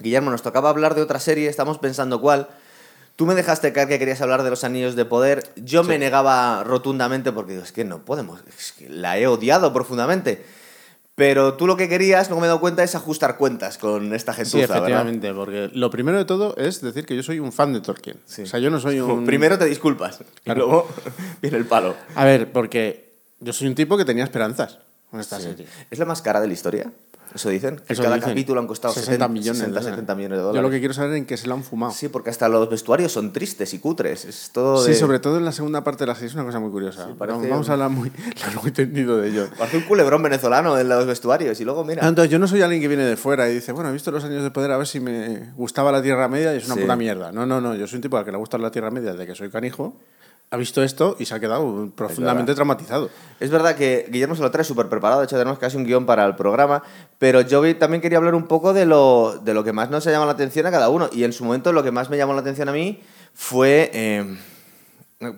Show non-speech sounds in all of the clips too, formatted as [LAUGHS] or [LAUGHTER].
Guillermo, nos tocaba hablar de otra serie, estamos pensando cuál. Tú me dejaste caer que querías hablar de los anillos de poder. Yo me negaba rotundamente porque digo, es que no podemos, es que la he odiado profundamente. Pero tú lo que querías, luego me he dado cuenta, es ajustar cuentas con esta gentuza, Sí, ¿verdad? efectivamente, porque lo primero de todo es decir que yo soy un fan de Tolkien. O sea, yo no soy un... Primero te disculpas y luego [LAUGHS] viene el palo. A ver, porque yo soy un tipo que tenía esperanzas con esta serie. ¿Es la más cara de la historia? Eso dicen. Que Eso cada dicen. capítulo han costado 60 60 millones. 60, ¿eh? 70 millones de dólares. Yo lo que quiero saber es en qué se lo han fumado. Sí, porque hasta los vestuarios son tristes y cutres. Es todo Sí, de... sobre todo en la segunda parte de la serie es una cosa muy curiosa. parece- Vamos- Vamos a hablar muy [LAUGHS] largo y tendido de ello. Parece un culebrón venezolano en los vestuarios. Y luego, mira... Ah, Entonces, yo no soy alguien que viene de fuera y dice, bueno, he visto los años de poder a ver si me gustaba la Tierra Media y es una Sí. puta mierda. No, no, no. Yo soy un tipo al que le gusta la Tierra Media desde que soy canijo. Ha visto esto y se ha quedado profundamente traumatizado. Es verdad que Guillermo se lo trae súper preparado, de hecho tenemos casi un guion para el programa, pero yo también quería hablar un poco de lo, de lo que más nos ha llamado la atención a cada uno. Y en su momento lo que más me llamó la atención a mí fue... eh,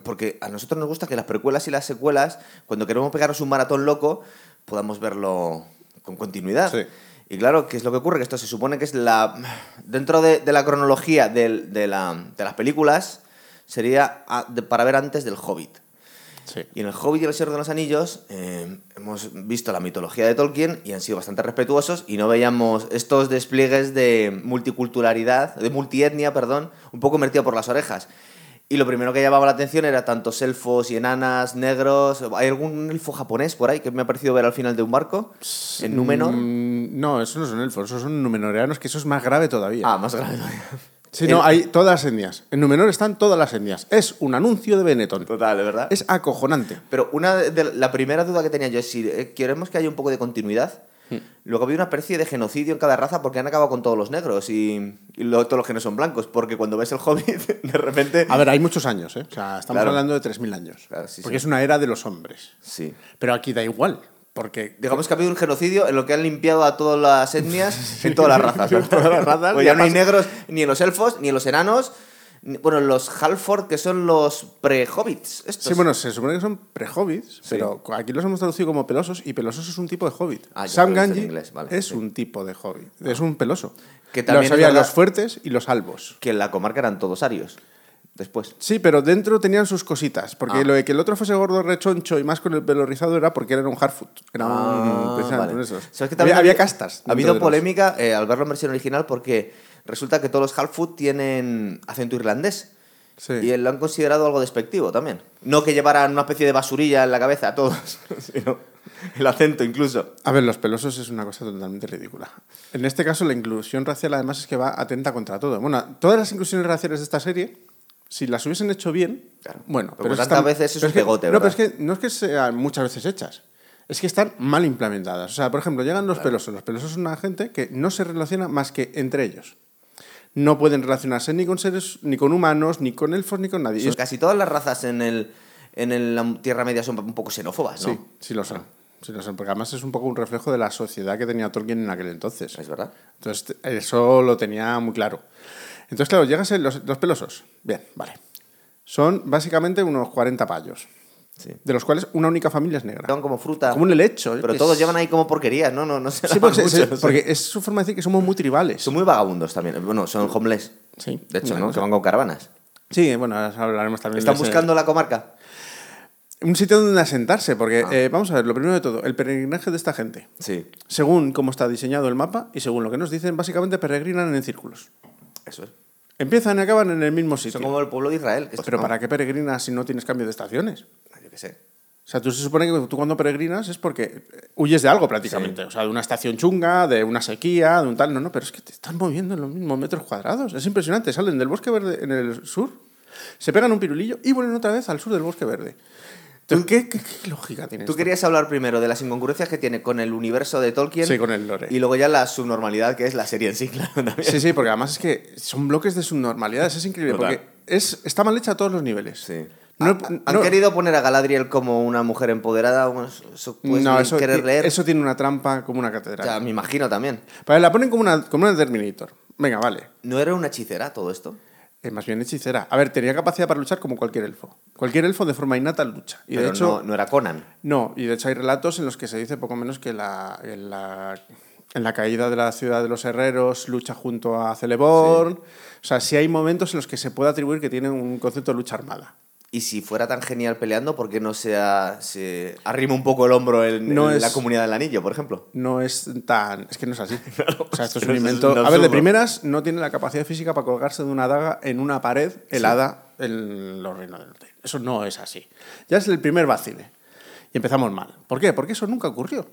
porque a nosotros nos gusta que las precuelas y las secuelas, cuando queremos pegarnos un maratón loco, podamos verlo con continuidad. Sí. Y claro, ¿qué es lo que ocurre? Que esto se supone que es la... Dentro de, de la cronología del- de, la- de las películas, sería a- de- para ver antes del Hobbit. Sí. Y en El Hobbit y El Señor de los Anillos eh, hemos visto la mitología de Tolkien y han sido bastante respetuosos y no veíamos estos despliegues de multiculturalidad, de multietnia, perdón, un poco metido por las orejas. Y lo primero que llamaba la atención era tantos elfos y enanas, negros. ¿Hay algún elfo japonés por ahí que me ha parecido ver al final de un barco? En Númenor. Mm, no, esos no son elfos, esos son numenoreanos, que eso es más grave todavía. Ah, más grave todavía. Sí, no, hay todas las etnias. En Numenor están todas las etnias. Es un anuncio de Benetton. Total, de verdad. Es acojonante. Pero una de, la primera duda que tenía yo es si eh, queremos que haya un poco de continuidad. Luego había una especie de genocidio en cada raza porque han acabado con todos los negros y, y lo- todos los que no son blancos. Porque cuando ves el Hobbit, [LAUGHS] de repente. A ver, hay muchos años, ¿eh? O sea, estamos Claro. hablando de 3.000 años. Claro, sí, porque sí. es una era de los hombres. Sí. Pero aquí da igual. Porque Digamos que ha habido un genocidio en lo que han limpiado a todas las etnias [LAUGHS] en todas las razas. [LAUGHS] Todas las razas, Pues ya no hay negros ni en los elfos, ni en los enanos. ni- bueno, los Halford, que son los pre-hobbits. Sí, bueno, se supone que son pre-hobbits, pero aquí los hemos traducido como pelosos y pelosos es un tipo de hobbit. Ah, Sam Ganji vale, es sí. un tipo de hobbit, es un peloso. Que también los había los fuertes y los albos. Que en la comarca eran todos arios. Después. Sí, pero dentro tenían sus cositas, porque Ah. lo de que el otro fuese gordo, rechoncho y más con el pelo rizado era porque era un Harfoot. Era un... Ah, precisamente vale. uno de esos. ¿Sabes que había, castas. Ha habido polémica eh, al verlo en versión original porque resulta que todos los Halffoot tienen acento irlandés. Sí. Y lo han considerado algo despectivo también. No que llevaran una especie de basurilla en la cabeza a todos, [LAUGHS] sino el acento incluso. A ver, los pelosos es una cosa totalmente ridícula. En este caso, la inclusión racial además es que va atenta contra todo. Bueno, todas las inclusiones raciales de esta serie, si las hubiesen hecho bien, Claro. bueno, Pero es tantas están- veces es pero un pegote, No, pero es que no es que sean muchas veces hechas. Es que están mal implementadas. O sea, por ejemplo, llegan los pelosos. Los pelosos son una gente que no se relaciona más que entre ellos. No pueden relacionarse ni con seres, ni con humanos, ni con elfos, ni con nadie. Son casi todas las razas en, el, en el- la Tierra Media son un poco xenófobas, ¿no? Sí, sí lo son. Sí lo son, porque además es un poco un reflejo de la sociedad que tenía Tolkien en aquel entonces. Es verdad. Entonces, eso lo tenía muy claro. Entonces, claro, llegas a los, los pelosos. Bien, vale. Son básicamente unos 40 payos, Sí. de los cuales una única familia es negra. Llevan como fruta. Como un helecho. Pero todos llevan ahí como porquerías, ¿no? No, no sé. Sí, porque, mucho, no es su forma de decir que somos muy tribales. Son muy vagabundos también. Bueno, son homeless. Sí, De hecho, ¿no? Que van con caravanas. Sí, bueno, hablaremos también ¿Están buscando la comarca? un sitio donde asentarse, porque Ah. eh, vamos a ver, lo primero de todo, el peregrinaje de esta gente. Sí. Según cómo está diseñado el mapa y según lo que nos dicen, básicamente peregrinan en círculos. Eso es. Empiezan y acaban en el mismo sitio. Son como el pueblo de Israel. que Pero no- ¿para qué peregrinas si no tienes cambio de estaciones? Yo qué sé. O sea, tú se supone que tú cuando peregrinas es porque huyes de algo prácticamente. O sea, de una estación chunga, de una sequía, de un tal. No, no, pero es que te están moviendo en los mismos metros cuadrados. Es impresionante. Salen del bosque verde en el sur, se pegan un pirulillo y vuelven otra vez al sur del bosque verde. Entonces, ¿qué, qué- qué lógica tiene Tú esto? querías hablar primero de las incongruencias que tiene con el universo de Tolkien. Sí, con el lore. Y luego ya la subnormalidad que es la serie en sí, [LAUGHS] claro. también. Sí, sí, porque además es que son bloques de subnormalidades. Es increíble. Total. Porque es, está mal hecha a todos los niveles. Sí. No- han no- querido poner a Galadriel como una mujer empoderada. Eso no, eso, querer leer. eso tiene una trampa como una catedral. Ya, me imagino también. Vale, la ponen como una, como una Terminator. Venga, vale. ¿No era una hechicera todo esto? Es más bien hechicera. A ver, tenía capacidad para luchar como cualquier elfo. Cualquier elfo de forma innata lucha. Y Pero de hecho, no, no era Conan. no, y de hecho hay relatos en los que se dice poco menos que la, En la caída de la ciudad de los herreros lucha junto a Celeborn. O sea, sí hay momentos en los que se puede atribuir que tiene un concepto de lucha armada. Y si fuera tan genial peleando, ¿por qué no sea, se arrima un poco el hombro en, No en es- la comunidad del anillo, por ejemplo? No es tan... Es que no es así. [LAUGHS] o sea, esto es un invento... no a ver, de primeras no tiene la capacidad física para colgarse de una daga en una pared helada en los reinos del norte. Eso no es así. Ya es el primer vacile. Y empezamos mal. ¿Por qué? Porque eso nunca ocurrió.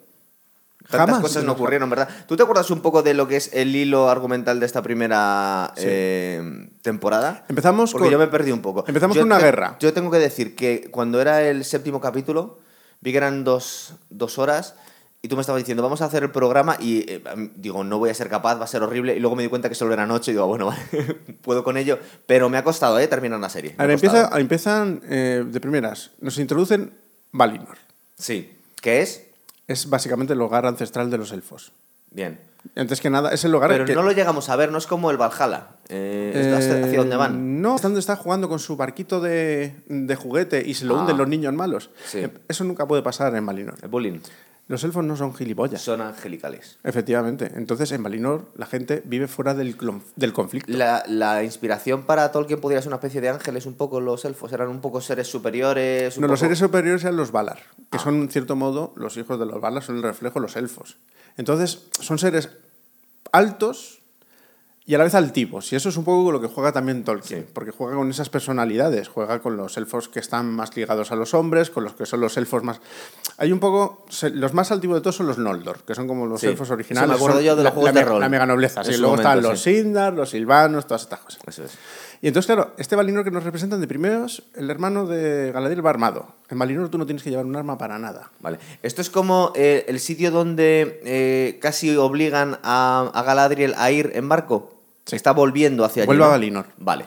Tantas cosas no ocurrieron, ¿verdad? ¿Tú te acuerdas un poco de lo que es el hilo argumental de esta primera Sí. eh, temporada? Empezamos Porque con- yo me perdí un poco. empezamos Yo con una te- guerra. Yo tengo que decir que cuando era el séptimo capítulo, vi que eran dos, dos horas y tú me estabas diciendo, vamos a hacer el programa y eh, digo, no voy a ser capaz, va a ser horrible. Y luego me di cuenta que solo era noche y digo, bueno, [LAUGHS] vale, puedo con ello. Pero me ha costado, ¿eh? Terminar la serie. Me A ha ver, empieza, costado. empiezan eh, de primeras. Nos introducen Valinor. Sí. ¿Qué es? Es básicamente el hogar ancestral de los elfos. Bien. Antes que nada, es el hogar Pero que... no lo llegamos a ver, no es como el Valhalla. Eh, hacia- dónde van. No, es donde está jugando con su barquito de, de juguete y se lo Ah. hunden los niños malos. Sí. Eh, Eso nunca puede pasar en Valinor. El bullying. Los elfos no son gilipollas. Son angelicales. Efectivamente. Entonces, en Valinor, la gente vive fuera del, del conflicto. La, la inspiración para Tolkien podría ser una especie de ángeles, un poco los elfos, eran un poco seres superiores. un No, los seres superiores eran los Valar, que Ah. son, en cierto modo, los hijos de los Valar, son el reflejo de los elfos. Entonces, son seres altos y a la vez altivos. Y eso es un poco lo que juega también Tolkien, porque juega con esas personalidades, juega con los elfos que están más ligados a los hombres, con los que son los elfos más... Hay un poco... Los más altivos de todos son los Noldor, que son como los Sí, elfos eso originales. me acuerdo son yo de los la- juegos la de rol. La mega nobleza, sí. Luego están los. Sindar, los Silvanos, todas estas cosas. Eso es. Y entonces, claro, este Valinor que nos representan de primeros, el hermano de Galadriel va armado. En Valinor tú no tienes que llevar un arma para nada. Vale. Esto es como eh, el sitio donde eh, casi obligan a, a Galadriel a ir en barco. Se está volviendo hacia allí. Vuelve a ¿no? Valinor. Vale.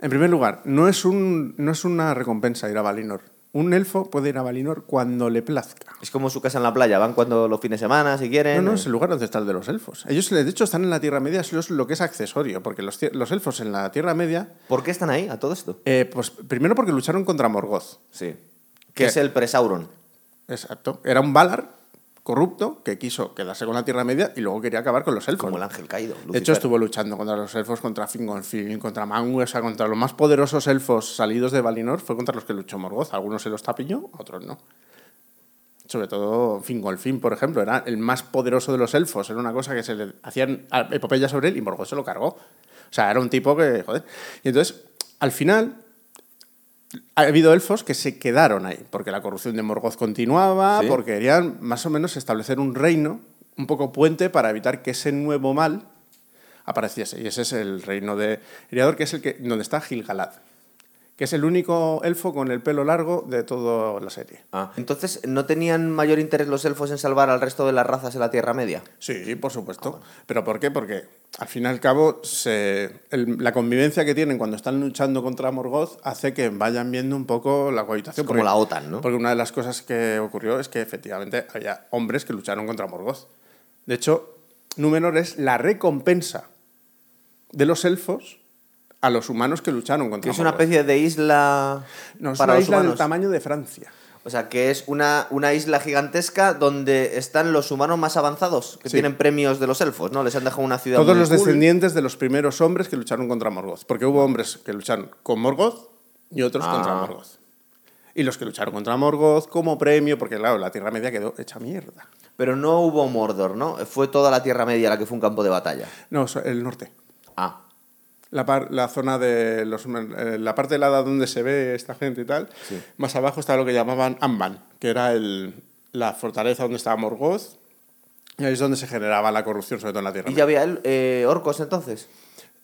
En primer lugar, no es, un, no es una recompensa ir a Valinor. Un elfo puede ir a Valinor cuando le plazca. Es como su casa en la playa, van cuando los fines de semana, si quieren. No, no, eh. es el lugar ancestral de los elfos. Ellos, de hecho, están en la Tierra Media, eso es lo que es accesorio, porque los, elfos en la Tierra Media, ¿Por qué están ahí a todo esto? eh, pues primero porque lucharon contra Morgoth. Sí. ¿Qué? Que es el Presauron. Exacto. Era un Valar corrupto que quiso quedarse con la Tierra Media y luego quería acabar con los elfos. Como el ángel caído. De hecho, estuvo luchando contra los elfos, contra Fingolfin, contra Manwë, o sea, contra los más poderosos elfos salidos de Valinor, fue contra los que luchó Morgoth. Algunos se los tapiñó, otros no. Sobre todo Fingolfin, por ejemplo, era el más poderoso de los elfos. Era una cosa que se le hacían epopeyas sobre él y Morgoth se lo cargó. O sea, era un tipo que, joder. Y entonces, al final, ha habido elfos que se quedaron ahí, porque la corrupción de Morgoth continuaba, Sí. porque querían más o menos establecer un reino, un poco puente, para evitar que ese nuevo mal apareciese. Y ese es el reino de Eriador, que es el que, donde está Gilgalad, que es el único elfo con el pelo largo de toda la serie. Ah, Entonces, ¿no tenían mayor interés los elfos en salvar al resto de las razas en la Tierra Media? Sí, por supuesto. ¿Pero por qué? Porque al fin y al cabo se- el- la convivencia que tienen cuando están luchando contra Morgoth hace que vayan viendo un poco la cohabitación. Es como la OTAN, ¿no? Porque una de las cosas que ocurrió es que efectivamente había hombres que lucharon contra Morgoth. De hecho, Númenor es la recompensa de los elfos a los humanos que lucharon Que contra es una especie de isla No, es para una los isla del tamaño de Francia. O sea, que es una, una isla gigantesca donde están los humanos más avanzados, que Sí. tienen premios de los elfos, ¿no? Les han dejado una ciudad Todos muy los cool. descendientes de los primeros hombres que lucharon contra Morgoth. Porque hubo hombres que lucharon con Morgoth y otros Ah. contra Morgoth. Y los que lucharon contra Morgoth como premio, porque claro, la Tierra Media quedó hecha mierda. Pero no hubo Mordor, ¿no? Fue toda la Tierra Media la que fue un campo de batalla. No, el norte. Ah, La, par- la zona de los, eh, la parte helada donde se ve esta gente y tal, Sí. más abajo está lo que llamaban Amban, que era el, la fortaleza donde estaba Morgoth, y ahí es donde se generaba la corrupción, sobre todo en la Tierra ¿y ya había eh, orcos entonces?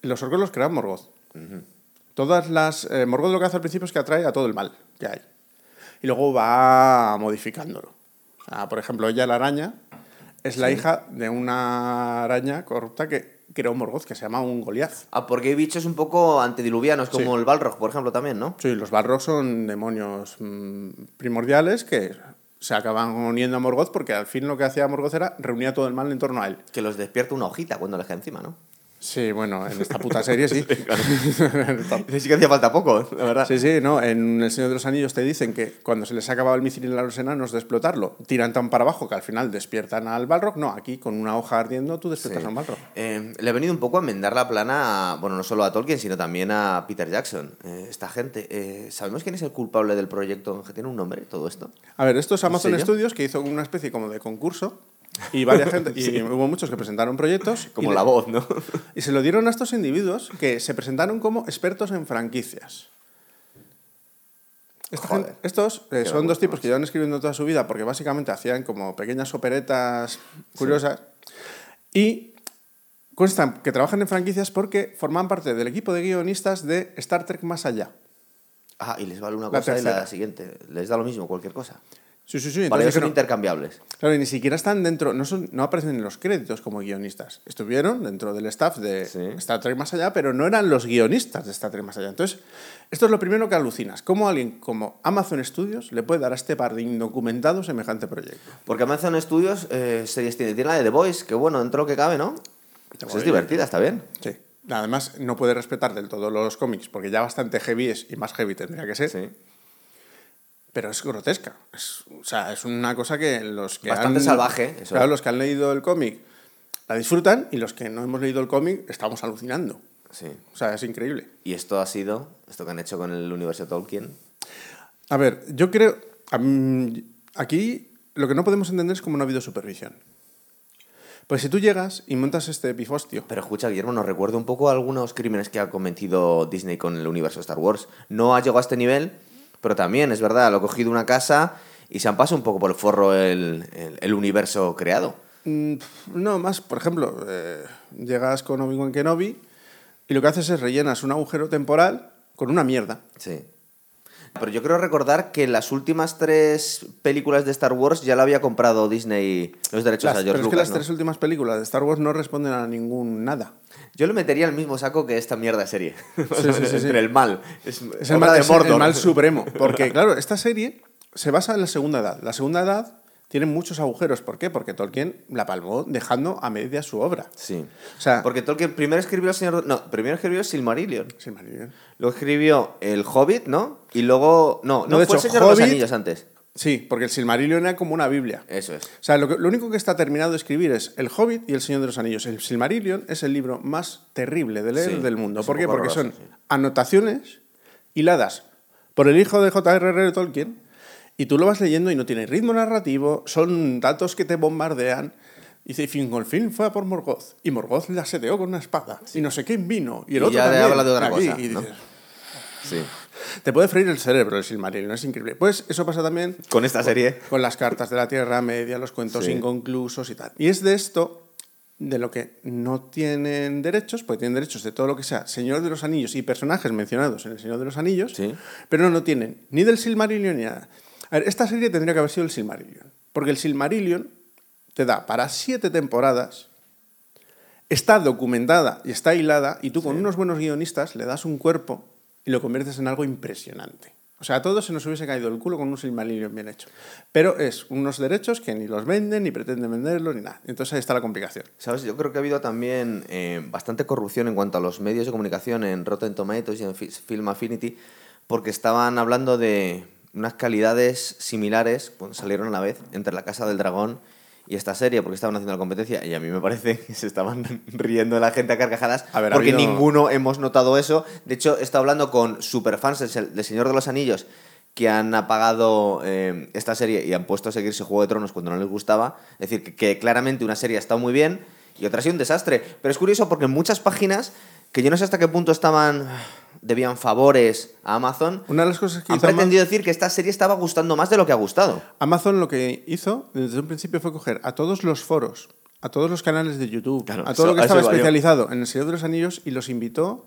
Los orcos los crean Morgoth. Todas las. eh, Morgoth lo que hace al principio es que atrae a todo el mal que hay. Y luego va modificándolo. Sea, por ejemplo, ella, la araña, es la hija de una araña corrupta que creó Morgoth, que se llama un Goliath. Ah, porque hay bichos un poco antediluvianos, como Sí. el Balrog, por ejemplo, también, ¿no? Sí, los Balrog son demonios mm, primordiales que se acaban uniendo a Morgoth porque al fin lo que hacía Morgoth era reunir a todo el mal en torno a él. Que los despierta una hojita cuando le cae encima, ¿no? Sí, bueno, en esta puta serie sí. [LAUGHS] [LAUGHS] Sí que hacía falta poco, la verdad. Sí, sí, no. En El Señor de los Anillos te dicen que cuando se les ha acabado el misil a los enanos de explotarlo, tiran tan para abajo que al final despiertan al Balrog. No, aquí con una hoja ardiendo tú despiertas Sí. al Balrog. Eh, le ha venido un poco a enmendar la plana, a- bueno, no solo a Tolkien, sino también a Peter Jackson. Eh, esta gente. eh, ¿Sabemos quién es el culpable del proyecto? ¿Que tiene un nombre todo esto? A ver, esto es Amazon? Studios que hizo una especie como de concurso y varias [LAUGHS] gente y hubo muchos que presentaron proyectos Como la le- voz, ¿no? [LAUGHS] y se lo dieron a estos individuos que se presentaron como expertos en franquicias. Joder. estos eh, son dos tipos que llevan escribiendo toda su vida porque básicamente hacían como pequeñas operetas curiosas y constan que trabajan en franquicias porque forman parte del equipo de guionistas de Star Trek Más Allá. Ah, y les vale una La cosa y la tercera. siguiente. Les da lo mismo, cualquier cosa. Sí, sí, sí. Para entonces ellos son dijeron- intercambiables. Claro, y ni siquiera están dentro, no, son, no aparecen en los créditos como guionistas. Estuvieron dentro del staff de Sí. Star Trek Más Allá, pero no eran los guionistas de Star Trek Más Allá. Entonces, esto es lo primero que alucinas. ¿Cómo alguien como Amazon Studios le puede dar a este par de indocumentados semejante proyecto? Porque Amazon Studios eh, series tiene. Tiene la de The Voice, que bueno, dentro de lo que cabe, ¿no? Pues es divertida, está bien. Sí. Además, no puede respetar del todo los cómics, porque ya bastante heavy es y más heavy tendría que ser. Sí. Pero es grotesca. Es, o sea, es una cosa que los que Bastante han- salvaje, eso. Claro, los que han leído el cómic la disfrutan y los que no hemos leído el cómic estamos alucinando. Sí. O sea, es increíble. Y esto ha sido, esto que han hecho con el universo Tolkien. A ver, yo creo. a aquí lo que no podemos entender es cómo no ha habido supervisión. Pues si tú llegas y montas este pifostio. Pero escucha, Guillermo, nos recuerda un poco algunos crímenes que ha cometido Disney con el universo Star Wars. No ha llegado a este nivel, pero también, es verdad, lo ha cogido una casa y se han pasado un poco por el forro el, el- el universo creado. mm, No, más, por ejemplo, eh, llegas con Obi-Wan Kenobi y lo que haces es rellenas un agujero temporal con una mierda. Sí. Pero yo creo recordar que las últimas tres películas de Star Wars ya lo había comprado Disney los derechos Las- a pero George es que Lucas, las ¿no? tres últimas películas de Star Wars no responden a ningún nada. Yo lo metería al mismo saco que esta mierda de serie. sí, [LAUGHS] sí, sí. Entre el mal. Es, Es el mal, de es el mal supremo. [LAUGHS] Porque, claro, esta serie se basa en la segunda edad. La segunda edad tiene muchos agujeros. ¿Por qué? Porque Tolkien la palmó dejando a media su obra. Sí. O sea, Porque Tolkien primero escribió el Señor... No, primero escribió Silmarillion. Silmarillion. Luego escribió El Hobbit, ¿no? Y luego... No, no, No, de fue hecho, el Señor de los Hobbit- Anillos antes. Sí, porque el Silmarillion era como una Biblia. Eso es. O sea, lo, que- lo único que está terminado de escribir es El Hobbit y El Señor de los Anillos. El Silmarillion es el libro más terrible de leer Sí, del mundo. ¿Por qué? Porque son sí. anotaciones hiladas por el hijo de J.R.R. Tolkien y tú lo vas leyendo y no tiene ritmo narrativo, son datos que te bombardean. Dice, y Fingolfin fue a por Morgoth y Morgoth le asedió con una espada y no sé quién vino y el Y otro ya también, habla de otra aquí, cosa, y ¿no? dices, Sí. Te puede freír el cerebro el Silmarillion, es increíble. Pues eso pasa también Con esta serie... con las cartas de la Tierra Media, los cuentos Sí. inconclusos y tal. Y es de esto de lo que no tienen derechos, porque tienen derechos de todo lo que sea Señor de los Anillos y personajes mencionados en el Señor de los Anillos, Sí. pero no tienen ni del Silmarillion ni nada. A ver, esta serie tendría que haber sido el Silmarillion, porque el Silmarillion te da para siete temporadas, está documentada y está hilada, y tú con unos buenos guionistas le das un cuerpo y lo conviertes en algo impresionante. O sea, a todos se nos hubiese caído el culo con un Silmarillion bien hecho. Pero es unos derechos que ni los venden, ni pretenden venderlos, ni nada. Entonces ahí está la complicación. ¿Sabes? Yo creo que ha habido también eh, bastante corrupción en cuanto a los medios de comunicación en Rotten Tomatoes y en Fi- Film Affinity, porque estaban hablando de unas calidades similares, pues salieron a la vez, entre La Casa del Dragón y esta serie, porque estaban haciendo la competencia, y a mí me parece [LAUGHS] que se estaban [LAUGHS] riendo la gente a carcajadas, A ver, porque habido- ninguno hemos notado eso. De hecho, he estado hablando con superfans del Señor de los Anillos que han apagado eh, esta serie y han puesto a seguirse Juego de Tronos cuando no les gustaba. Es decir, que, que claramente una serie ha estado muy bien y otra ha sido un desastre. Pero es curioso porque en muchas páginas, que yo no sé hasta qué punto estaban debían favores a Amazon, Una de las cosas que han hizo pretendido decir que esta serie estaba gustando más de lo que ha gustado. Amazon lo que hizo desde un principio fue coger a todos los foros, a todos los canales de YouTube, Claro, a todo eso- lo que estaba especializado en el Señor de los Anillos y los invitó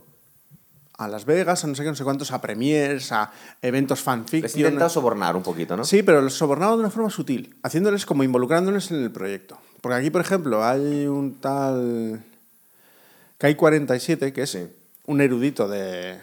a Las Vegas, a no sé qué, no sé cuántos, a premiers, a eventos Les fanfiction. he intentado sobornar un poquito, ¿no? Sí, pero los sobornaba de una forma sutil, haciéndoles como involucrándoles en el proyecto. Porque aquí, por ejemplo, hay un tal Kai47, que es Sí. Un erudito de,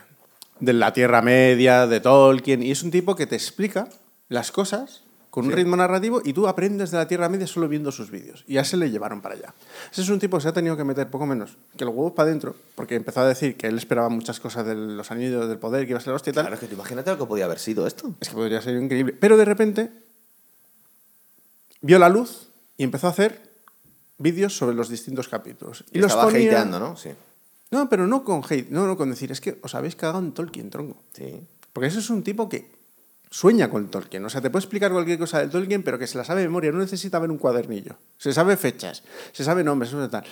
de la Tierra Media, de Tolkien, y es un tipo que te explica las cosas con un ritmo narrativo y tú aprendes de la Tierra Media solo viendo sus vídeos. Y ya se le llevaron para allá. Ese es un tipo que se ha tenido que meter poco menos que los huevos para adentro, porque empezó a decir que él esperaba muchas cosas de los anillos del poder, que iba a ser la hostia y tal. Claro, es que tú imagínate lo que podía haber sido esto. Es que podría ser increíble. Pero de repente vio la luz y empezó a hacer vídeos sobre los distintos capítulos. Y los estaba ponía- hateando, ¿no? Sí. No, pero no con hate, no, no con decir, es que os habéis cagado en Tolkien, tronco. Sí. Porque ese es un tipo que sueña con Tolkien. O sea, te puede explicar cualquier cosa del Tolkien, pero que se la sabe de memoria. No necesita ver un cuadernillo. Se sabe fechas, se sabe nombres, eso tal.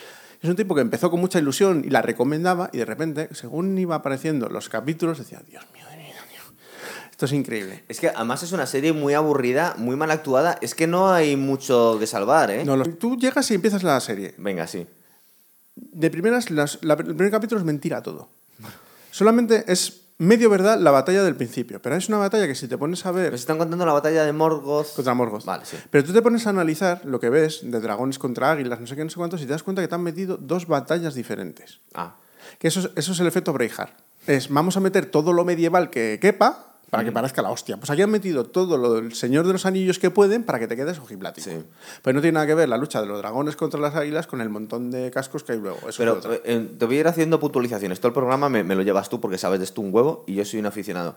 Es un tipo que empezó con mucha ilusión y la recomendaba y de repente, según iba apareciendo los capítulos, decía, Dios mío, vida, tío, esto es increíble. Es que además es una serie muy aburrida, muy mal actuada. Es que no hay mucho que salvar, ¿eh? No, los- tú llegas y empiezas la serie. Venga, sí. De primeras, las- la- el primer capítulo es mentira todo. Solamente es medio verdad la batalla del principio, pero es una batalla que si te pones a ver Nos están contando la batalla de Morgoth. contra Morgoth. Vale, sí. Pero tú te pones a analizar lo que ves de dragones contra águilas, no sé qué, no sé cuántos, y te das cuenta que te han metido dos batallas diferentes. Ah. Que eso es, eso es el efecto Braveheart. Es, vamos a meter todo lo medieval que quepa para que parezca la hostia. Pues aquí han metido todo lo del Señor de los Anillos que pueden para que te quedes ojiplático. Sí. Pues no tiene nada que ver la lucha de los dragones contra las águilas con el montón de cascos que hay luego. Eso Pero eh, te voy a ir haciendo puntualizaciones. Todo el programa me, me lo llevas tú porque sabes de esto un huevo y yo soy un aficionado.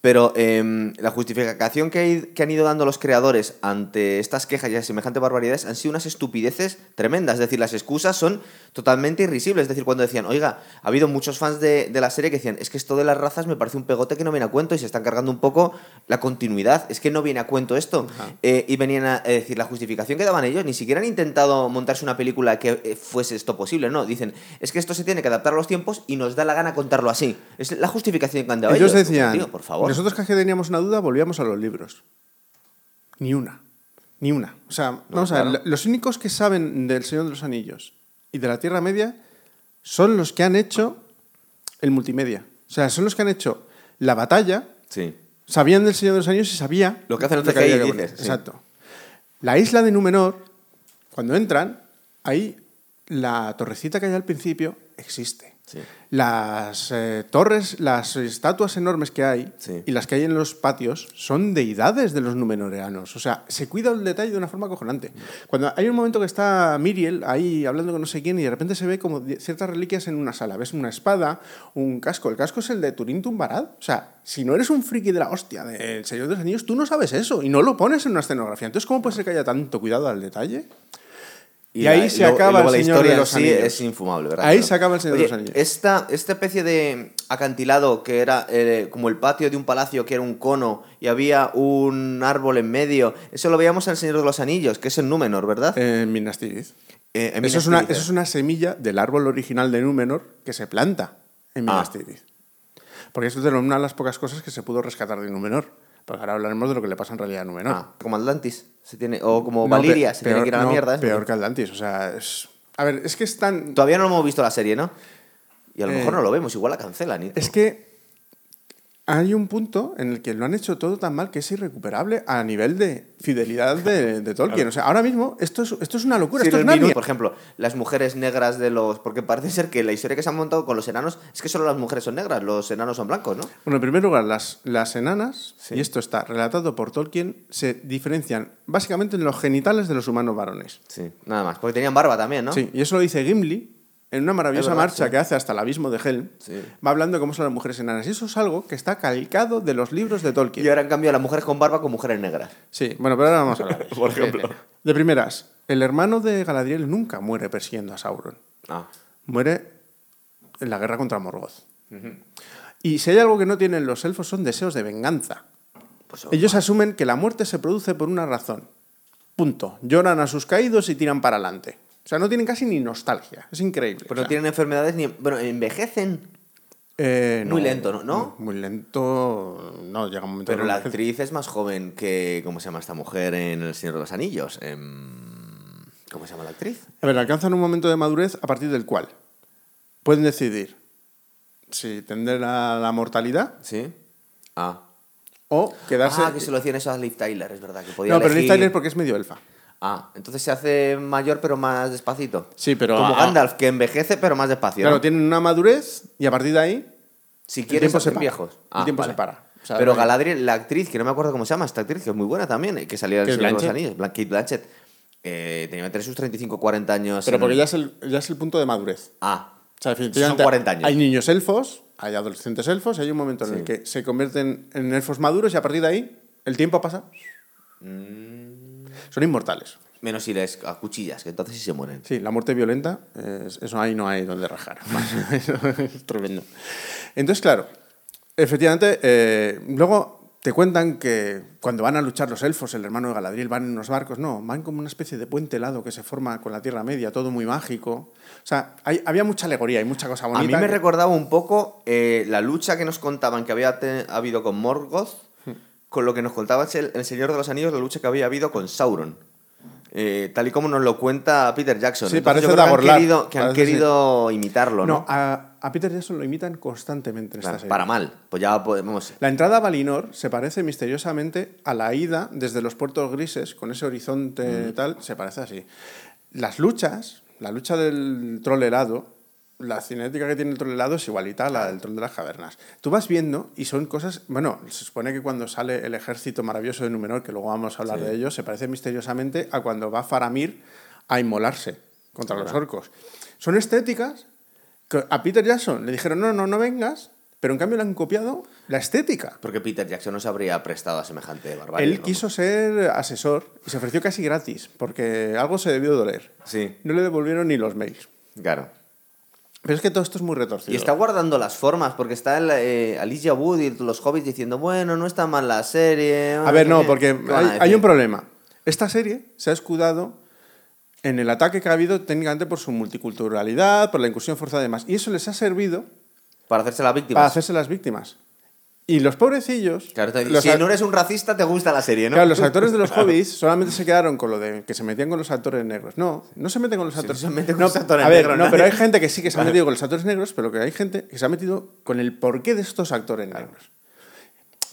Pero em, la justificación que, hay- que han ido dando los creadores ante estas quejas y a semejantes barbaridades han sido unas estupideces tremendas. Es decir, las excusas son totalmente irrisibles. Es decir, cuando decían, oiga, ha habido muchos fans de, de la serie que decían, es que esto de las razas me parece un pegote que no viene a cuento y se están cargando un poco la continuidad. Es que no viene a cuento esto. Eh, y venían a, a decir, la justificación que daban ellos, ni siquiera han intentado montarse una película que eh, fuese esto posible. No, dicen, es que esto se tiene que adaptar a los tiempos y nos da la gana contarlo así. Es la justificación que han dado Ellos ellos. decían, por favor. nosotros que teníamos una duda, volvíamos a los libros. Ni una. Ni una. O sea, vamos a ver, los únicos que saben del Señor de los Anillos y de la Tierra Media son los que han hecho el multimedia. O sea, son los que han hecho la batalla, Sí. sabían del Señor de los Anillos y sabía Lo que hacen los CGI, dices, sí. Exacto. La isla de Númenor, cuando entran, ahí la torrecita que hay al principio existe. Sí. Las eh, torres, las estatuas enormes que hay Sí. y las que hay en los patios son deidades de los numenoreanos. O sea, se cuida el detalle de una forma acojonante. Cuando hay un momento que está Miriel ahí hablando con no sé quién y de repente se ve como ciertas reliquias en una sala. Ves una espada, un casco. El casco es el de Turín Tumbarad. O sea, si no eres un friki de la hostia del Señor de los Anillos, tú no sabes eso y no lo pones en una escenografía. Entonces, ¿cómo puede ser que haya tanto cuidado al detalle? Y ahí se acaba el Señor de los sí Anillos. es infumable, ¿verdad? Ahí se acaba el Señor de los Anillos. Esta, esta especie de acantilado que era eh, como el patio de un palacio que era un cono y había un árbol en medio, eso lo veíamos en El Señor de los Anillos, que es en Númenor, ¿verdad? En Minas Tirith. Eh, en eso, Minas es una, eso es una semilla del árbol original de Númenor que se planta en Minas Ah. Tirith. Porque esto es de una de las pocas cosas que se pudo rescatar de Númenor. Porque ahora hablaremos de lo que le pasa en realidad a Númenor. Ah, como Atlantis, se tiene, o como No, Valiria, se tiene que ir a la no, mierda. ¿eh? Peor que Atlantis. O sea, es... A ver, es que es tan... Todavía no hemos visto la serie, ¿no? Y a lo Eh, mejor no lo vemos, igual la cancelan. ¿eh? Es que hay un punto en el que lo han hecho todo tan mal que es irrecuperable a nivel de fidelidad de, de Tolkien. O sea, ahora mismo esto es, esto es una locura. Sí, esto es Narnia. por ejemplo, las mujeres negras de los. Porque parece ser que la historia que se ha montado con los enanos es que solo las mujeres son negras, los enanos son blancos, ¿no? Bueno, en primer lugar, las, las enanas, Sí. y esto está relatado por Tolkien, se diferencian básicamente en los genitales de los humanos varones. Sí, nada más. Porque tenían barba también, ¿no? Sí, y eso lo dice Gimli en una maravillosa verdad, marcha sí. que hace hasta el abismo de Helm. Sí. Va hablando de cómo son las mujeres enanas. Y eso es algo que está calcado de los libros de Y Tolkien. ahora han cambiado las mujeres con barba con mujeres negras. Sí, bueno, pero ahora vamos a hablar. [LAUGHS] Por ejemplo. De primeras, el hermano de Galadriel nunca muere persiguiendo a Sauron. Ah. Muere en la guerra contra Morgoth. Y si hay algo que no tienen los elfos son deseos de venganza. Pues, Ellos asumen que la muerte se produce por una razón. Punto. Lloran a sus caídos y tiran para adelante. O sea, no tienen casi ni nostalgia. Es increíble. pues O no tienen enfermedades ni. Bueno, envejecen. eh, muy lento, ¿no? ¿No? Muy lento. No, llega un momento Pero la actriz es más joven que. ¿Cómo se llama esta mujer en El Señor de los Anillos? Em, ¿Cómo se llama la actriz? A ver, alcanzan un momento de madurez a partir del cual pueden decidir si tender a la mortalidad Sí. Ah. o quedarse. Ah, que se lo decían eso a Liv Tyler, es verdad. Que podía no, pero Liv Tyler porque es medio elfa. Ah, entonces se hace mayor pero más despacito. Sí, pero. Como ah, Gandalf, que envejece pero más despacio. Claro, ¿no? tienen una madurez y a partir de ahí Si quieres se viejos. el Ah, tiempo vale. se para. O sea, Pero no- Galadriel, la actriz, que no me acuerdo cómo se llama, esta actriz, que es muy buena también, eh, que salía del de los. Anillos, Kate Blanchett, eh, tenía tener sus 35 40 años. Pero en- porque ya es, el, ya es el punto de madurez. Ah, O sea, definitivamente Son 40 años. hay niños elfos, hay adolescentes elfos, y hay un momento en Sí. el que se convierten en elfos maduros y a partir de ahí el tiempo pasa. Mm. Son inmortales. menos si les a cuchillas, que entonces sí se mueren. Sí, la muerte violenta, es- eso ahí no hay donde rajar. Eso [LAUGHS] [LAUGHS] es tremendo. Entonces, claro, efectivamente, eh, luego te cuentan que cuando van a luchar los elfos, el hermano de Galadriel, van en unos barcos, no, van como una especie de puente helado que se forma con la Tierra Media, todo muy mágico. O sea, hay- había mucha alegoría y mucha cosa A bonita. mí me que- recordaba un poco eh, la lucha que nos contaban que había te- habido con Morgoth. Con lo que nos contaba el, el Señor de los Anillos, la lucha que había habido con Sauron. Eh, tal y como nos lo cuenta Peter Jackson. Sí, Entonces parece yo creo que han querido, que han parece, sí. querido imitarlo, ¿no? No, a, a Peter Jackson lo imitan constantemente en esta Claro, serie. para mal. Pues ya podemos. La entrada a Valinor se parece misteriosamente a la ida desde los puertos grises, con ese horizonte tal, se parece así. Las luchas, la lucha del troll helado, la cinética que tiene el troll helado es igualita a la del troll de las cavernas. Tú vas viendo y son cosas, bueno, se supone que cuando sale el ejército maravilloso de Númenor, que luego vamos a hablar Sí. de ello, se parece misteriosamente a cuando va Faramir a inmolarse contra los orcos. Son estéticas que a Peter Jackson le dijeron, no, no, no vengas, pero en cambio le han copiado la estética. Porque Peter Jackson no se habría prestado a semejante barbarie. Él ¿no? quiso ser asesor y se ofreció casi gratis, porque algo se debió doler. Sí, No le devolvieron ni los mails. claro. Pero es que todo esto es muy retorcido. Y está guardando las formas, porque está el, eh, Alicia Wood y los hobbits diciendo, bueno, no está mal la serie. A ver, no, sé qué". porque ¿Qué van a hay, un problema. Esta serie se ha escudado en el ataque que ha habido técnicamente por su multiculturalidad, por la incursión forzada y demás. Y eso les ha servido Para hacerse la víctima. para hacerse las víctimas. Y los pobrecillos... Claro, te- los si a- no eres un racista, te gusta la serie, ¿no? Claro, los actores de los [LAUGHS] hobbits solamente se quedaron con lo de que se metían con los actores negros. No, no se meten con los Si no actores se mete con no, los actores a ver, negros, no, pero hay gente que sí que se ha metido con los actores negros, pero que hay gente que se ha metido con el porqué de estos actores negros.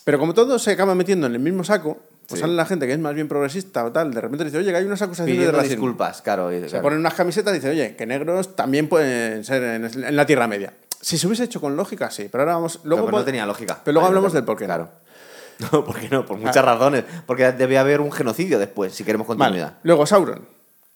Pero como todos se acaban metiendo en el mismo saco, pues Sí. sale la gente que es más bien progresista o tal, de repente dice, oye, que hay unas acusaciones de Pidiendo racismo. disculpas, claro. y- Se claro. ponen unas camisetas y dicen, oye, que negros también pueden ser en la Tierra Media. Si se hubiese hecho con lógica, sí, pero ahora vamos... Luego Claro, pero no tenía lógica. Pero luego Ahí hablamos del por qué. Claro. [LAUGHS] No, ¿por qué no? Por muchas razones. Porque debe haber un genocidio después, si queremos Vale, continuidad. luego Sauron.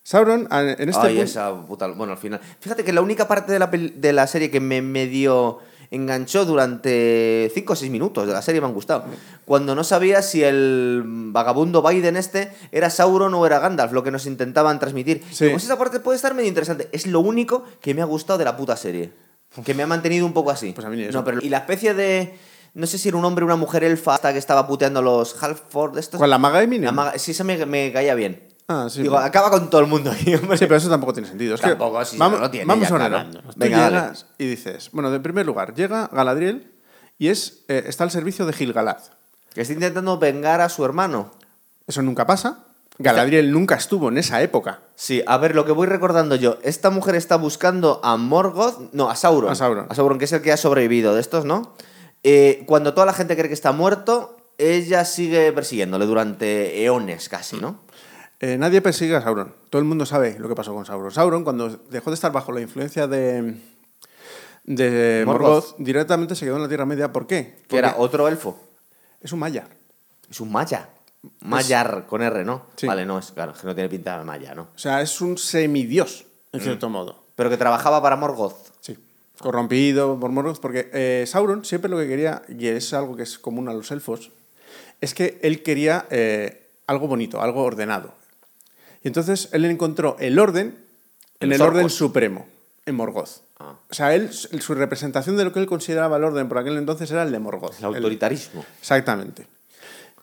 Sauron, a- en este Ay, punto- esa puta... Bueno, al final... Fíjate que la única parte de la, de la serie que me medio enganchó durante 5 o 6 minutos de la serie me han gustado. Cuando no sabía si el vagabundo Biden este era Sauron o era Gandalf, lo que nos intentaban transmitir. Sí. Pues esa parte puede estar medio interesante. Es lo único que me ha gustado de la puta serie. Que me ha mantenido un poco así. Pues a mí eso. No, pero... Y la especie de... No sé si era un hombre o una mujer elfa hasta que estaba puteando a los Halford estos. ¿Con la maga? La maga- Sí, esa me, me caía bien. Ah, sí. Digo, acaba con todo el mundo ahí, hombre. Sí, pero eso tampoco tiene sentido. Es que Tampoco, sí, vamos, no lo tiene, vamos ordenando. claro. Venga, llegas y dices, bueno, en primer lugar, llega Galadriel y es, eh, está al servicio de Gilgalad. Que está intentando vengar a su hermano. Eso nunca pasa. Galadriel nunca estuvo en esa época. Sí, a ver, lo que voy recordando yo. Esta mujer está buscando a Morgoth. No, a Sauron. A Sauron. A Sauron, que es el que ha sobrevivido de estos, ¿no? Eh, cuando toda la gente cree que está muerto, ella sigue persiguiéndole durante eones casi, ¿no? Eh, nadie persigue a Sauron. Todo el mundo sabe lo que pasó con Sauron. Sauron, cuando dejó de estar bajo la influencia de, de Morgoth. Morgoth, directamente se quedó en la Tierra Media. ¿Por qué? Que Porque era otro elfo. es un maya. Es un maya. Mayar con R, ¿no? Sí. Vale, no, es claro, que no tiene pinta de maya, ¿no? O sea, es un semidios, Mm. en cierto modo. Pero que trabajaba para Morgoth. Sí. Corrompido por Morgoth, porque eh, Sauron siempre lo que quería, y es algo que es común a los elfos, es que él quería eh, algo bonito, algo ordenado. Y entonces él encontró el orden en En el orden supremo, en Morgoth. Ah. O sea, él, su representación de lo que él consideraba el orden por aquel entonces era el de Morgoth. El autoritarismo. exactamente.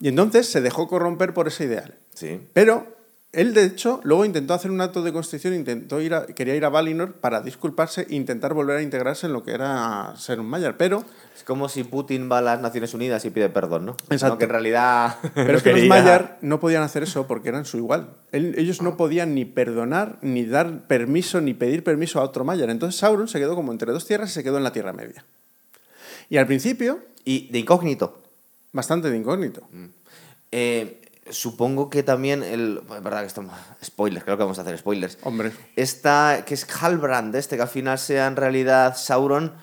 Y entonces se dejó corromper por ese ideal. Sí. Pero él, de hecho, luego intentó hacer un acto de constricción, intentó ir a- quería ir a Valinor para disculparse e intentar volver a integrarse en lo que era ser un Mayar. Pero, Es como si Putin va a las Naciones Unidas y pide perdón, ¿no? Exacto. No, que en realidad. pero [LAUGHS] es que los. Mayar no podían hacer eso porque eran su igual. Él- ellos no podían ni perdonar, ni dar permiso, ni pedir permiso a otro Mayar. Entonces Sauron se quedó como entre dos tierras y se quedó en la Tierra Media. Y al principio, Y de incógnito. Bastante de incógnito. Eh, supongo que también el. Es verdad que estamos. Spoilers, creo que vamos a hacer spoilers. Hombre. Esta, que es Halbrand, este, que al final sea en realidad Sauron.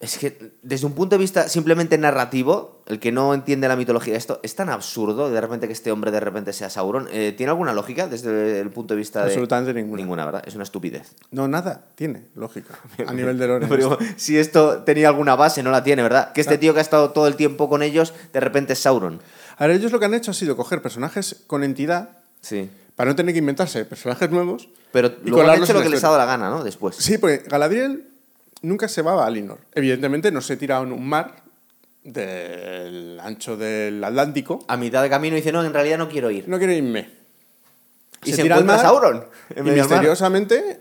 Es que desde un punto de vista simplemente narrativo, el que no entiende la mitología, esto es tan absurdo de repente que este hombre de repente sea Sauron. Eh, ¿Tiene alguna lógica desde el punto de vista de.? Absolutamente ninguna. Ninguna, ¿verdad? Es una estupidez. No, nada, tiene lógica. [LAUGHS] A nivel de lore. [LAUGHS] Pero si esto tenía alguna base, no la tiene, ¿verdad? Que este tío que ha estado todo el tiempo con ellos, de repente es Sauron. Ahora, ellos lo que han hecho ha sido coger personajes con entidad Sí. para no tener que inventarse personajes nuevos. Pero y luego han hecho lo que les ha dado la gana, ¿no? Después. Sí, porque Galadriel nunca se va a Valinor. Evidentemente no se tira en un mar del ancho del Atlántico. A mitad de camino dice, no, en realidad no quiero ir. No quiero irme. Y se, tira al mar Sauron. en Y misteriosamente...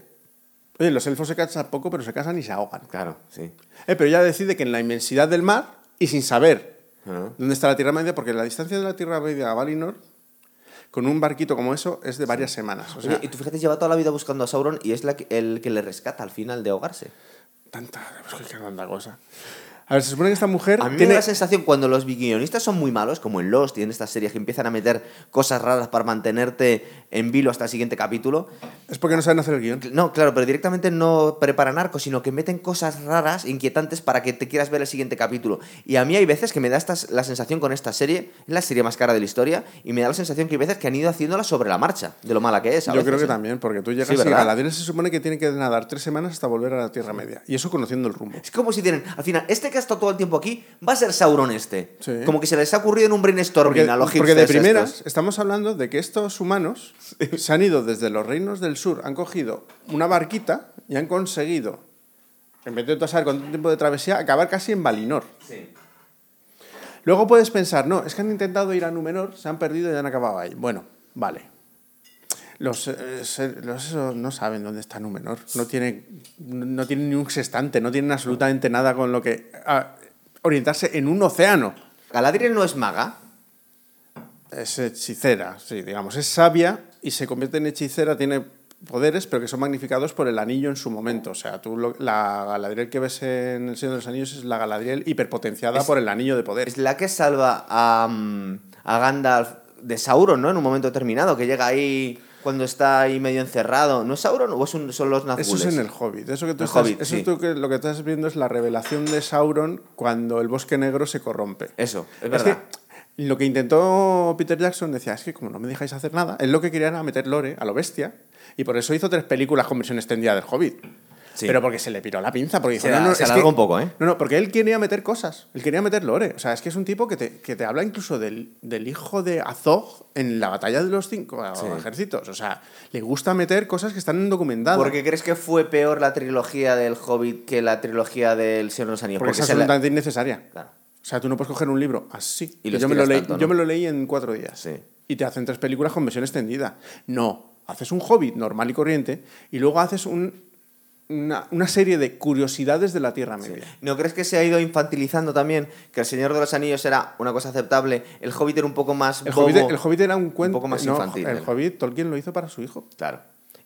Oye, los elfos se casan poco, pero se casan y se ahogan. Claro, sí. Eh, pero ella decide que en la inmensidad del mar y sin saber Ah. dónde está la Tierra Media, porque la distancia de la Tierra Media a Valinor, con un barquito como eso, es de varias semanas. O sea, Oye, y tú fíjate, lleva toda la vida buscando a Sauron y es la que- el que le rescata al final de ahogarse. tanta, pues, qué tanta cosa. A ver, se supone que esta mujer A mí me tiene... da la sensación cuando los guionistas son muy malos, como en Lost y en estas series que empiezan a meter cosas raras para mantenerte en vilo hasta el siguiente capítulo. Es porque no saben hacer el guion. No, claro, pero directamente no preparan arcos, sino que meten cosas raras, inquietantes para que te quieras ver el siguiente capítulo. Y a mí hay veces que me da esta- la sensación con esta serie, es la serie más cara de la historia, y me da la sensación que hay veces que han ido haciéndola sobre la marcha, de lo mala que es. a Yo veces, creo que ¿eh? también, porque tú llegas Sí, y. Galadriel se supone que tiene que nadar tres semanas hasta volver a la Tierra Media. Y eso conociendo el rumbo. Es como si tienen, al final, este que ha estado todo el tiempo aquí, va a ser Sauron este. Sí. Como que se les ha ocurrido en un brainstorming Porque, a los porque de primeras estos. estamos hablando de que estos humanos se han ido desde los reinos del sur, han cogido una barquita y han conseguido, en vez de tú saber cuánto tiempo de travesía, acabar casi en Valinor. Sí. Luego puedes pensar, no, es que han intentado ir a Númenor, se han perdido y han acabado ahí. Bueno, vale. Los, eh, los esos no saben dónde está Númenor. No tienen, no tienen ni un sextante, no tienen absolutamente nada con lo que orientarse en un océano. Galadriel no es maga. Es hechicera, sí, digamos. Es sabia y se convierte en hechicera, tiene poderes, pero que son magnificados por el anillo en su momento. O sea, tú lo- la Galadriel que ves en El Señor de los Anillos es la Galadriel hiperpotenciada Es- por el anillo de poder. Es la que salva a, mm, a Gandalf de Sauron, ¿no? En un momento determinado, que llega ahí cuando está ahí medio encerrado. ¿No es Sauron o es son los Nazgûl? Eso es en el Hobbit. Eso que tú El estás, Hobbit, eso sí. tú que, lo que estás viendo es la revelación de Sauron cuando el bosque negro se corrompe. Eso, es Es verdad. que lo que intentó Peter Jackson decía, es que como no me dejáis hacer nada, él lo que quería era meter lore a lo bestia, y por eso hizo tres películas con versión extendida del Hobbit. Sí. Pero porque se le piró la pinza, porque dijo, Se no, no, se es que- un poco, ¿eh? No, no, porque él quería meter cosas, él quería meter lore. O sea, es que es un tipo que te, que te habla incluso del, del hijo de Azog en la batalla de los cinco Sí. ejércitos. O sea, le gusta meter cosas que están documentadas. ¿Por qué crees que fue peor la trilogía del Hobbit que la trilogía del Señor de los Anillos? Porque, es se la- absolutamente innecesaria. Claro. O sea, tú no puedes coger un libro así. Y yo, me lo leí, tanto, ¿no? yo me lo leí en cuatro días. Sí. Y te hacen tres películas con versión extendida. No, haces un hobbit normal y corriente y luego haces un- una, una serie de curiosidades de la Tierra Media. ¿No crees que se ha ido infantilizando también? Que el Señor de los Anillos era una cosa aceptable, el Hobbit era un poco más El bobo. hobbit, el Hobbit era un cuento. poco más no, infantil, El. Hobbit, Tolkien lo hizo para su hijo. Claro.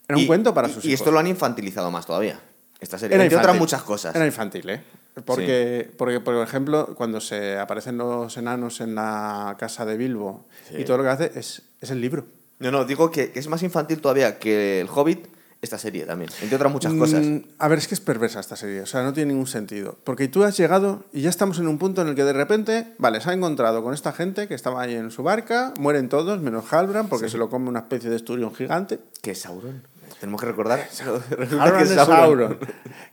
Era un cuento para sus y hijos. esto lo han infantilizado más todavía. Esta serie. Era Entre otras muchas cosas. Era infantil, ¿eh? Porque, porque, por ejemplo, cuando se aparecen los enanos en la casa de Bilbo Sí. y todo lo que hace es, es el libro. No, no, digo que es más infantil todavía que el Hobbit, esta serie también. Entre otras muchas cosas. Mm, a ver, es que es perversa esta serie, o sea, no tiene ningún sentido. Porque tú has llegado y ya estamos en un punto en el que de repente, vale, se ha encontrado con esta gente que estaba ahí en su barca, mueren todos, menos Halbrand, porque se lo come una especie de esturión gigante. ¿Qué es Sauron? Tenemos que recordar. Halbrand [LAUGHS] que es Sauron.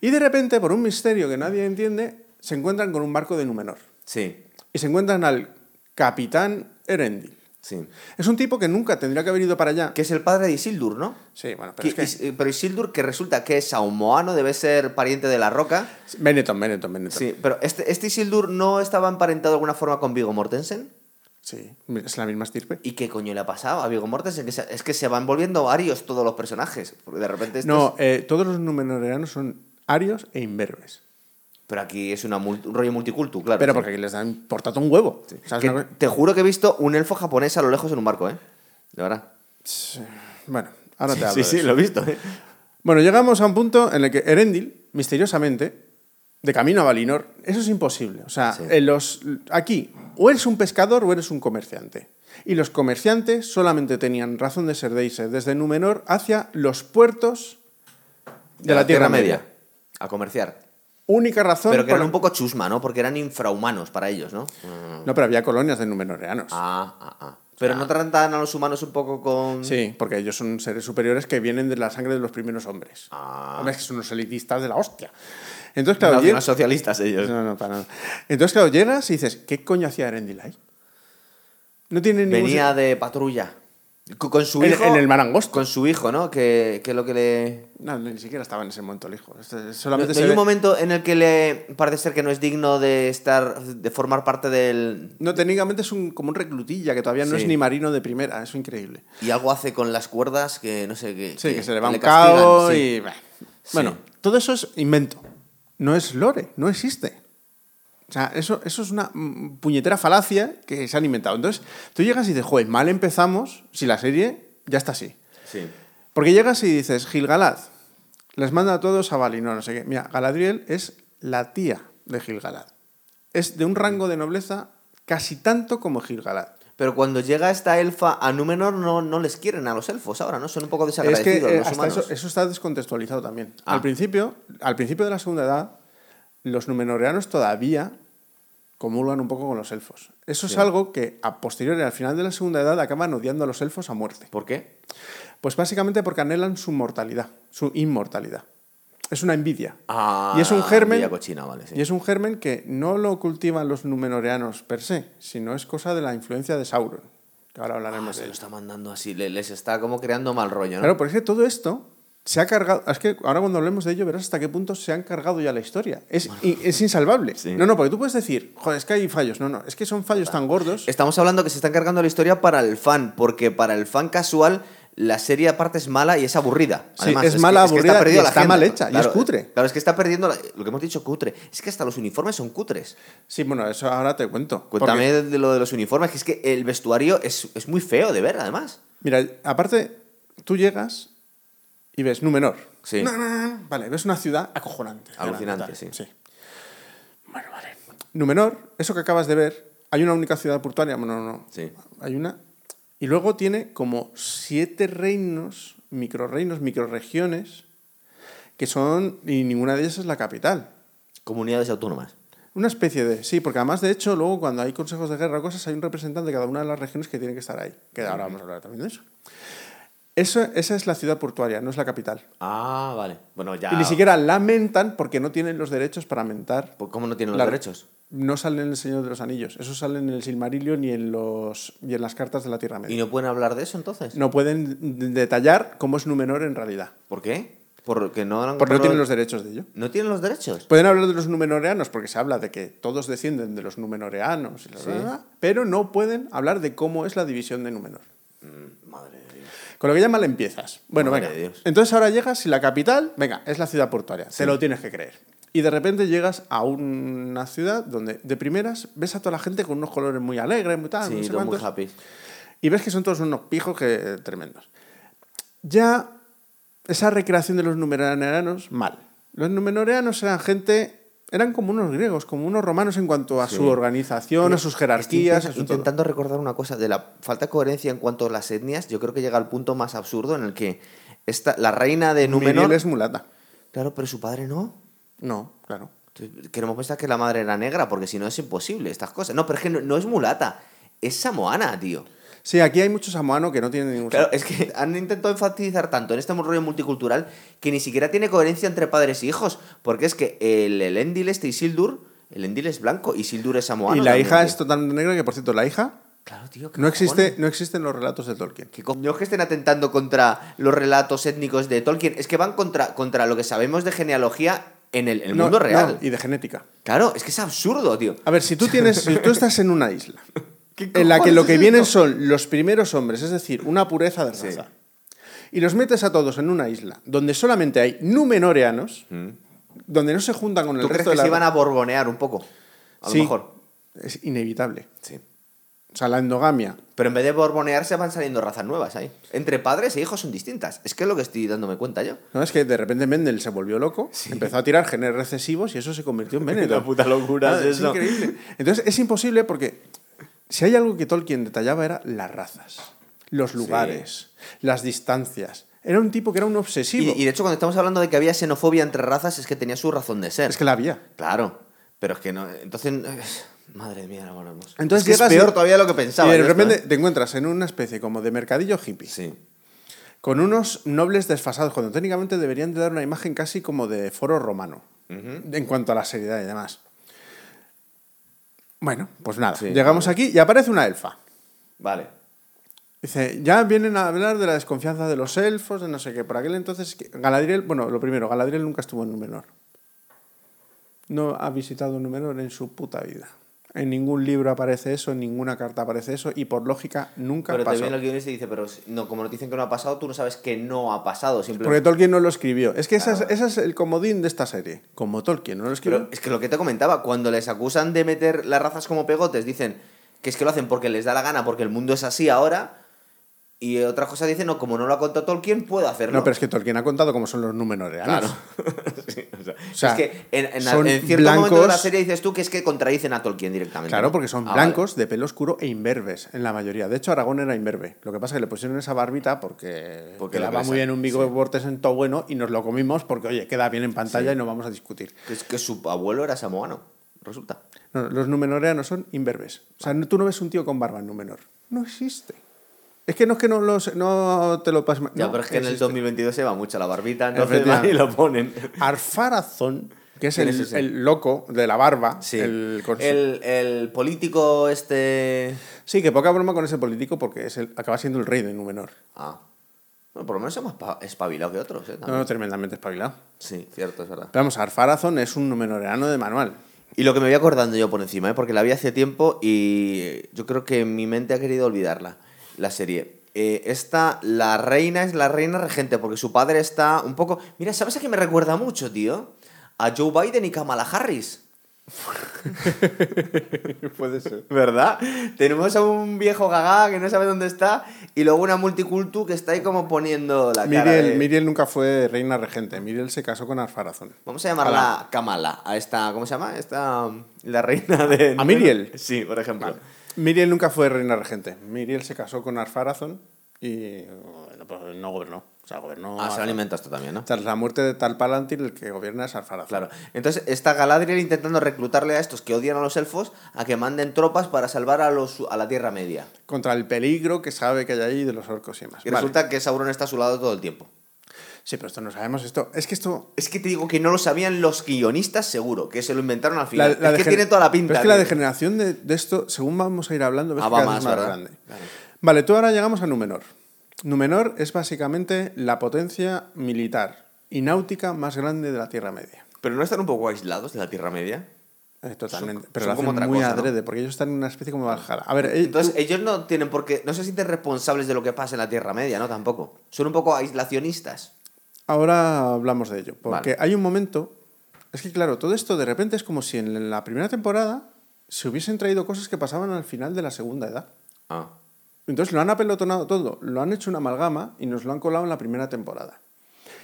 Y de repente, por un misterio que nadie entiende, se encuentran con un barco de Númenor. Sí, Y se encuentran al capitán Erendil. Sí. Es un tipo que nunca tendría que haber ido para allá. Que es el padre de Isildur, ¿no? Sí, bueno, pero Que- es que... Is- pero Isildur, que resulta que es saumoano, debe ser pariente de la roca. Benetton, Benetton, Benetton. Sí, pero este, este Isildur no estaba emparentado de alguna forma con Viggo Mortensen. Sí, es la misma estirpe. ¿Y qué coño le ha pasado a Viggo Mortensen? Que se- es que se van volviendo varios todos los personajes. Porque de repente estos- No, eh, todos los numenoreanos son arios e imberbes. Pero aquí es una un rollo multicultu, claro. Pero sí. porque aquí les dan por tanto un huevo. Te juro que he visto un elfo japonés a lo lejos en un barco, ¿eh? De verdad. Sí. Bueno, ahora te hablo Sí, de sí, eso. lo he visto, ¿eh? Bueno, llegamos a un punto en el que Erendil, misteriosamente, de camino a Valinor, eso es imposible. O sea, en los, aquí, o eres un pescador o eres un comerciante. Y los comerciantes solamente tenían razón de ser de irse desde Númenor hacia los puertos de, la, Tierra, Media. A comerciar. Única razón... Pero que eran un poco chusma, ¿no? Porque eran infrahumanos para ellos, ¿no? Mm. No, pero había colonias de numenoreanos. Ah, ah, ah. Pero no tratan a los humanos un poco con... Sí, porque ellos son seres superiores que vienen de la sangre de los primeros hombres. Ah. Hombre, es que son unos elitistas de la hostia. Entonces, Claro, lleg- socialistas ellos. No, no, para nada. Entonces, claro, llegas y dices, ¿qué coño hacía Erendil ahí? No tiene ningún Venía de patrulla. Co- Con su En- hijo. en el Mar Angosto. Con su hijo, ¿no? Que, que lo que le. No, ni siquiera estaba en ese momento el hijo. Este- solamente no se hay ve- un momento en el que le parece ser que no es digno de estar. de formar parte del. No, técnicamente es un, como un reclutilla que todavía no Sí. es ni marino de primera. Es increíble. Y algo hace con las cuerdas que no sé qué. Sí, que, se le va un cabo y... Bueno, todo eso es invento. No es lore, no existe. O sea, eso, eso es una mm, puñetera falacia que se han inventado. Entonces, tú llegas y dices, joder, mal empezamos si la serie ya está así. Sí. Porque llegas y dices, Gilgalad, les manda a todos a Valinor, no sé qué. Mira, Galadriel es la tía de Gilgalad. Es de un rango de nobleza casi tanto como Gilgalad. Pero cuando llega esta elfa a Númenor no, no les quieren a los elfos ahora, ¿no? Son un poco Es que desagradecidos eh, los humanos. eso, eso está descontextualizado también. Ah. Al, principio, al principio de la Segunda Edad, los numenoreanos todavía comulgan un poco con los elfos. Eso es algo que a posteriori, al final de la Segunda Edad, acaban odiando a los elfos a muerte. ¿Por qué? Pues básicamente porque anhelan su mortalidad, su inmortalidad. Es una envidia. Ah, y es un germen. envidia cochina, vale, sí. Y es un germen que no lo cultivan los numenoreanos per se, sino es cosa de la influencia de Sauron. Que ahora Ah, hablaremos se de lo está mandando así, le- les está como creando mal rollo, ¿no? Claro, porque todo esto se ha cargado. Es que ahora cuando hablemos de ello verás hasta qué punto se han cargado ya la historia. Es, es insalvable. Sí. No, no, porque tú puedes decir, joder, es que hay fallos. No, no, es que son fallos tan gordos. Estamos hablando que se está encargando la historia para el fan, porque para el fan casual la serie aparte es mala y es aburrida. Sí, Además, es que- mala, que aburrida y la está mal hecha, y es cutre. Claro, es que está perdiendo la- lo que hemos dicho cutre. Es que hasta los uniformes son cutres. Sí, bueno, eso ahora te cuento. Cuéntame Porque, de lo de los uniformes, que es que el vestuario es, es muy feo de ver, además. mira, aparte, tú llegas y ves Númenor. Sí. No, no, no, Vale, ves una ciudad acojonante. Alucinante, tal. sí. Bueno, vale. Númenor, eso que acabas de ver, hay una única ciudad portuaria. Bueno, no, no. Sí. Hay una. Y luego tiene como siete reinos, microreinos, microregiones, que son. Y ninguna de ellas es la capital. Comunidades autónomas. Una especie de. Sí, porque además, de hecho, luego cuando hay consejos de guerra o cosas, hay un representante de cada una de las regiones que tiene que estar ahí. Que ahora vamos a hablar también de eso. Eso, esa es la ciudad portuaria, no es la capital. Ah, vale. Bueno, ya. Y ni siquiera lamentan porque no tienen los derechos para mentar. ¿Por ¿Cómo no tienen los La- derechos? No salen en el Señor de los Anillos. Eso sale en el Silmarillion y en, los, y en las cartas de la Tierra Media. ¿Y no pueden hablar de eso entonces? No pueden detallar cómo es Númenor en realidad. ¿Por qué? Porque no han Porque no tienen los derechos de ello. ¿No tienen los derechos. Pueden hablar de los numenoreanos porque se habla de que todos descienden de los numenoreanos, y la, Sí. la, pero no pueden hablar de cómo es la división de Númenor. Mm, Madre. Con lo que ya mal empiezas. Bueno, Madre venga. Dios. Entonces ahora llegas y la capital, venga, es la ciudad portuaria. Te lo tienes que creer. Y de repente llegas a una ciudad donde de primeras ves a toda la gente con unos colores muy alegres, muy tal, no Sí, sé todo muy happy. Y ves que son todos unos pijos que, eh, tremendos. Ya esa recreación de los numenoreanos, mal. Los numenoreanos eran gente, eran como unos griegos, como unos romanos en cuanto a Sí. su organización, a sus jerarquías, Estoy todo. intentando recordar una cosa de la falta de coherencia en cuanto a las etnias. Yo creo que llega al punto más absurdo en el que esta, la reina de Númenor. Miriel es mulata. Claro, pero su padre no. No, claro. Entonces, Queremos pensar que la madre era negra, porque si no es imposible estas cosas. No, pero es que no, no es mulata, es samoana, tío. Sí, aquí hay muchos samoanos que no tienen ningún Claro, es que han intentado enfatizar tanto en este rollo multicultural que ni siquiera tiene coherencia entre padres e hijos. Porque es que el Elendil este Isildur, el Elendil es blanco y Isildur es samoano. Y la también, hija tío. es totalmente negra, que por cierto, la hija Claro, tío. ¿qué no existe, no existen los relatos de Tolkien. Que No es que estén atentando contra los relatos étnicos de Tolkien, es que van contra, contra lo que sabemos de genealogía en el, el No, mundo no, real. y de genética. Claro, es que es absurdo, tío. A ver, si tú tienes, si tú estás en una isla ¿Qué [LAUGHS] en la que lo es que vienen esto? son los primeros hombres, es decir, una pureza de Sí. raza, y los metes a todos en una isla donde solamente hay numenoreanos, donde no se juntan con el Mm. ¿Tú crees resto que de la se iban a borbonear un poco? A Sí. lo mejor. es inevitable. Sí. O sea, la endogamia. Pero en vez de borbonearse van saliendo razas nuevas ahí. Entre padres e hijos son distintas. Es que es lo que estoy dándome cuenta yo. ¿No? Es que de repente Mendel se volvió loco, empezó a tirar genes recesivos y eso se convirtió en [LAUGHS] Benetton. La puta locura es [LAUGHS] increíble. Entonces es imposible porque si hay algo que Tolkien detallaba era las razas, los lugares, las distancias. Era un tipo que era un obsesivo. Y, y de hecho, cuando estamos hablando de que había xenofobia entre razas, es que tenía su razón de ser. Es que la había. Claro. Pero es que no. Entonces. [SIGHS] Madre mía, no volvemos. Entonces es que es y- peor todavía de lo que pensaba. y de esto, repente ¿eh? te encuentras en una especie como de mercadillo hippie. Sí. Con unos nobles desfasados, cuando técnicamente deberían de dar una imagen casi como de foro romano. En cuanto a la seriedad y demás. Bueno, pues nada. Sí, llegamos aquí y aparece una elfa. Vale. Dice, ya vienen a hablar de la desconfianza de los elfos, de no sé qué. Por aquel entonces, Galadriel, bueno, lo primero, Galadriel nunca estuvo en Númenor. No ha visitado Númenor en su puta vida. En ningún libro aparece eso, en ninguna carta aparece eso, y por lógica nunca Pero pasó. también el guionista dice, pero no, como nos dicen que no ha pasado, tú no sabes que no ha pasado. Porque Simplemente. Tolkien no lo escribió. Es que ese es, Claro. es el comodín de esta serie. Como Tolkien no lo escribió. Pero es que lo que te comentaba, cuando les acusan de meter las razas como pegotes, dicen que es que lo hacen porque les da la gana, porque el mundo es así ahora. Y otra cosa dicen, no, como no lo ha contado Tolkien, puedo hacerlo. no, pero es que Tolkien ha contado cómo son los númenoreanos. Claro. [LAUGHS] Sí, o sea, O sea, es que en, en- son en cierto momento de la serie dices tú que es que contradicen a Tolkien directamente. Claro, ¿no? porque son Ah, vale. blancos, de pelo oscuro e imberbes en la mayoría. De hecho, Aragón era imberbe. Lo que pasa es que le pusieron esa barbita porque, Porque quedaba muy bien un bigo de Bortes en todo bueno y nos lo comimos porque, oye, queda bien en pantalla y no vamos a discutir. Es que su abuelo era samoano, resulta. No, los numenoreanos son imberbes. O sea, tú no ves un tío con barba en Númenor. No existe. Es que no es que no, los, no te lo pases. Ya, no, pero es que en el existe. 2022 se va mucho la barbita, entonces van y lo ponen. Arfarazón, que es ¿Quién el, es el loco de la barba. Sí. El, El, el político este... Sí, que poca broma con ese político porque es el, acaba siendo el rey de Númenor. Ah. Bueno, por lo menos es más pa- espabilado que otros, ¿eh? No, no, tremendamente espabilado. Sí, cierto, es verdad. Pero vamos, Arfarazón es un numenoreano de manual. Y lo que me voy acordando yo por encima, ¿eh? porque la vi hace tiempo y yo creo que mi mente ha querido olvidarla, la serie. Eh, esta, la reina es la reina regente, porque su padre está un poco... Mira, ¿sabes a qué me recuerda mucho, tío? A Joe Biden y Kamala Harris. [LAUGHS] Puede ser. ¿Verdad? Tenemos a un viejo gaga que no sabe dónde está y luego una multicultu que está ahí como poniendo la cara Miriel, de- Miriel nunca fue reina regente. Miriel se casó con Arfarazón. Vamos a llamarla Kamala, a esta... ¿Cómo se llama? Esta... La reina de... ¿A Miriel? Sí, por ejemplo. Miriel nunca fue reina regente. Miriel se casó con Arfarazón y pues no gobernó. O sea, gobernó. Ah, se Arfa- alimenta esto también, ¿no? Tras la muerte de Tal Palantir, el que gobierna es Arfarazón. Claro. Entonces está Galadriel intentando reclutarle a estos que odian a los elfos a que manden tropas para salvar a, los, a la Tierra Media. Contra el peligro que sabe que hay ahí de los orcos y demás. Y Vale. resulta que Sauron está a su lado todo el tiempo. Sí, pero esto no sabemos. Esto, es que esto. Es que te digo que no lo sabían los guionistas seguro, que se lo inventaron al final. la es que tiene toda la pinta. pero es que la degeneración de, de esto, según vamos a ir hablando, ves Ah, que va más, es más grande. Claro. Vale, tú ahora llegamos a Númenor. Númenor es básicamente la potencia militar y náutica más grande de la Tierra Media. Pero no están un poco aislados de la Tierra Media. Eh, totalmente. Son- pero son lo como otra muy cosa, ¿no? adrede, porque ellos están en una especie como Valhalla. A ver, eh, Entonces ellos no tienen por qué, no se sienten responsables de lo que pasa en la Tierra Media, ¿no? Tampoco. Son un poco aislacionistas. Ahora hablamos de ello. Porque Vale. hay un momento. Es que, claro, todo esto de repente es como si en la primera temporada se hubiesen traído cosas que pasaban al final de la segunda edad. Ah. Entonces lo han apelotonado todo, lo han hecho una amalgama y nos lo han colado en la primera temporada.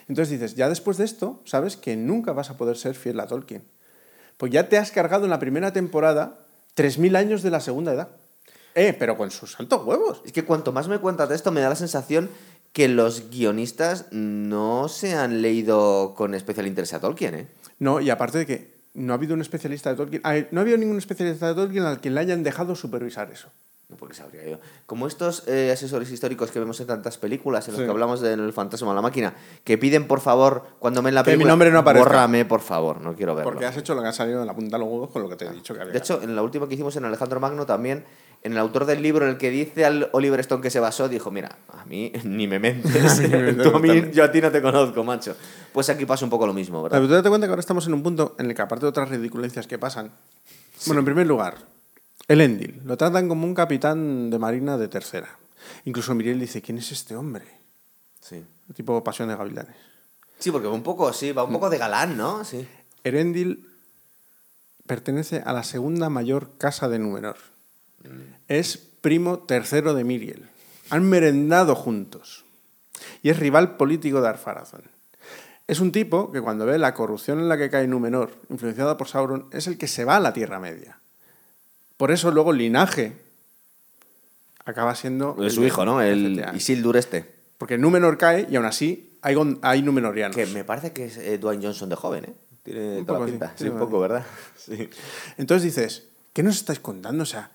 Entonces dices, ya después de esto, sabes que nunca vas a poder ser fiel a Tolkien. Pues ya te has cargado en la primera temporada 3.000 años de la segunda edad. Eh, pero con sus santos huevos. Es que cuanto más me cuentas de esto, me da la sensación que los guionistas no se han leído con especial interés a Tolkien, ¿eh? No, y aparte de que no ha habido un especialista de Tolkien, ah, no ha habido ningún especialista de Tolkien al que le hayan dejado supervisar eso. No, porque sabría yo. Como estos eh, asesores históricos que vemos en tantas películas, en los Sí. que hablamos del fantasma de la máquina, que piden, por favor, cuando ven la Que mi película... nombre no aparezca. Bórrame, por favor, no quiero verlo. Porque has hecho lo que ha salido de la punta de los huevos con lo que te he dicho que había. De hecho, en la última que hicimos en Alejandro Magno también, en el autor del libro, en el que dice al Oliver Stone que se basó, dijo, mira, a mí [LAUGHS] ni me mentes, [LAUGHS] [LAUGHS] Tú a mí- yo a ti no te conozco, macho. Pues aquí pasa un poco lo mismo, ¿verdad? Pero tú date cuenta que ahora estamos en un punto en el que, aparte de otras ridiculencias que pasan, bueno, en primer lugar, el Endil lo tratan como un capitán de marina de tercera. Incluso Miriel dice, ¿quién es este hombre? Sí. Tipo Pasión de Gavilanes. Sí, porque va un poco, sí, va un poco de galán, ¿no? Sí. Erendil pertenece a la segunda mayor casa de Númenor. Es primo tercero de Miriel. Han merendado juntos. Y es rival político de Arfarazón. Es un tipo que cuando ve la corrupción en la que cae Númenor, influenciada por Sauron, es el que se va a la Tierra Media. Por eso luego el linaje acaba siendo... El su hijo, ¿no? El. Isildur este. Porque Númenor cae y aún así hay, hay Númenorianos. Que me parece que es eh, Dwayne Johnson de joven, ¿eh? Tiene Un toda la poco, pinta. Sí, Sí, un poco, ¿verdad? [LAUGHS] Sí. Entonces dices, ¿qué nos estáis contando? O sea,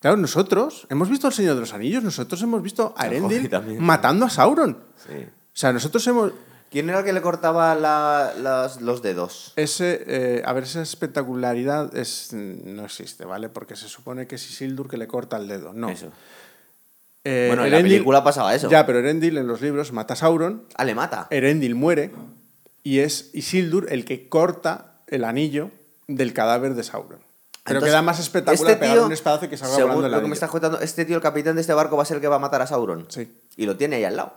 claro, nosotros hemos visto al Señor de los Anillos, nosotros hemos visto a Erendil matando a Sauron. sí. O sea, nosotros hemos... ¿Quién era el que le cortaba la- las- los dedos? Ese, eh, a ver, esa espectacularidad es, no existe, ¿vale? Porque se supone que es Isildur que le corta el dedo. No. Eso. Eh, Bueno, en la película pasaba eso. Ya, pero Erendil en los libros mata a Sauron, Ah, le mata. Erendil muere y es Isildur el que corta el anillo del cadáver de Sauron. Pero Entonces, queda más espectacular este pegar tío, un espadazo y que salga según volando el lo que me estás contando, este tío, el capitán de este barco, va a ser el que va a matar a Sauron. Sí. Y lo tiene ahí al lado.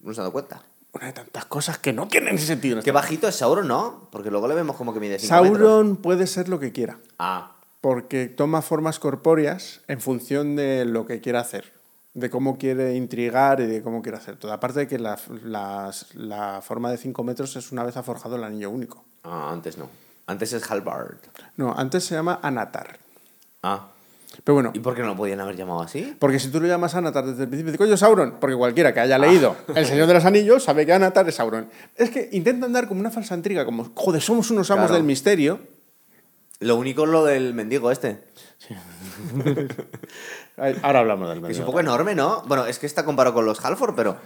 No se ha dado cuenta. Una de tantas cosas que no tienen ese sentido. en Qué esta- bajito es Sauron, ¿no? Porque luego le vemos como que mide 5 metros. Sauron puede ser lo que quiera, Ah, porque toma formas corpóreas en función de lo que quiera hacer, de cómo quiere intrigar y de cómo quiere hacer todo. Aparte de que la, las- la forma de 5 metros es una vez ha forjado el anillo único. ah, antes no. Antes es Halbard. No, antes se llama Anatar. Ah. Pero bueno, ¿Y por qué no lo podían haber llamado así? porque si tú lo llamas Anatar desde el principio, dices, coño, Sauron, porque cualquiera que haya Ah. leído El Señor de los Anillos sabe que Anatar es Sauron. Es que intentan dar como una falsa intriga, como, joder, somos unos amos Claro. del misterio. Lo único es lo del mendigo este. [LAUGHS] Ahora hablamos del Que es un poco enorme, ¿no? Bueno, es que está comparado con los Halford, pero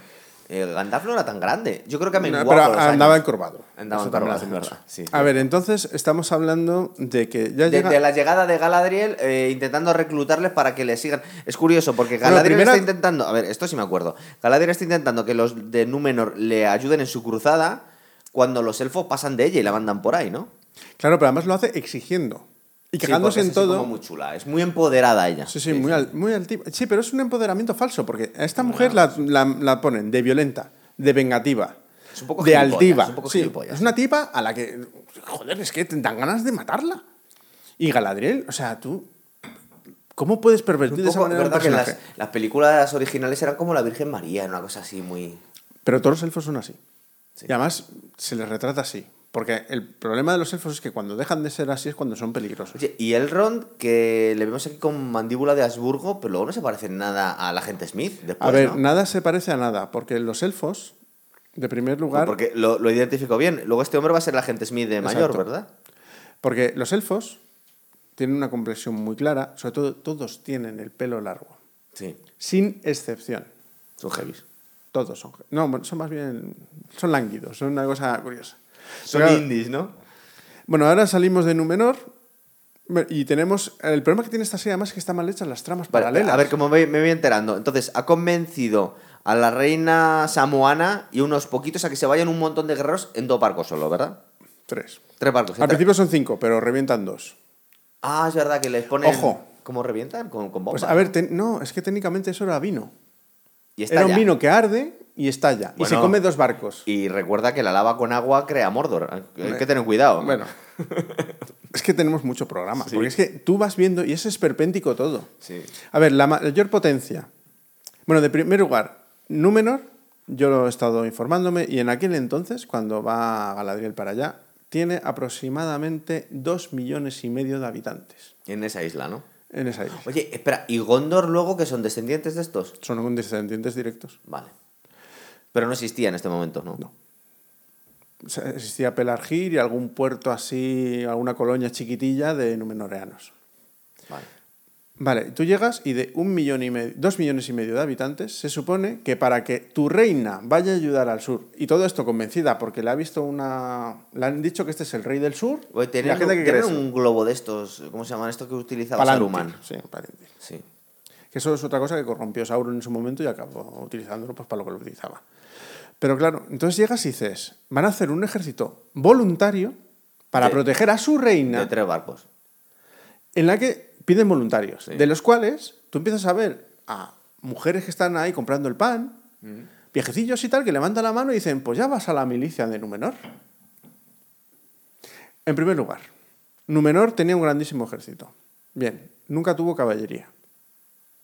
eh, Gandalf no era tan grande. Yo creo que No, pero andaba encorvado. Andaba encorvado, verdad, sí. A ver, entonces estamos hablando de que ya De, llega... de la llegada de Galadriel eh, intentando reclutarles para que le sigan. Es curioso porque Galadriel primera- está intentando. A ver, esto sí me acuerdo. Galadriel está intentando que los de Númenor le ayuden en su cruzada cuando los elfos pasan de ella y la mandan por ahí, ¿no? Claro, pero además lo hace exigiendo. Y Sí, quejándose porque en es todo. como muy chula. Es muy empoderada ella. Sí, sí, muy, al- muy altiva. Sí, pero es un empoderamiento falso, porque a esta mujer la, la- la ponen de violenta, de vengativa, Es un poco de altiva. es un poco Sí, es una tipa a la que, joder, es que te dan ganas de matarla. Y Galadriel, o sea, tú, ¿cómo puedes pervertir de esa manera ¿verdad? Que las, películas originales eran como la Virgen María, una cosa así muy. Pero todos los elfos son así. Sí. Y además se les retrata así. Porque el problema de los elfos es que cuando dejan de ser así es cuando son peligrosos. Oye, y Elrond, que le vemos aquí con mandíbula de Habsburgo, pero luego no se parece en nada a la gente Smith. Después, A ver, ¿no? nada se parece a nada, porque los elfos, de primer lugar, Porque lo, lo identifico bien. Luego este hombre va a ser el agente Smith de mayor, Exacto. ¿verdad? porque los elfos tienen una complexión muy clara, sobre todo todos tienen el pelo largo, Sí, sin excepción. son heavies. Todos son. No, son más bien. Son lánguidos, son una cosa curiosa. Son Pero, indies, ¿no? Bueno, ahora salimos de Númenor y tenemos. El problema que tiene esta serie además es que están mal hechas las tramas Vale, paralelas. a ver, como me, me voy enterando. Entonces, ha convencido a la reina samoana y unos poquitos a que se vayan un montón de guerreros en dos barcos solo, ¿verdad? Tres. Tres barcos. Al principio son cinco, pero revientan dos. Ah, es verdad que les ponen... Ojo. ¿Cómo revientan? Con, con bombas. Pues a ver, te- no, es que técnicamente eso era vino. y está Era un vino que arde y estalla. y se come dos barcos. Y recuerda que la lava con agua crea Mordor. Hay que tener cuidado. Bueno. [LAUGHS] es que tenemos mucho programa. Sí. Porque es que tú vas viendo y es esperpéntico todo. Sí. A ver, la mayor potencia. Bueno, de primer lugar, Númenor, yo lo he estado informándome, y en aquel entonces, cuando va Galadriel para allá, tiene aproximadamente dos millones y medio de habitantes En esa isla, ¿no? en esa isla. Oye, espera, ¿y Gondor luego que son descendientes de estos? Son descendientes directos. Vale. Pero no existía en este momento, ¿no? No. O sea, Existía Pelargir y algún puerto así, alguna colonia chiquitilla de numenoreanos. Vale. Vale, tú llegas y de un millón y medio, dos millones y medio de habitantes, se supone que para que tu reina vaya a ayudar al sur, y todo esto convencida porque le ha visto una. Le han dicho que este es el rey del sur. Oye, y ¿tienen, la gente que eso. un globo de estos, ¿cómo se llaman estos que utilizaba Palantir, Saruman? Sí, Palantir. Sí. Que eso es otra cosa que corrompió Sauron en su momento y acabó utilizándolo pues, para lo que lo utilizaba. Pero claro, entonces llegas y dices, van a hacer un ejército voluntario para proteger a su reina. De tres barcos. en la que piden voluntarios, Sí. de los cuales tú empiezas a ver a mujeres que están ahí comprando el pan, viejecillos y tal, que levantan la mano y dicen, pues ya vas a la milicia de Númenor. En primer lugar, Númenor tenía un grandísimo ejército. Bien, nunca tuvo caballería.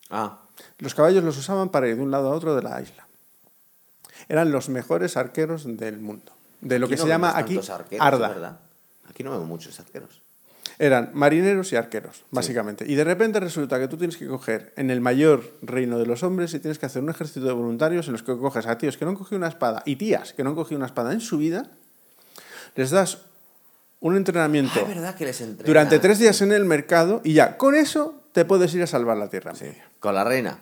Ah, Los caballos los usaban para ir de un lado a otro de la isla. Eran los mejores arqueros del mundo. De lo aquí que no se llama aquí arqueros, Arda. ¿verdad? Aquí no vemos muchos arqueros. eran marineros y arqueros, básicamente. Y de repente resulta que tú tienes que coger en el mayor reino de los hombres y tienes que hacer un ejército de voluntarios en los que coges a tíos que no han cogido una espada y tías que no han cogido una espada en su vida, les das un entrenamiento Ah, verdad que les entrena. durante tres días en el mercado y ya, con eso te puedes ir a salvar la tierra. Media. Con la reina.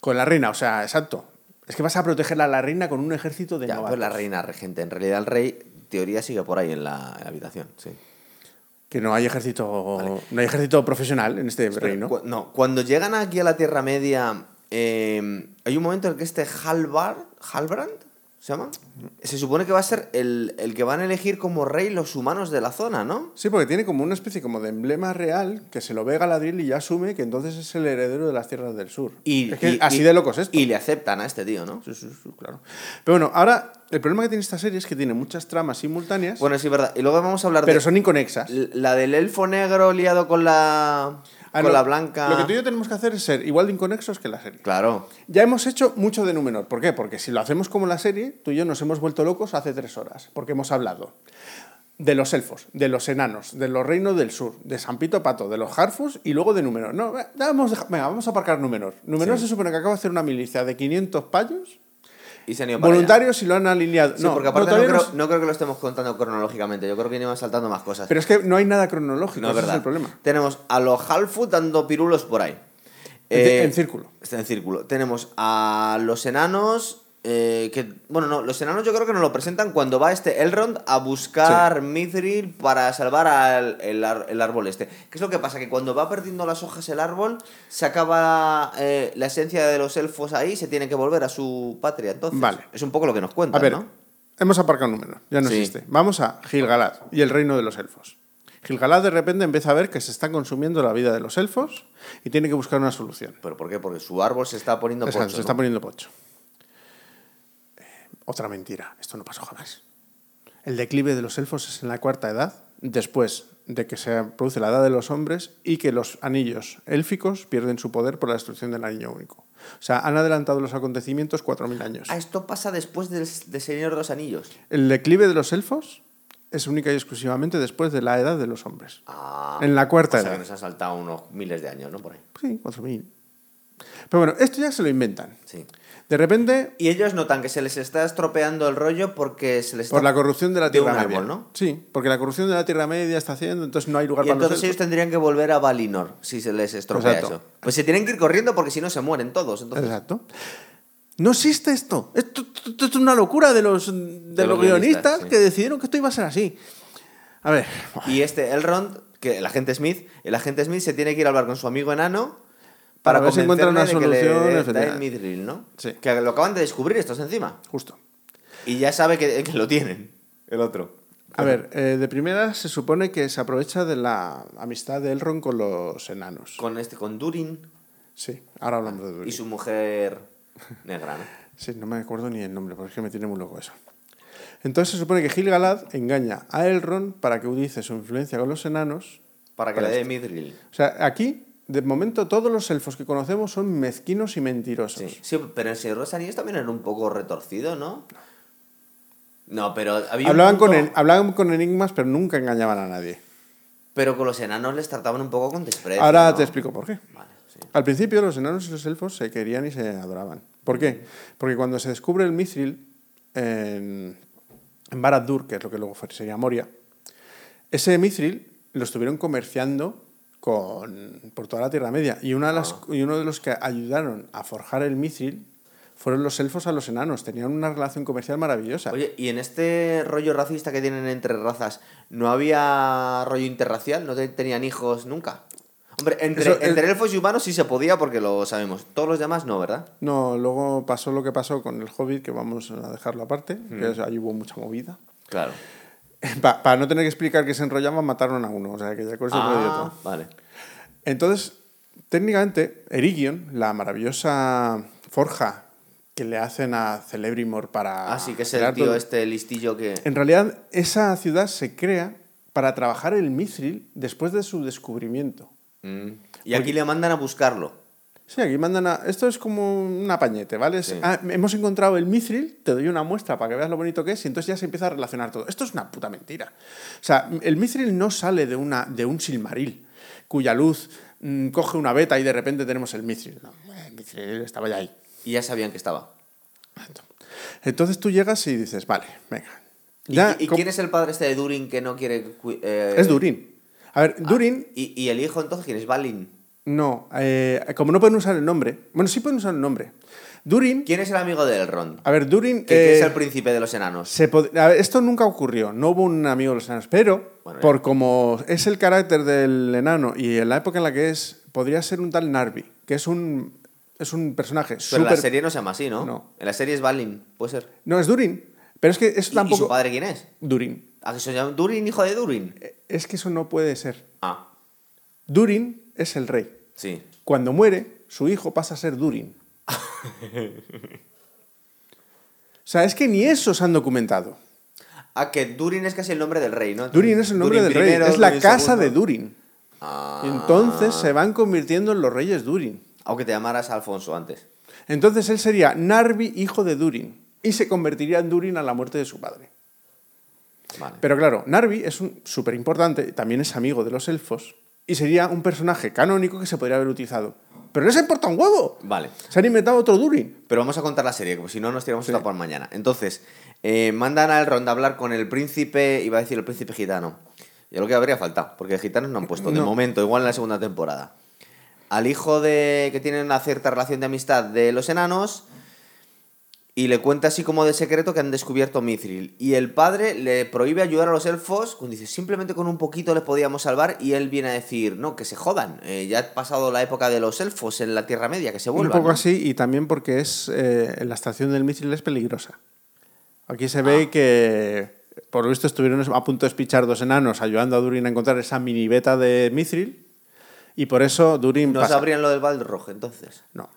Con la reina, o sea, exacto. Es que vas a proteger a la reina con un ejército de Ya, novatos. pues la reina regente. En realidad el rey, teoría, sigue por ahí en la, en la habitación. Sí. Que no hay ejército, no hay ejército profesional en este reino. Cu- no, cuando llegan aquí a la Tierra Media, eh, hay un momento en el que este Halvard, Halbrand, ¿se llama? Se supone que va a ser el, el que van a elegir como rey los humanos de la zona, ¿no? Sí, porque tiene como una especie como de emblema real que se lo ve Galadriel y ya asume que entonces es el heredero de las tierras del sur. Y, es que y- así y- de loco es esto. Y le aceptan a este tío, ¿no? Sí, sí, sí, claro. Pero bueno, ahora el problema que tiene esta serie es que tiene muchas tramas simultáneas, Bueno, sí, verdad. Y luego vamos a hablar pero de son inconexas. la del elfo negro liado con la, Ah, con no, la blanca. Lo que tú y yo tenemos que hacer es ser igual de inconexos que la serie. Claro. Ya hemos hecho mucho de Númenor. ¿Por qué? Porque si lo hacemos como la serie, tú y yo nos hemos vuelto locos hace tres horas. Porque hemos hablado de los elfos, de los enanos, de los reinos del sur, de San Pito Pato, de los Harfus y luego de Númenor. No, vamos, venga, vamos a aparcar Númenor. Númenor Sí. se supone que acaba de hacer una milicia de 500 payos Y se han ido para allá. voluntarios y lo han alineado. Sí, no, porque aparte no, creo, no- no creo que lo estemos contando cronológicamente. Yo creo que iban saltando más cosas. Pero es que no hay nada cronológico, no es ese verdad. es el problema. Tenemos a los Halfut dando pirulos por ahí. En Eh, en círculo. Está en círculo. Tenemos a los enanos. Eh, que, bueno, no, los enanos yo creo que nos lo presentan cuando va este Elrond a buscar Mithril para salvar al el, el árbol este. ¿Qué es lo que pasa? Que cuando va perdiendo las hojas el árbol, se acaba eh, la esencia de los elfos ahí, se tiene que volver a su patria. Entonces, Vale. es un poco lo que nos A cuentan, ver, ¿no? hemos aparcado Númenor, ya no Sí. existe. Vamos a Gilgalad y el reino de los elfos. Gilgalad de repente empieza a ver que se está consumiendo la vida de los elfos y tiene que buscar una solución. ¿Pero por qué? Porque su árbol se está poniendo Exacto, pocho, se está poniendo pocho. Otra mentira, esto no pasó jamás. El declive de los elfos es en la cuarta edad, después de que se produce la edad de los hombres y que los anillos élficos pierden su poder por la destrucción del anillo único. O sea, han adelantado los acontecimientos 4.000 años. Ah, esto pasa después del, de Señor de los Anillos. El declive de los elfos es única y exclusivamente después de la edad de los hombres. Ah, En la cuarta o sea, que edad. nos han saltado unos miles de años, ¿no? Por ahí. Sí, 4.000. Pero bueno, esto ya se lo inventan. Sí. De repente, Y ellos notan que se les está estropeando el rollo porque se les está... por la corrupción de la de Tierra un Media. árbol, ¿no? Sí, porque la corrupción de la Tierra Media está haciendo, entonces no hay lugar Y para los entonces ellos tendrían que volver a Valinor si se les estropea Exacto. eso. Pues se tienen que ir corriendo porque si no se mueren todos. Entonces, Exacto. No existe esto. Esto, esto- esto es una locura de los, de los los guionistas, guionistas sí. que decidieron que esto iba a ser así. A ver, Y este Elrond, que el agente Smith, el agente Smith se tiene que ir a hablar con su amigo enano Para ver si encuentra una solución, etcétera. dé Mithril, ¿no? Sí. Que lo acaban de descubrir estos encima. justo. Y ya sabe que, que lo tienen, el otro. A ver, eh, de primera se supone que se aprovecha de la amistad de Elrond con los enanos. Con este, con Durin Sí, ahora hablamos de Durin. y su mujer negra, ¿no? [LAUGHS] Sí, no me acuerdo ni el nombre, porque es que me tiene muy loco eso. Entonces se supone que Gil-galad engaña a Elrond para que utilice su influencia con los enanos. Para que Para le dé. Mithril. O sea, aquí, de momento, todos los elfos que conocemos son mezquinos y mentirosos. Sí. sí, pero el señor Anillos también era un poco retorcido, ¿no? No, pero había Hablaban, con punto- en- hablaban con enigmas, pero nunca engañaban a nadie. Pero con los enanos les trataban un poco con desprecio. Ahora ¿no? te explico por qué. Vale, sí. Al principio los enanos y los elfos se querían y se adoraban. ¿Por qué? Porque cuando se descubre el mithril en, en Barad-dûr, que es lo que luego sería Moria, ese mithril lo estuvieron comerciando con, por toda la Tierra Media. Y, una de las, y uno de los que ayudaron a forjar el mithril fueron los elfos a los enanos. Tenían una relación comercial maravillosa. Oye, ¿y en este rollo racista que tienen entre razas, no había rollo interracial? ¿No te- tenían hijos nunca? Hombre, entre, Eso, entre elfos y humanos sí se podía porque lo sabemos. Todos los demás no, ¿verdad? No, luego pasó lo que pasó con el Hobbit, que vamos a dejarlo aparte, Mm. que ahí hubo mucha movida. Claro. [LAUGHS] Pa- para no tener que explicar que se enrollaban, mataron a uno. O sea, que ya con eso Ah, todo. vale. Entonces, técnicamente, Erigion, la maravillosa forja que le hacen a Celebrimor para. Así que es el tío todo- este listillo que... En realidad, esa ciudad se crea para trabajar el mithril después de su descubrimiento. Mm. Y aquí le mandan a buscarlo. Sí, aquí mandan a... Esto es como un apañete, ¿vale? Ah, hemos encontrado el mithril, te doy una muestra para que veas lo bonito que es y entonces ya se empieza a relacionar todo. Esto es una puta mentira. O sea, el mithril no sale de, una, de un silmaril cuya luz mm, coge una beta y de repente tenemos el mithril. No, el mithril estaba ya ahí. Y ya sabían que estaba. Entonces tú llegas y dices, vale, venga. ¿Y, Ya, y com- quién es el padre este de Durin que no quiere... eh, Es Durin. A ver, ah, Durin, ¿Y, y el hijo entonces quién es? Balin. No, eh, como no pueden usar el nombre, bueno, sí pueden usar el nombre. Durin, ¿Quién es el amigo de Elrond? a ver, Durin... Que, es eh, el príncipe de los enanos. Se pod- a ver, esto nunca ocurrió, no hubo un amigo de los enanos, pero Bueno, por como es el carácter del enano y en la época en la que es, podría ser un tal Narvi, que es un, es un personaje Pero en la serie no se llama así, ¿no? No. En la serie es Balin, puede ser. No, es Durin, pero es que eso ¿Y- ¿Y, tampoco... su padre quién es? Durin. ¿A que se llama Durin, hijo de Durin? Es que eso no puede ser. Ah, Durin es el rey. Sí. Cuando muere, su hijo pasa a ser Durin. [LAUGHS] o sea, es que ni eso se han documentado. Ah, que Durin es casi el nombre del rey, ¿no? Durin es el nombre Durin del rey, es la Durin casa segundo. de Durin. Ah. Entonces se van convirtiendo en los reyes Durin. Aunque te llamaras Alfonso antes. Entonces él sería Narvi, hijo de Durin, y se convertiría en Durin a la muerte de su padre. Vale. Pero claro, Narvi es súper importante, también es amigo de los elfos, y sería un personaje canónico que se podría haber utilizado. Pero no se importa un huevo. Vale. Se han inventado otro Durin. Pero vamos a contar la serie, como si no nos tiramos hasta por mañana. Entonces, eh, mandan a Elrond a hablar con el príncipe, iba a decir el príncipe gitano. Y lo que habría faltado, porque gitanos no han puesto de No. momento, igual en la segunda temporada. Al hijo de que tiene una cierta relación de amistad de los enanos y le cuenta así como de secreto que han descubierto Mithril. Y el padre le prohíbe ayudar a los elfos, cuando dice, simplemente con un poquito les podíamos salvar, y él viene a decir, no, que se jodan, eh, ya ha pasado la época de los elfos en la Tierra Media, que se Un vuelvan. poco ¿no?". así, y también porque es eh, la estación del Mithril es peligrosa. Aquí se ve Ah. que, por lo visto, estuvieron a punto de espichar dos enanos ayudando a Durin a encontrar esa mini beta de Mithril, y por eso Durin ¿No pasa. sabrían lo del Balrog entonces? No.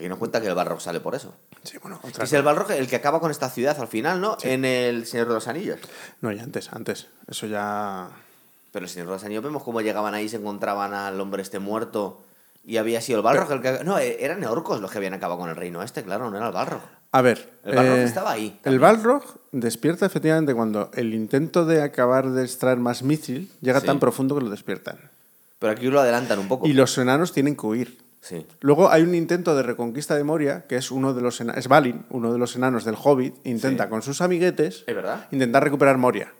Aquí nos cuenta que el Balrog sale por eso. Sí, bueno, otra Es el Balrog el que acaba con esta ciudad al final, ¿no? En el Señor de los Anillos. No, y antes, antes. Eso ya. Pero el Señor de los Anillos vemos cómo llegaban ahí, se encontraban al hombre este muerto y había sido el Balrog el que... No, eh, eran orcos los que habían acabado con el reino este, claro, no era el Balrog. A ver. El Balrog eh, estaba ahí. El Balrog despierta efectivamente cuando el intento de acabar de extraer más Mithril llega Sí. tan profundo que lo despiertan. Pero aquí lo adelantan un poco. Y los enanos tienen que huir. Sí. Luego hay un intento de reconquista de Moria, que es uno de los es Balin, uno de los enanos del Hobbit, intenta Sí. con sus amiguetes ¿Es verdad? intentar recuperar Moria.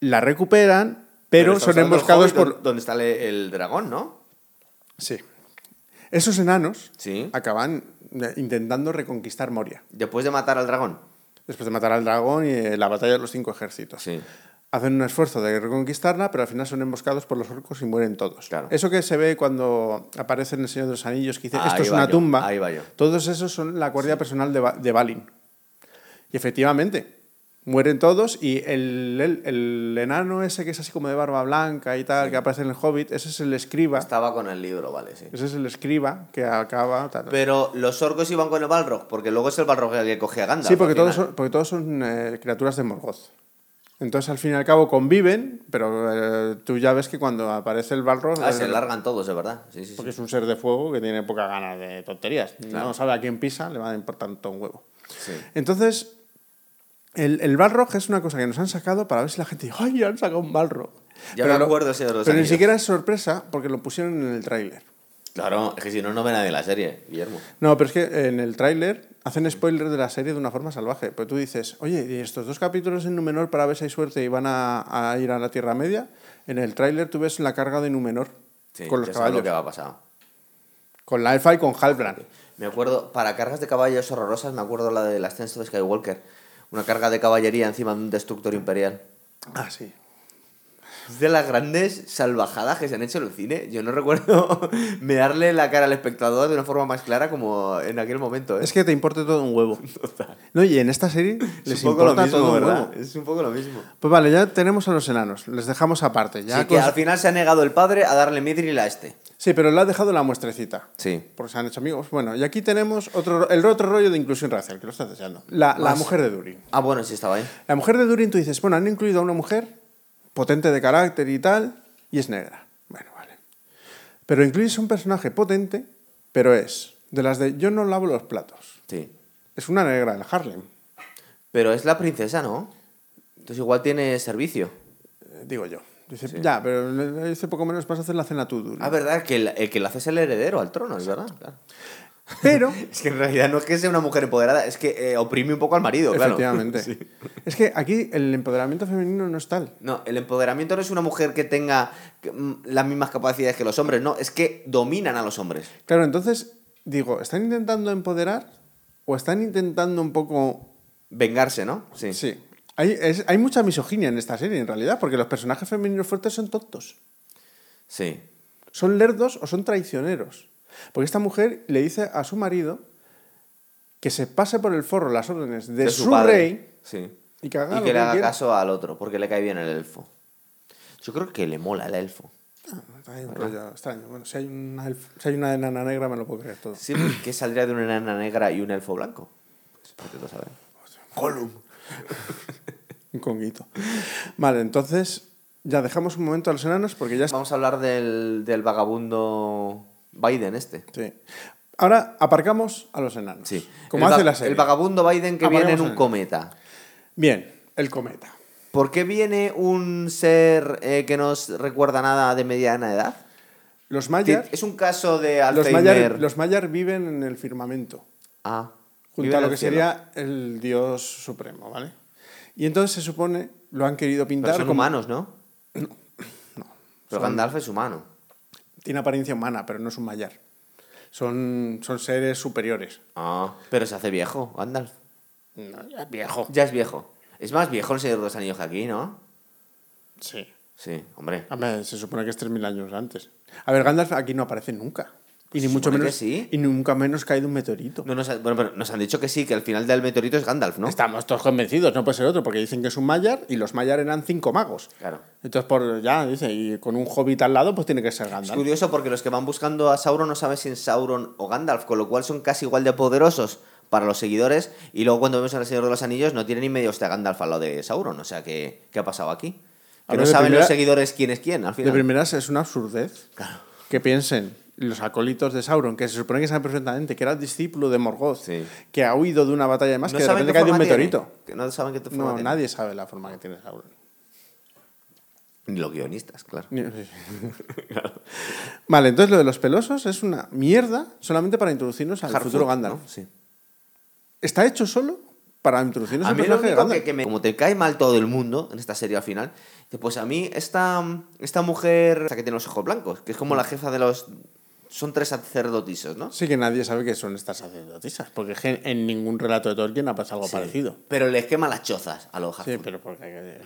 La recuperan, pero, son emboscados Hobbit, por don- Donde está el, el dragón, ¿no? Sí. Esos enanos Sí. acaban eh, intentando reconquistar Moria. Después de matar al dragón. Después de matar al dragón y eh, la batalla de los cinco ejércitos. Sí. Hacen un esfuerzo de reconquistarla, pero al final son emboscados por los orcos y mueren todos. Claro. Eso que se ve cuando aparece en El Señor de los Anillos, que dice, Ahí esto es una yo, tumba. ahí va yo. Todos esos son la guardia personal de, de Balin. Y efectivamente, mueren todos y el, el- el enano ese que es así como de barba blanca y tal, que aparece en el Hobbit, ese es el escriba. Estaba con el libro, vale, sí. Ese es el escriba que acaba... tal. Pero los orcos iban con el Balrog, porque luego es el Balrog el que coge a Gandalf. Sí, porque todos son, porque todos son eh, criaturas de Morgoth. Entonces, al fin y al cabo, conviven, pero eh, tú ya ves que cuando aparece el Balrog... Ah, se largan todos, de verdad. Sí, sí, sí. Porque es un ser de fuego que tiene poca ganas de tonterías. Claro. No sabe a quién pisa, le va a importar un huevo. Entonces, el, el Balrog es una cosa que nos han sacado para ver si la gente dice, ¡ay, han sacado un Balrog! Ya Pero me acuerdo ese de los Pero ni siquiera es sorpresa porque lo pusieron en el tráiler. Claro, es que si no, no ve nadie la serie, Guillermo. No, pero es que en el tráiler hacen spoiler de la serie de una forma salvaje. Pero tú dices, oye, ¿y estos dos capítulos en Númenor para ver si hay suerte y van a, a ir a la Tierra Media? En el tráiler tú ves la carga de Númenor Sí, con los ya sabes caballos. lo que va a pasar. Con la Elfa y con Halbrand. Me acuerdo, para cargas de caballos horrorosas, me acuerdo la del ascenso de Skywalker. Una carga de caballería encima de un destructor imperial. Ah, sí. Es de las grandes salvajadas que se han hecho en el cine. Yo no recuerdo [LAUGHS] mearle la cara al espectador de una forma más clara como en aquel momento. ¿eh? Es que te importa todo un huevo. No, y en esta serie Es les un poco lo importa mismo, todo un ¿verdad? huevo. Es un poco lo mismo. Pues vale, ya tenemos a los enanos. Les dejamos aparte. Ya Así que al final se ha negado el padre a darle Mithril a este. Sí, pero le ha dejado la muestrecita. Sí. Porque se han hecho amigos. Bueno, y aquí tenemos otro, el otro rollo de inclusión racial, que lo estás deseando. La, la mujer de Durin. Ah, bueno, sí estaba ahí. La mujer de Durin, tú dices, bueno, han incluido a una mujer potente de carácter y tal, y es negra. Bueno, vale. Pero incluso es un personaje potente, pero es de las de yo no lavo los platos. Sí. Es una negra del Harlem, Pero es la princesa, ¿no? Entonces igual tiene servicio. eh, digo yo. Dice, ya, pero dice poco menos vas a hacer la cena tú, Duri". Ah, verdad, que el, el que lo hace es el heredero al trono, es verdad. claro. Pero, [LAUGHS] Es que en realidad no es que sea una mujer empoderada, es que eh, oprime un poco al marido, claro. efectivamente. [LAUGHS] Sí. Es que aquí el empoderamiento femenino no es tal. No, el empoderamiento no es una mujer que tenga mm, las mismas capacidades que los hombres, no, es que dominan a los hombres. Claro, entonces, digo, ¿están intentando empoderar o están intentando un poco Vengarse, ¿no? Sí. Sí. Hay, es- hay mucha misoginia en esta serie, en realidad, porque los personajes femeninos fuertes son tontos. Sí. Son lerdos o son traicioneros. Porque esta mujer le dice a su marido que se pase por el forro las órdenes de, su, rey Sí. y que haga Y lo que le haga quiera. caso al otro, porque le cae bien el elfo. Yo creo que le mola el elfo. Hay un rollo extraño. Bueno, si hay, una elf- si hay una enana negra me lo puedo creer todo. Sí, que [CLEARS THROAT] saldría de una enana negra y un elfo blanco. Pues saben. Gollum. Un conguito. Vale, entonces ya dejamos un momento a los enanos porque ya... Vamos a hablar del, del vagabundo Biden este. Sí. Ahora aparcamos a los enanos. Sí. Como el hace la serie. El vagabundo Biden que Aparcamos viene en un cometa. Bien, el cometa. ¿Por qué viene un ser eh, que no recuerda nada de mediana edad? Los Mayar, Es un caso de los Alzheimer. Mayar, los Mayar viven en el firmamento. Ah, junto a lo que cielo. sería el dios supremo, ¿vale? Y entonces se supone, lo han querido pintar Pero son como... humanos, ¿no? No. Pero Son- Gandalf es humano. Tiene apariencia humana, pero no es un mayar. Son, son seres superiores. Ah, pero se hace viejo, Gandalf. No, ya es viejo. Ya es viejo. Es más viejo el Señor de los Anillos que aquí, ¿no? Sí. Sí, hombre. Hombre, se supone que es 3.000 años antes. A ver, Gandalf aquí no aparece nunca. Y ni mucho menos... sí. Y nunca menos caído un meteorito. No nos, bueno, pero nos han dicho que sí, que al final del meteorito es Gandalf, ¿no? Estamos todos convencidos, no puede ser otro, porque dicen que es un mayar y los mayar eran cinco magos. Claro. Entonces, por ya, dice, y con un hobbit al lado, pues tiene que ser Es Gandalf. curioso porque los que van buscando a Sauron no saben si es Sauron o Gandalf, con lo cual son casi igual de poderosos para los seguidores. Y luego cuando vemos al Señor de los Anillos no tiene ni medio este Gandalf al lado de Sauron. O sea, ¿qué, qué ha pasado aquí? Que no de saben primera- los seguidores quién es quién, al De final. primeras es una absurdez que piensen los acólitos de Sauron, que se supone que saben perfectamente que era discípulo de Morgoth, Sí. que ha huido de una batalla más, No que de repente cae de un meteorito. Que no saben qué forma No, tiene. nadie sabe la forma que tiene Sauron. Ni los guionistas, claro. [LAUGHS] Vale, entonces lo de los pelosos es una mierda solamente para introducirnos al futuro Gandalf. ¿no? Sí. Está hecho solo para introducirnos al personaje de único Gandalf. que, que me- como te cae mal todo el mundo en esta serie al final, pues a mí esta, esta mujer esta que tiene los ojos blancos, que es como la jefa de los... Son tres sacerdotisos, ¿no? Sí que nadie sabe que son estas sacerdotisas, porque en ningún relato de Tolkien ha pasado algo Sí. parecido. Pero les quema las chozas a los Sí, Harfoot. pero porque...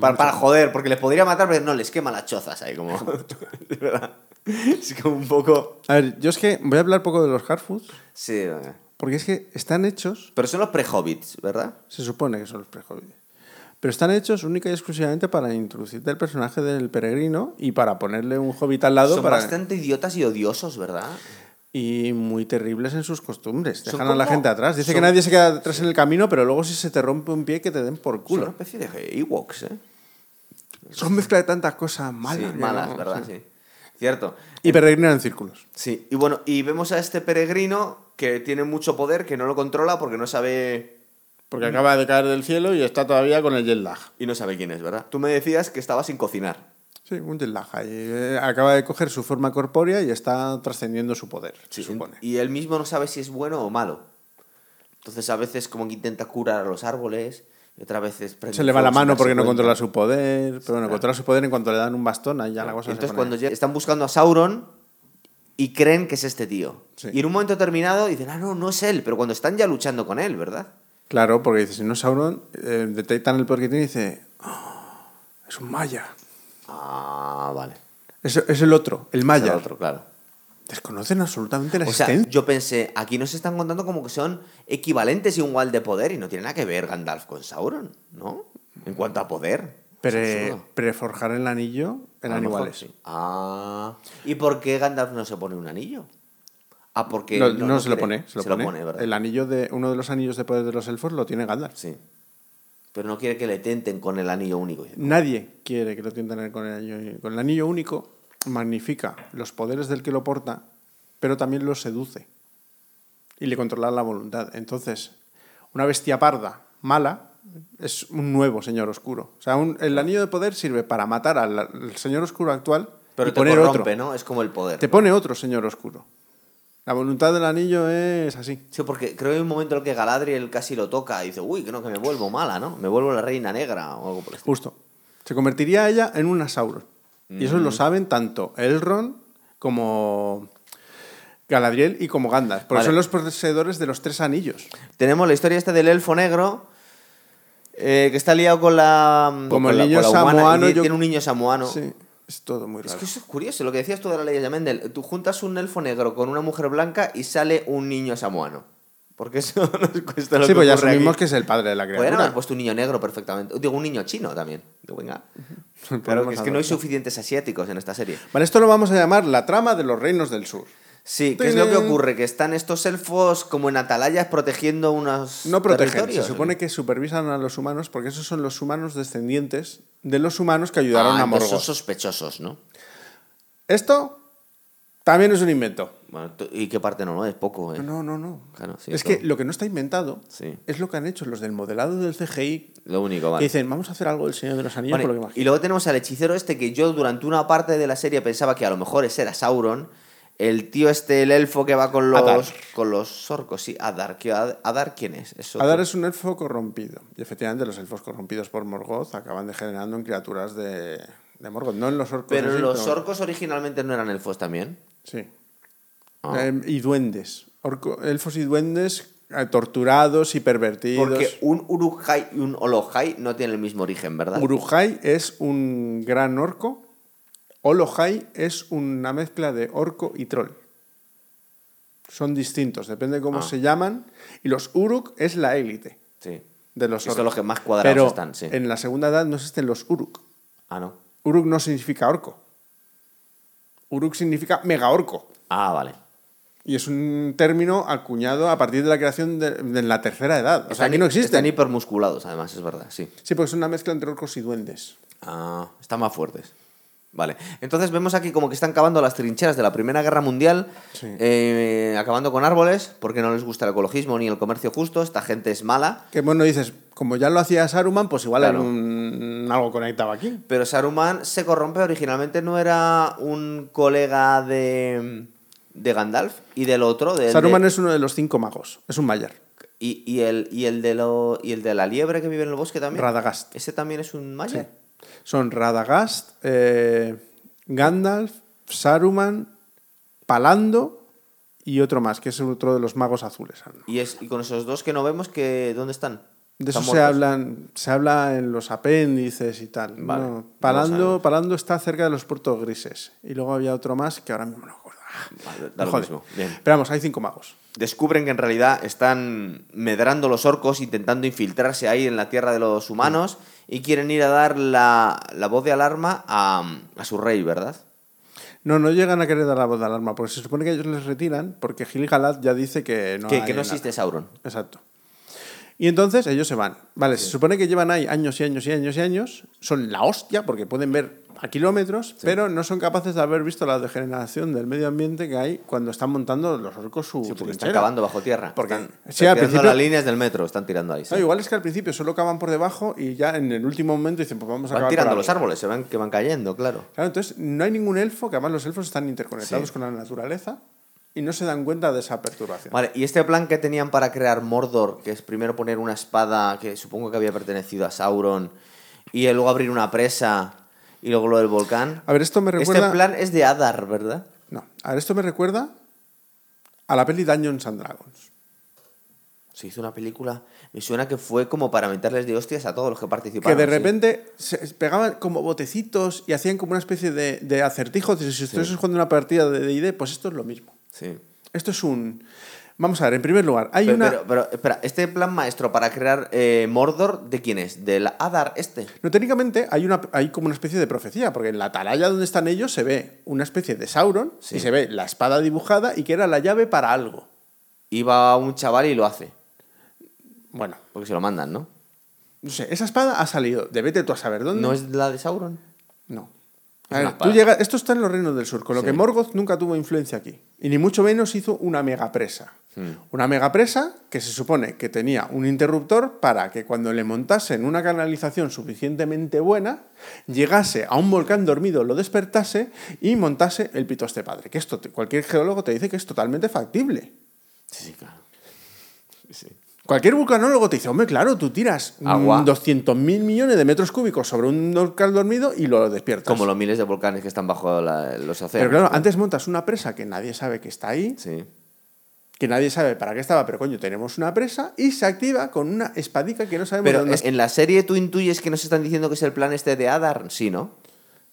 Para, para joder, porque les podría matar, pero no, les quema las chozas ahí, como... [LAUGHS] de verdad. Es como un poco... A ver, yo es que voy a hablar poco de los Harfoots, Sí, venga. porque es que están hechos, pero son los pre-hobbits, ¿verdad? se supone que son los prehobbits, pero están hechos única y exclusivamente para introducirte el personaje del peregrino y para ponerle un hobbit al lado Son para... bastante idiotas y odiosos, ¿verdad? y muy terribles en sus costumbres. Dejan a la como- gente atrás. Dice son- que nadie se queda atrás en el camino, pero luego si se te rompe un pie que te den por Son una culo. especie de Ewoks, ¿eh? Son mezcla de tantas cosas malas. sí, malas, no- ¿verdad? Sí. Cierto. Y peregrinan en círculos. Sí, y bueno, y vemos a este peregrino que tiene mucho poder, que no lo controla porque no sabe Porque acaba de caer del cielo y está todavía con el jet lag. y no sabe quién es, ¿verdad? Tú me decías que estaba sin cocinar. Sí, un jet lag. ahí. Eh, acaba de coger su forma corpórea y está trascendiendo su poder, se supone. Y él mismo no sabe si es bueno o malo. Entonces a veces como que intenta curar a los árboles y otras veces... Se le va la mano porque no controla su poder. Pero bueno, controla su poder en cuanto le dan un bastón, ahí ya la cosa se Entonces pone- cuando llega- están buscando a Sauron y creen que es este tío. Sí. Y en un momento determinado dicen, ah, no, no es él, pero cuando están ya luchando con él, ¿verdad? Claro, porque dice, si no es Sauron, eh, detectan el poder que tiene y dice, "Ah, es un maya. Ah, vale. Es, es el otro, el Es maya. el otro, claro. Desconocen absolutamente la O sea, existencia. yo pensé, aquí nos están contando como que son equivalentes igual de poder y no tiene nada que ver Gandalf con Sauron, ¿no? En cuanto a poder. Es Pre, absurdo. preforjar el anillo A eran lo mejor iguales. sí. Ah. ¿Y por qué Gandalf no se pone un anillo? Ah, porque. No, se lo pone, se lo pone. ¿verdad? el anillo de uno de los anillos de poder de los elfos lo tiene Gandalf. Sí. Pero no quiere que le tenten con el anillo único. Nadie quiere que lo tienten con el anillo, con el anillo único. magnifica los poderes del que lo porta, pero también lo seduce y le controla la voluntad. Entonces, una bestia parda, mala, es un nuevo señor oscuro. O sea, un- el anillo de poder sirve para matar al, al señor oscuro actual Pero y te poner corrompe, otro. ¿no? Es como el poder. Te pone otro señor oscuro. La voluntad del anillo es así. Sí, porque creo que hay un momento en el que Galadriel casi lo toca y dice, uy, que no, que me vuelvo mala, ¿no? Me vuelvo la reina negra o algo por el estilo. Justo. Se convertiría ella en un Sauron. Y eso lo saben tanto Elrond como Galadriel y como Gandalf. Porque Vale. son los poseedores de los tres anillos. Tenemos la historia esta del elfo negro eh, que está liado con la. Como con el la- niño con la humana, y samoano, tiene- yo- Tiene un niño samoano. Sí, es todo muy Es raro. que eso es curioso, lo que decías tú de la ley de Mendel. Tú juntas un elfo negro con una mujer blanca y sale un niño samoano. Porque eso [LAUGHS] nos cuesta lo Sí, que pues ya asumimos aquí. que es el padre de la Podrían criatura. haber puesto un niño negro perfectamente. Digo, un niño chino también. Digo, venga. [LAUGHS] Claro, que es que no hay suficientes asiáticos en esta serie. Vale, esto lo vamos a llamar la trama de los reinos del sur. Sí, ¿qué es lo que ocurre? Que están estos elfos como en atalayas protegiendo unos No protegen, se supone que supervisan a los humanos porque esos son los humanos descendientes de los humanos que ayudaron Ah, a Morgoth. son sospechosos, ¿no? Esto también es un invento. Bueno, ¿y qué parte no? no? Es poco, ¿eh? No, no, no. Claro, sí, es que lo que no está inventado Sí. es lo que han hecho los del modelado del CGI Lo único, que vale. dicen, vamos a hacer algo del Señor de los Anillos Vale, por lo que más. y luego tenemos al hechicero este que yo durante una parte de la serie pensaba que a lo mejor ese era Sauron. El tío este, el elfo que va con los, Adar. con los orcos, sí, Adar. ¿Qué- Ad- ¿Adar quién es? Adar es un elfo corrompido. Y efectivamente los elfos corrompidos por Morgoth acaban degenerando en criaturas de, de Morgoth. No en los orcos. Pero los orcos originalmente no eran elfos también. Sí. Ah. Eh, y duendes. Orco- elfos y duendes eh, torturados y pervertidos. Porque un Uruk-hai y un Olohai no tienen el mismo origen, ¿verdad? Urujai es un gran orco. Olohai es una mezcla de orco y troll. Son distintos, depende de cómo Ah. se llaman. Y los Uruk es la élite sí. de los Y son orcos. los que más cuadrados Pero están, sí. en la segunda edad no existen los Uruk. Ah, no. Uruk no significa orco. Uruk significa mega orco. Ah, vale. Y es un término acuñado a partir de la creación de, de la tercera edad. O sea, aquí no existen. Están hipermusculados, además, es verdad, sí. Sí, porque es una mezcla entre orcos y duendes. Ah, están más fuertes. Vale. Entonces vemos aquí como que están cavando las trincheras de la Primera Guerra Mundial, Sí. eh, acabando con árboles, porque no les gusta el ecologismo ni el comercio justo. Esta gente es mala. Que bueno, dices, como ya lo hacía Saruman, pues igual Claro. hay un, algo conectado aquí. Pero Saruman se corrompe. Originalmente no era un colega de, de Gandalf y del otro. del Saruman de- es uno de los cinco magos, es un Mayar. y, y el, y, el de lo, y el de la liebre que vive en el bosque también. Radagast. Ese también es un maya. Son Radagast, eh, Gandalf, Saruman, Palando y otro más, que es otro de los magos azules. Y, es, y con esos dos que no vemos, que, ¿dónde están? De eso ¿Están se, hablan, se habla en los apéndices y tal. Vale, No, Palando. Palando está cerca de los puertos grises. Y luego había otro más que ahora mismo no me acuerdo. Ah, Vale, da lo Joder. mismo. Bien. Pero vamos, hay cinco magos. descubren que en realidad están medrando los orcos, intentando infiltrarse ahí en la tierra de los humanos y quieren ir a dar la, la voz de alarma a, a su rey, ¿verdad? No, no llegan a querer dar la voz de alarma, porque se supone que ellos les retiran, porque Gil-galad ya dice que no que, hay que no existe Sauron. Exacto. Y entonces ellos se van. Vale, se supone que llevan ahí años y años y años y años. Son la hostia porque pueden ver a kilómetros, pero no son capaces de haber visto la degeneración del medio ambiente que hay cuando están montando los orcos su Sí, porque están cavando bajo tierra. Porque- están, sí, están tirando las líneas del metro, están tirando ahí. No, igual es que al principio solo cavan por debajo y ya en el último momento dicen, pues vamos a Van cavar tirando los árboles, se ven que van cayendo, claro. Claro, entonces no hay ningún elfo, que además los elfos están interconectados con la naturaleza y no se dan cuenta de esa perturbación. Vale, y este plan que tenían para crear Mordor, que es primero poner una espada que supongo que había pertenecido a Sauron, y luego abrir una presa, y luego lo del volcán. A ver, esto me recuerda... Este plan es de Adar, ¿verdad? No, a ver, esto me recuerda a la peli Dungeons and Dragons. Se hizo una película, me suena que fue como para meterles de hostias a todos los que participaron. Que de sí. repente se pegaban como botecitos y hacían como una especie de, de acertijos. Si estuvieses jugando una partida de D&D, pues esto es lo mismo. Sí. Esto es un... Vamos a ver, en primer lugar, hay Pero, una... pero, pero, espera, ¿este plan maestro para crear eh, Mordor, ¿de quién es? ¿Del Adar este? No, técnicamente hay, una, hay como una especie de profecía, porque en la atalaya donde están ellos se ve una especie de Sauron Sí. y se ve la espada dibujada y que era la llave para algo. Iba un chaval y lo hace, Bueno, porque se lo mandan, ¿no? no sé, esa espada ha salido de vete tú a saber dónde. ¿No es la de Sauron? No. A ver, Una tú espada. llegas, esto está en los reinos del sur, con lo Sí. que Morgoth nunca tuvo influencia aquí. Y ni mucho menos hizo una megapresa. Hmm. Una megapresa que se supone que tenía un interruptor para que cuando le montasen una canalización suficientemente buena, llegase a un volcán dormido, lo despertase y montase el pitoste padre. Que esto, cualquier geólogo te dice que es totalmente factible. Sí, sí, claro. Sí. Cualquier vulcanólogo te dice, hombre, claro, tú tiras Agua. 200 mil millones de metros cúbicos sobre un volcán dormido y lo despiertas. Como los miles de volcanes que están bajo la- los océanos. Pero claro, antes montas una presa que nadie sabe que está ahí, Sí. que nadie sabe para qué estaba, pero coño, tenemos una presa y se activa con una espadica que no sabemos Pero dónde es- en la serie tú intuyes que nos están diciendo que es el plan este de Adar, sí, ¿no?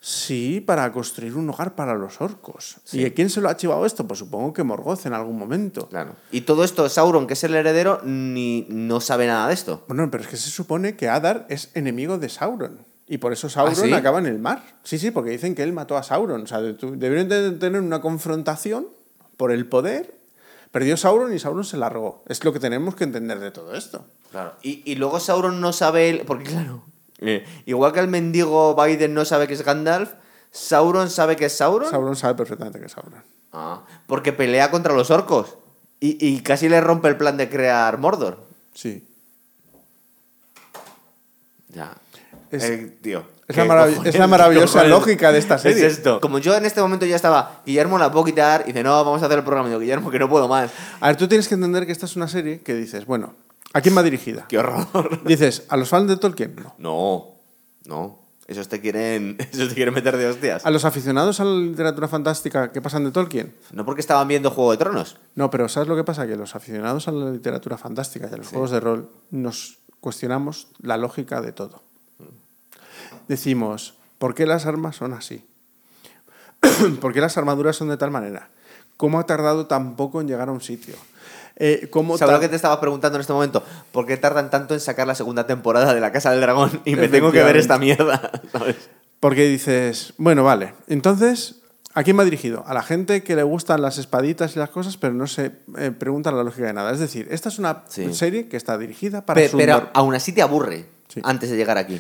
Sí, para construir un hogar para los orcos. Sí. ¿Y quién se lo ha chivado esto? Pues supongo que Morgoth en algún momento. Claro. Y todo esto, Sauron, que es el heredero, ni no sabe nada de esto. Bueno, pero es que se supone que Adar es enemigo de Sauron. Y por eso Sauron ¿Ah, sí? acaba en el mar. Sí, sí, porque dicen que él mató a Sauron. O sea, de- tu- deberían de tener una confrontación por el poder. Perdió Sauron y Sauron se largó. Es lo que tenemos que entender de todo esto. Claro. Y, y luego Sauron no sabe, el- porque claro, eh, igual que el mendigo Biden no sabe que es Gandalf, Sauron sabe que es Sauron. Sauron sabe perfectamente que es Sauron. Ah, porque pelea contra los orcos. Y, y casi le rompe el plan de crear Mordor. Sí. Ya. Es- Eh, tío. es ¿qué la marav- cojones- es la maravillosa [LAUGHS] lógica de esta serie. Es esto. Como yo en este momento ya estaba, Guillermo la puedo quitar, y dice, no, vamos a hacer el programa. Y Guillermo, que no puedo más. A ver, tú tienes que entender que esta es una serie que dices, bueno, ¿a quién va dirigida? Qué horror. [LAUGHS] Dices, ¿a los fans de Tolkien? No. No, no. Esos te quieren, [LAUGHS] esos te quieren meter de hostias. ¿A los aficionados a la literatura fantástica que pasan de Tolkien? No porque estaban viendo Juego de Tronos. No, pero ¿sabes lo que pasa? Que los aficionados a la literatura fantástica y a los juegos de rol nos cuestionamos la lógica de todo. Decimos, ¿por qué las armas son así? [CLEARS THROAT] ¿Por qué las armaduras son de tal manera? ¿Cómo ha tardado tan poco en llegar a un sitio? Eh, ¿cómo ¿Sabes lo que te estaba preguntando en este momento? ¿Por qué tardan tanto en sacar la segunda temporada de La Casa del Dragón? Y me tengo que ver esta mierda. [LAUGHS] ¿sabes? Porque dices, bueno, vale, entonces, ¿a quién va dirigido? A la gente que le gustan las espaditas y las cosas, pero no se eh, pregunta la lógica de nada. Es decir, esta es una Sí. serie que está dirigida para Pe- su Pero, aún así te aburre Sí. antes de llegar aquí.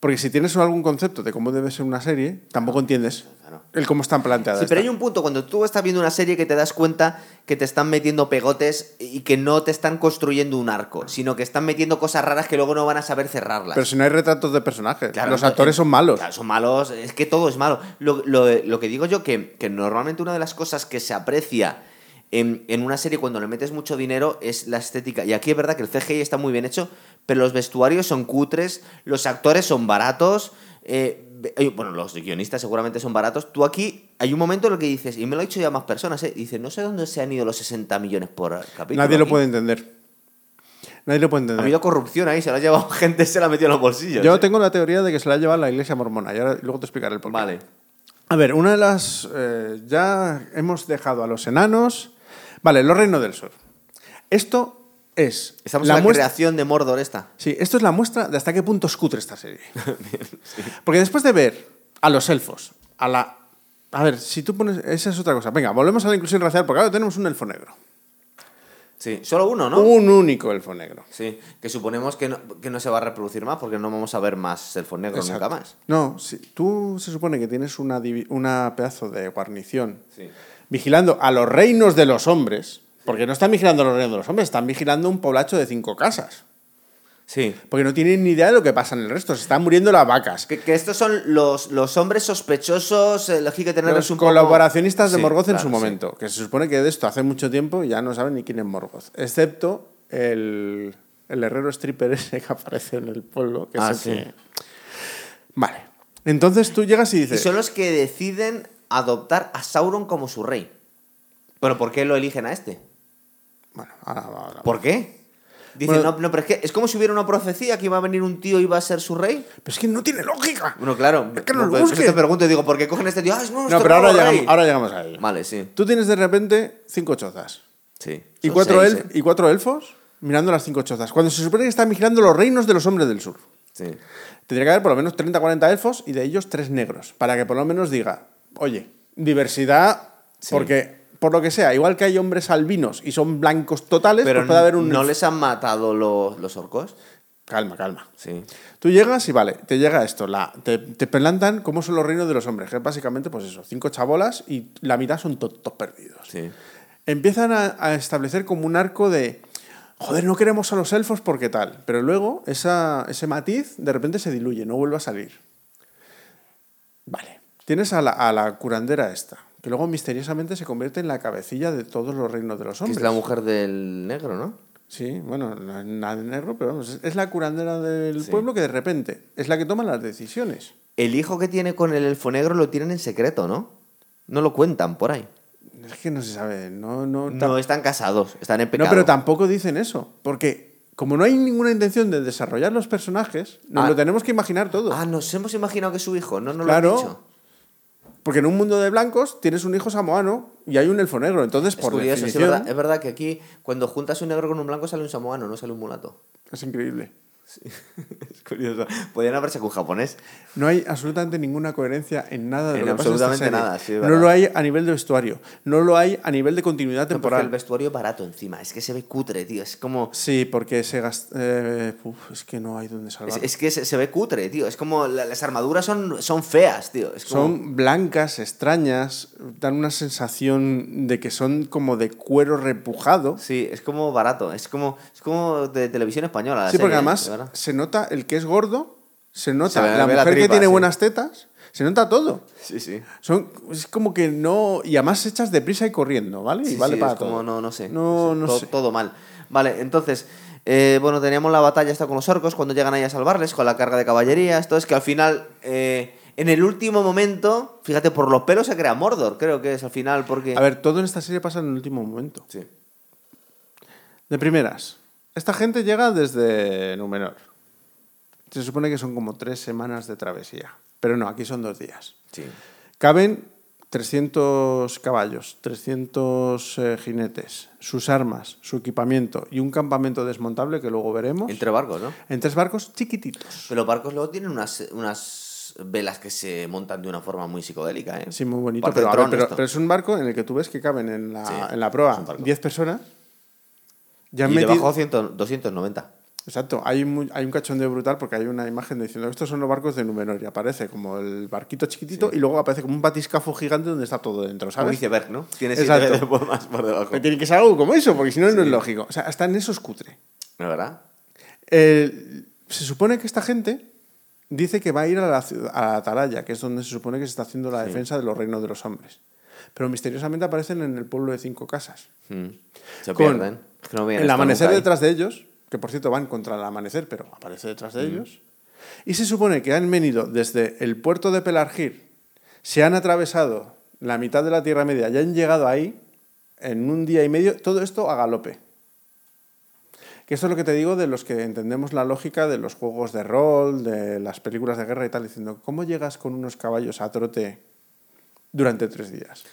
Porque si tienes algún concepto de cómo debe ser una serie, tampoco entiendes el cómo están planteadas. Sí, pero hay un punto cuando tú estás viendo una serie que te das cuenta que te están metiendo pegotes y que no te están construyendo un arco, sino que están metiendo cosas raras que luego no van a saber cerrarlas. Pero si no hay retratos de personajes, Claro, los no, actores son malos. Claro, son malos, es que todo es malo. Lo, lo- lo que digo yo que, que normalmente una de las cosas que se aprecia en, en una serie cuando le metes mucho dinero es la estética. Y aquí es verdad que el CGI está muy bien hecho, pero los vestuarios son cutres, los actores son baratos. eh, eh, bueno, los guionistas seguramente son baratos. Tú aquí hay un momento en el que dices, y me lo han dicho ya más personas, ¿eh? dices, no sé dónde se han ido los 60 millones por capítulo. Nadie lo puede entender. Nadie lo puede Ha entender. habido corrupción ahí, se lo ha llevado [LAUGHS] gente, se la ha metido en los bolsillos. Yo ¿eh? tengo la teoría de que se la ha llevado la iglesia mormona y ahora, luego te explicaré el porqué. Vale. A ver, una de las. eh, ya hemos dejado a los enanos. Vale, los reinos del sur. Esto es. Estamos la en la muestra- creación de Mordor esta. Sí, esto es la muestra de hasta qué punto es cutre esta serie. [LAUGHS] Porque después de ver a los elfos, a la. A ver, si tú pones. Esa es otra cosa. Venga, volvemos a la inclusión racial, porque ahora tenemos un elfo negro. Sí, solo uno, ¿no? Un único elfo negro. Sí, que suponemos que no, que no se va a reproducir más porque no vamos a ver más elfos negros Exacto. nunca más. No, si tú se supone que tienes una, una pedazo de guarnición Sí. vigilando a los reinos de los hombres, porque no están vigilando los reinos de los hombres, están vigilando un poblacho de cinco casas. Sí. Porque no tienen ni idea de lo que pasa en el resto, se están muriendo las vacas. Que, que estos son los, los hombres sospechosos, eh, los que Los un poco- colaboracionistas de Sí, Morgoth en claro, su sí. momento, que se supone que de esto hace mucho tiempo ya no saben ni quién es Morgoth, excepto el, el herrero stripper [LAUGHS] ese que aparece en el pueblo. Que Ah, es el sí. que- Vale. Entonces tú llegas y Y dices... son los que deciden adoptar a Sauron como su rey. Pero ¿por qué lo eligen a este? Bueno, ahora, ahora- ¿Por qué? Dicen, Bueno- no, no, pero es que es como si hubiera una profecía que iba a venir un tío y iba a ser su rey. Pero es que no tiene lógica. Bueno, claro. Es que no lo pues, busque. te pregunto y digo, ¿por qué cogen este tío? Ah, es No, pero ahora llegamos, ahora llegamos a ello. Vale, sí. Tú tienes de repente cinco chozas sí. y cuatro, seis, elf- ¿eh? y cuatro elfos mirando las cinco chozas. Cuando se supone que están vigilando los reinos de los hombres del sur. Sí. Tendría que haber por lo menos 30 40 elfos y de ellos tres negros. Para que por lo menos diga, oye, diversidad, Sí. porque por lo que sea, igual que hay hombres albinos y son blancos totales, Pero pues puede haber un. ¿no les han matado los, los orcos? Calma, calma. Sí. Tú llegas y vale, te llega esto, la, te, te plantan cómo son los reinos de los hombres, que es básicamente pues eso, cinco chabolas y la mitad son todos perdidos. Sí. Empiezan a, a establecer como un arco de, joder, no queremos a los elfos porque tal, pero luego esa, ese matiz de repente se diluye, no vuelve a salir. Vale, tienes a la, a la curandera esta, que luego misteriosamente se convierte en la cabecilla de todos los reinos de los Que hombres. es la mujer del negro, ¿no? Sí, bueno, no es nada de negro, pero vamos, es- la curandera del Sí. pueblo que de repente es la que toma las decisiones. El hijo que tiene con el elfo negro lo tienen en secreto, ¿no? No lo cuentan por ahí. Es que no se sabe, no, no, No están casados, están en No, pecado. pero tampoco dicen eso, porque como no hay ninguna intención de desarrollar los personajes, nos Ah. lo tenemos que imaginar todo. Ah, nos hemos imaginado que es su hijo, no nos Claro. lo han dicho. Porque en un mundo de blancos tienes un hijo samoano y hay un elfo negro, entonces Es por curioso, sí, es definición verdad, es verdad que aquí cuando juntas un negro con un blanco sale un samoano, no sale un mulato. es increíble. [LAUGHS] Es curioso. Podrían haber sacado un japonés. No hay absolutamente ninguna coherencia en nada de En lo que absolutamente nada, sí, no lo hay a nivel de vestuario, no lo hay a nivel de continuidad No, porque temporal. el vestuario es barato encima. Es que se ve cutre, tío. Es como. Sí, porque se gasta... eh, uf, es que no hay donde salvar. es que se, se ve cutre, tío. Es como. la- las armaduras son, son feas, tío. Es como- Son blancas, extrañas, dan una sensación de que son como de cuero repujado. Sí, es como barato. Es como, es como de televisión española. la Sí, porque serie, ¿eh? además De verdad. se nota el que es gordo, se nota Se la mujer que tiene sí. buenas tetas, se nota todo. Sí, sí. Son, es como que no. Y además echas deprisa y corriendo, ¿vale? Sí, y vale sí, para es como, todo. no, no sé. No, no todo, sé. todo mal. Vale, entonces, eh, bueno, teníamos la batalla esta con los orcos cuando llegan ahí a salvarles, con la carga de caballería. Esto es que al final, eh, en el último momento, fíjate, por los pelos se crea Mordor, creo que es al final, porque. A ver, todo en esta serie pasa en el último momento. Sí. De primeras, esta gente llega desde Númenor. Se supone que son como tres semanas de travesía. Pero no, aquí son dos días. Sí. Caben 300 caballos, 300 eh, jinetes, sus armas, su equipamiento y un campamento desmontable que luego veremos Entre barcos, ¿no? en tres barcos chiquititos. Pero los barcos luego tienen unas, unas velas que se montan de una forma muy psicodélica, ¿eh? Sí, muy bonito. Pero, ver, pero- pero es un barco en el que tú ves que caben en la, Sí, en la proa un barco. 10 personas. Ya y metido- debajo 100 290. Exacto, hay, mu- hay un cachondeo brutal porque hay una imagen diciendo estos son los barcos de Númenor y aparece como el barquito chiquitito y luego aparece como un batiscafo gigante donde está todo dentro, Un ¿sabes? iceberg, ¿no? Tiene Exacto. [LAUGHS] más por debajo. Que tiene que ser algo como eso, porque si no, no es lógico. O sea, hasta en eso es cutre. ¿No es verdad? Eh, se supone que esta gente dice que va a ir a la, ciudad- a la Atalaya, que es donde se supone que se está haciendo la defensa de los reinos de los hombres. Pero misteriosamente aparecen en el pueblo de cinco casas. Mm. Se pierden. Es que no veían el amanecer detrás de ellos, que por cierto van contra el amanecer, pero aparece detrás Mm. de ellos. Y se supone que han venido desde el puerto de Pelargir, se han atravesado la mitad de la Tierra Media, ya han llegado ahí en un día y medio, todo esto a galope. Que esto es lo que te digo de los que entendemos la lógica de los juegos de rol, de las películas de guerra y tal, diciendo, ¿cómo llegas con unos caballos a trote durante tres días?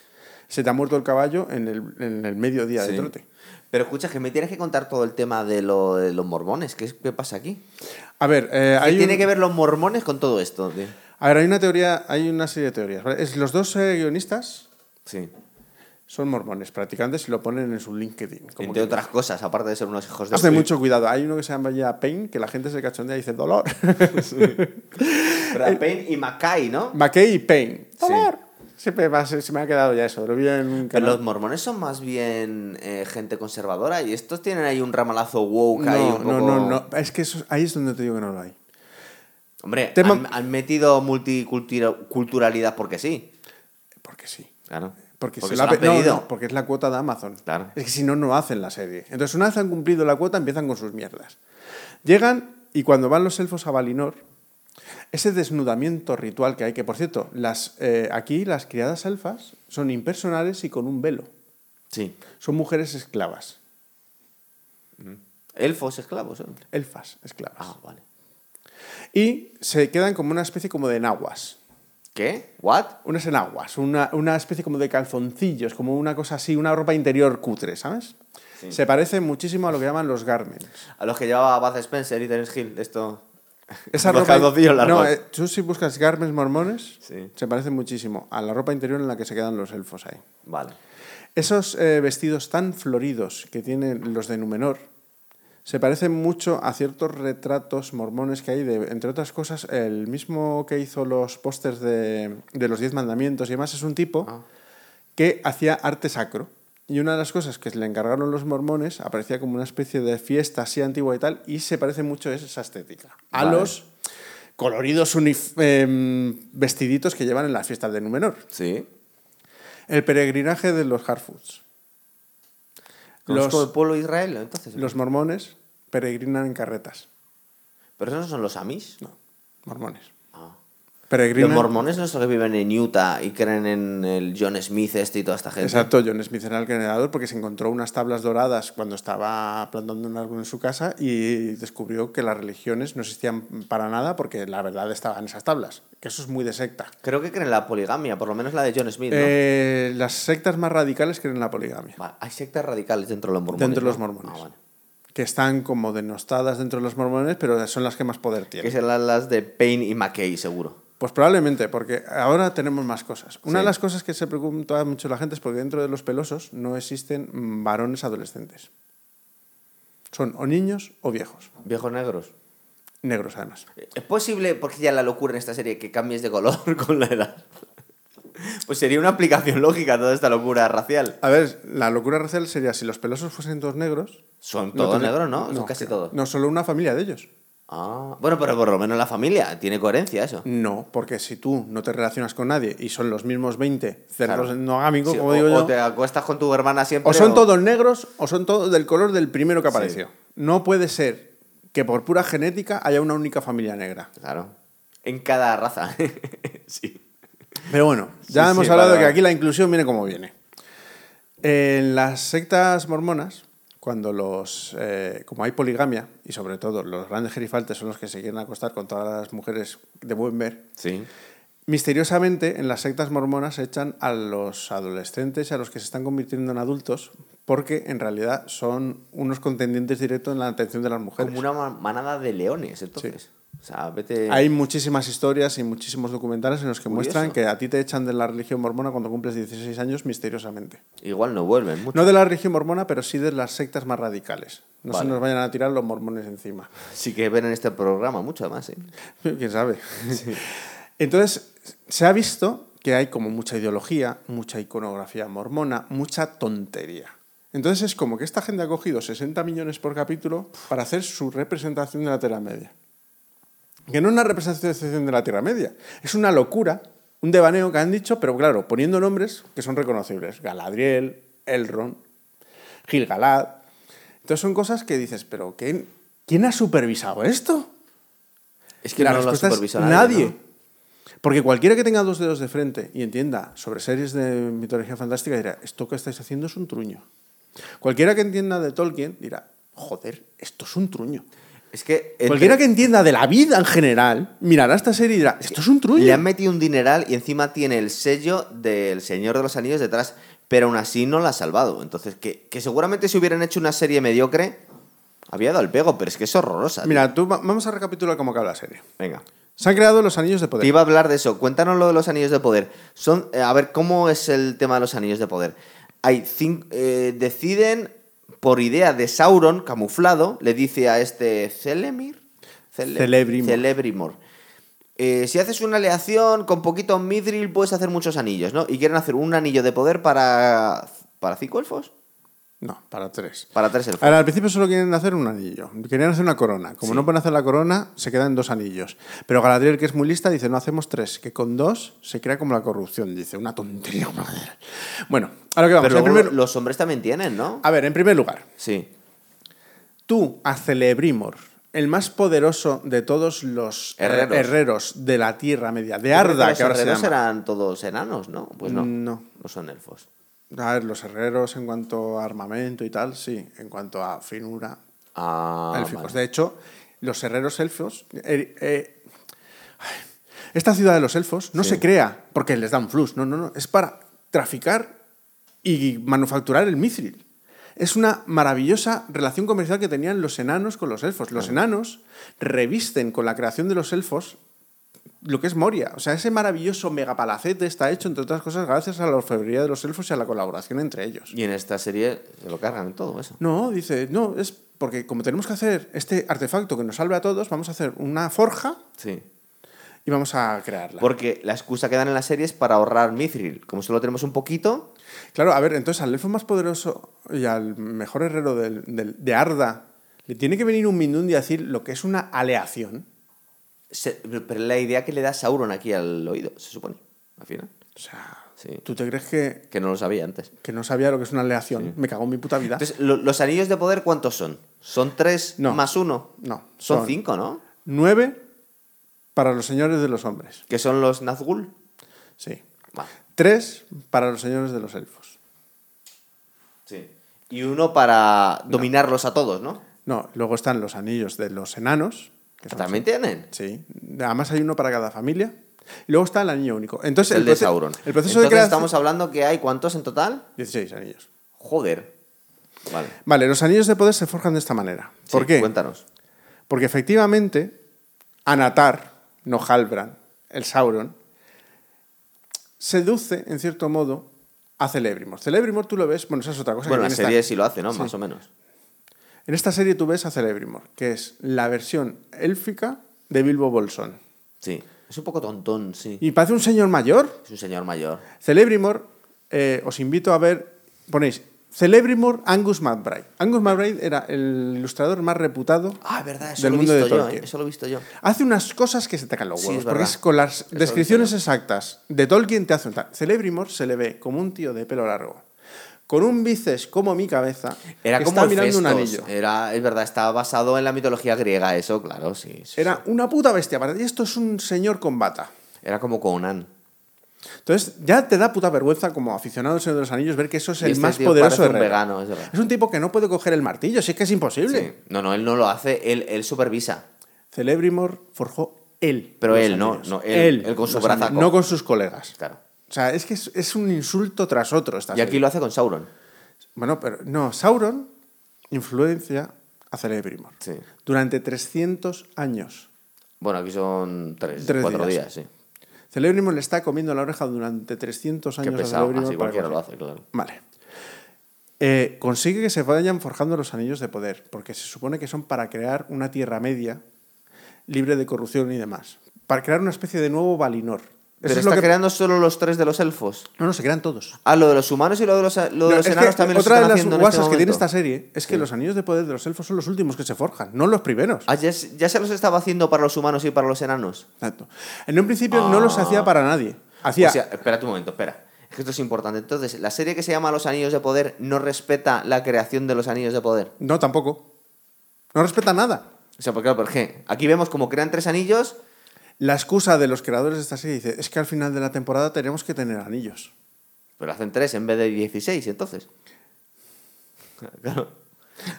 Se te ha muerto el caballo en el, en el mediodía de Sí. trote. Pero escucha, que me tienes que contar todo el tema de, lo- de los mormones. ¿Qué, qué pasa aquí? A ver, eh, ¿Qué hay, tiene un- que ver los mormones con todo esto? tío? a ver, hay una teoría, hay una serie de teorías. ¿vale? Es, los dos eh, guionistas Sí. son mormones, practicantes, y lo ponen en su LinkedIn. como Entre que- otras cosas, aparte de ser unos hijos de... De Phil. mucho cuidado. Hay uno que se llama ya Pain, que la gente se cachondea y dice dolor. [LAUGHS] Brad [LAUGHS] Payne y Mackay, ¿no? McKay y Pain. Sí. Siempre va- se, me ha quedado ya eso. Lo vi en un Pero los mormones son más bien eh, gente conservadora y estos tienen ahí un ramalazo woke ahí No, un poco... no, no, no. Es que eso, ahí es donde te digo que no lo hay. Hombre, Tema- han, han metido multiculturalidad porque sí. Porque sí. Claro. Porque, Porque se lo no, pedido. no, porque es la cuota de Amazon. Claro. Es que si no, no hacen la serie. Entonces, una vez han cumplido la cuota, empiezan con sus mierdas. Llegan y cuando van los elfos a Valinor, ese desnudamiento ritual que hay, que por cierto, las, eh, aquí las criadas elfas son impersonales y con un velo. Sí. Son mujeres esclavas. Elfos esclavos. ¿eh? Elfas esclavas. Ah, vale. Y se quedan como una especie como de enaguas. ¿Qué? ¿What? Unas enaguas, una, una especie como de calzoncillos, como una cosa así, una ropa interior cutre, ¿sabes? Sí. Se parece muchísimo a lo que llaman los garments. A los que llevaba Baz Spencer y Terence Hill, de esto... Esa ropa. largos. No, eh, tú si buscas garments mormones, Sí. se parece muchísimo a la ropa interior en la que se quedan los elfos ahí. Vale. Esos eh, vestidos tan floridos que tienen los de Númenor se parece mucho a ciertos retratos mormones que hay, de, entre otras cosas, el mismo que hizo los pósters de, de los Diez Mandamientos y demás, es un tipo Ah. que hacía arte sacro. Y una de las cosas que le encargaron los mormones aparecía como una especie de fiesta así antigua y tal, y se parece mucho a esa estética. A Vale. los coloridos unif- em, vestiditos que llevan en las fiestas de Númenor. Sí. El peregrinaje de los Harfoots. Conozco el Los, pueblo de Israel, entonces. los mormones peregrinan en carretas. Pero esos no son los Amish. No, mormones. Los mormones no son los que viven en Utah y creen en el John Smith este y toda esta gente. Exacto, John Smith era el creador porque se encontró unas tablas doradas cuando estaba plantando un árbol en su casa y descubrió que las religiones no existían para nada porque la verdad estaba en esas tablas. Que eso es muy de secta. Creo que creen en la poligamia, por lo menos la de John Smith, ¿no? Eh, las sectas más radicales creen en la poligamia. Vale, Hay sectas radicales dentro de los mormones. Dentro de los mormones. Ah, vale. Que están como denostadas dentro de los mormones, pero son las que más poder Que tienen. serán las de Payne y McKay, seguro. Pues probablemente, porque ahora tenemos más cosas. Una Sí. de las cosas que se pregunta mucho la gente es porque dentro de los pelosos no existen mm, varones adolescentes. Son o niños o viejos. Viejos negros. Negros, además. ¿Es posible, porque ya la locura en esta serie, que cambies de color [LAUGHS] con la edad? Pues sería una aplicación lógica a toda esta locura racial. A ver, la locura racial sería si los pelosos fuesen todos negros. Son no todos negros, ¿no? Son casi todos. No, solo una familia de ellos. Ah, bueno, pero por lo menos la familia. Tiene coherencia eso. No, porque si tú no te relacionas con nadie y son los mismos 20 cerdos Claro. Sí, como o, digo yo, o te acuestas con tu hermana siempre. o son todos negros o son todos del color del primero que Sí. apareció. No puede ser que por pura genética haya una única familia negra. Claro. En cada raza. [LAUGHS] sí. Pero bueno, ya Sí, hemos hablado de que aquí la inclusión viene como viene. En las sectas mormonas, cuando los. eh, como hay poligamia, y sobre todo los grandes gerifaltes son los que se quieren acostar con todas las mujeres de buen ver, Sí. misteriosamente en las sectas mormonas echan a los adolescentes y a los que se están convirtiendo en adultos porque en realidad son unos contendientes directos en la atención de las mujeres. Como una ma- manada de leones, entonces. O sea, vete. Hay muchísimas historias y muchísimos documentales en los que Curioso. muestran que a ti te echan de la religión mormona cuando cumples 16 años misteriosamente. Igual no vuelven mucho. No de la religión mormona, pero sí de las sectas más radicales. No Vale. se nos vayan a tirar los mormones encima. Sí que ven en este programa mucho más, ¿eh? ¿Quién sabe? [LAUGHS] Entonces, se ha visto que hay como mucha ideología, mucha iconografía mormona, mucha tontería. Entonces es como que esta gente ha cogido 60 millones por capítulo para hacer su representación de la Tierra Media. Que no es una representación de la Tierra Media, es una locura, un devaneo que han dicho, pero claro, poniendo nombres que son reconocibles. Galadriel, Elrond, Gil-galad. Entonces son cosas que dices, pero ¿quién, ¿quién ha supervisado esto? Es que la no lo respuesta es supervisa nadie. ¿no? Porque cualquiera que tenga dos dedos de frente y entienda sobre series de mitología fantástica dirá, esto que estáis haciendo es un truño. Cualquiera que entienda de Tolkien dirá, joder, esto es un truño. Es que. entre- Cualquiera que entienda de la vida en general mirará esta serie y dirá, esto es un truño. Le han metido un dineral y encima tiene el sello del Señor de los Anillos detrás, pero aún así no la ha salvado. Entonces, que, que seguramente si hubieran hecho una serie mediocre, había dado el pego, pero es que es horrorosa. tío. Mira, tú, va- vamos a recapitular cómo acaba la serie. Venga. Se han creado los anillos de poder. Te iba a hablar de eso. Cuéntanos lo de los anillos de poder. Son, eh, a ver, ¿cómo es el tema de los anillos de poder? Hay cin- eh, deciden, por idea de Sauron, camuflado, le dice a este Celemir. Cele- Celebrimor. Celebrimor. eh, si haces una aleación con poquito mithril, puedes hacer muchos anillos, ¿no? Y quieren hacer un anillo de poder para. ¿Para cinco elfos? No, para tres. Para tres elfos. Ahora, al principio solo quieren hacer un anillo. Querían hacer una corona. Como Sí. no pueden hacer la corona, se quedan dos anillos. Pero Galadriel, que es muy lista, dice, no hacemos tres, que con dos se crea como la corrupción. Dice, una tontería. madre. Bueno, ahora que vamos. Pero primer- los hombres también tienen, ¿no? A ver, en primer lugar, Sí. tú, a Celebrimor, el más poderoso de todos los Herreros. herreros de la Tierra Media, de Arda, los que ahora se herreros llama. eran todos enanos, ¿no? Pues no. No. No son elfos. A ver, los herreros en cuanto a armamento y tal, sí. En cuanto a finura, Ah, élficos. vale. De hecho, los herreros elfos. eh, eh, esta ciudad de los elfos no Sí. se crea porque les dan flux. No, no, no. Es para traficar y manufacturar el mithril. Es una maravillosa relación comercial que tenían los enanos con los elfos. Los enanos revisten con la creación de los elfos lo que es Moria. O sea, ese maravilloso megapalacete está hecho, entre otras cosas, gracias a la orfebrería de los elfos y a la colaboración entre ellos. Y en esta serie se lo cargan todo eso. No, dice, no, es porque como tenemos que hacer este artefacto que nos salve a todos, vamos a hacer una forja Sí. y vamos a crearla. Porque la excusa que dan en la serie es para ahorrar Mithril. Como solo tenemos un poquito, Claro, a ver, entonces al elfo más poderoso y al mejor herrero del- del- de Arda le tiene que venir un Mindundi a decir lo que es una aleación. Se- pero la idea que le da Sauron aquí al oído, se supone, al final. O sea, Sí. ¿tú te crees que, Que no lo sabía antes. que no sabía lo que es una aleación? Me cago en mi puta vida. Entonces, lo- ¿los anillos de poder cuántos son? ¿Son tres No. más uno? No, Son, son- cinco, ¿no? Nueve para los señores de los hombres. Que son los Nazgûl. Sí. Vale. Tres para los señores de los elfos. Sí. Y uno para dominarlos a todos, ¿no? No, luego están los anillos de los enanos. Que son- ¿También tienen? Sí. Además hay uno para cada familia. Y luego está el anillo único. Entonces, el, de Sauron. El proceso Entonces de creación... estamos hablando que hay cuántos en total? 16 anillos. Joder. Vale. Vale, los anillos de poder se forjan de esta manera. ¿Por Sí, qué? Cuéntanos. Porque efectivamente, Anatar, no Halbrand, el Sauron, seduce, en cierto modo, a Celebrimor. Celebrimor tú lo ves, bueno, esa es otra cosa. Bueno, que la serie sí lo hace, ¿no? Sí. Más o menos. En esta serie tú ves a Celebrimor, que es la versión élfica de Bilbo Bolsón. Sí. Es un poco tontón, sí. Y parece un señor mayor. Es un señor mayor. Celebrimor, eh, os invito a ver, ponéis Celebrimor Angus MacBride. Angus MacBride era el ilustrador más reputado Ah, verdad, eso del lo he mundo visto de yo, Tolkien. ¿eh? Eso lo he visto yo. Hace unas cosas que se te caen los huevos. porque es con las Eso descripciones exactas de Tolkien te hace un tal. Celebrimor se le ve como un tío de pelo largo, con un bíceps como mi cabeza, Era que como el mirando un anillo. Era, es verdad, estaba basado en la mitología griega, eso, claro, sí. sí, Era una puta bestia. Para ti esto es un señor con bata. Era como Conan. Entonces ya te da puta vergüenza como aficionado al Señor de los Anillos ver que eso es Y el este más poderoso vegano, es. Es un tipo que no puede coger el martillo, si es que es imposible. Sí. No, no, él no lo hace, él, él supervisa. Celebrimor forjó él. Pero él, no, no, él, él con su brazaco. No con sus colegas. Claro. O sea, es que es, es un insulto tras otro esta Y aquí serie. lo hace con Sauron. Bueno, pero no, Sauron influencia a Celebrimor. Sí. Durante 300 años. Bueno, aquí son tres, Tres cuatro días. días, sí. Celebrimor le está comiendo la oreja durante 300 Qué años a pesado, Celebrimor así cualquiera lo hace, claro. Vale. Eh, consigue que se vayan forjando los anillos de poder, porque se supone que son para crear una tierra media libre de corrupción y demás. Para crear una especie de nuevo Valinor. Eso Pero es está lo que... creando solo los tres de los elfos. No, no, se crean todos. Ah, lo de los humanos y lo de los, lo de No, los es que enanos también otra de están las haciendo en guasas este que tiene esta serie es que Sí. los anillos de poder de los elfos son los últimos que se forjan, no los primeros. Ah, ya, se los estaba haciendo para los humanos y para los enanos. Exacto. En un principio no los Ah. hacía para nadie. Hacía O sea, espérate un momento, espera. Es que esto es importante. Entonces, la serie que se llama Los Anillos de Poder no respeta la creación de los Anillos de Poder. No, tampoco. No respeta nada. O sea, porque, claro, ¿por qué? Aquí vemos como crean tres anillos. La excusa de los creadores de esta serie dice, es que al final de la temporada tenemos que tener anillos. Pero hacen tres en vez de 16, entonces. [LAUGHS] Claro.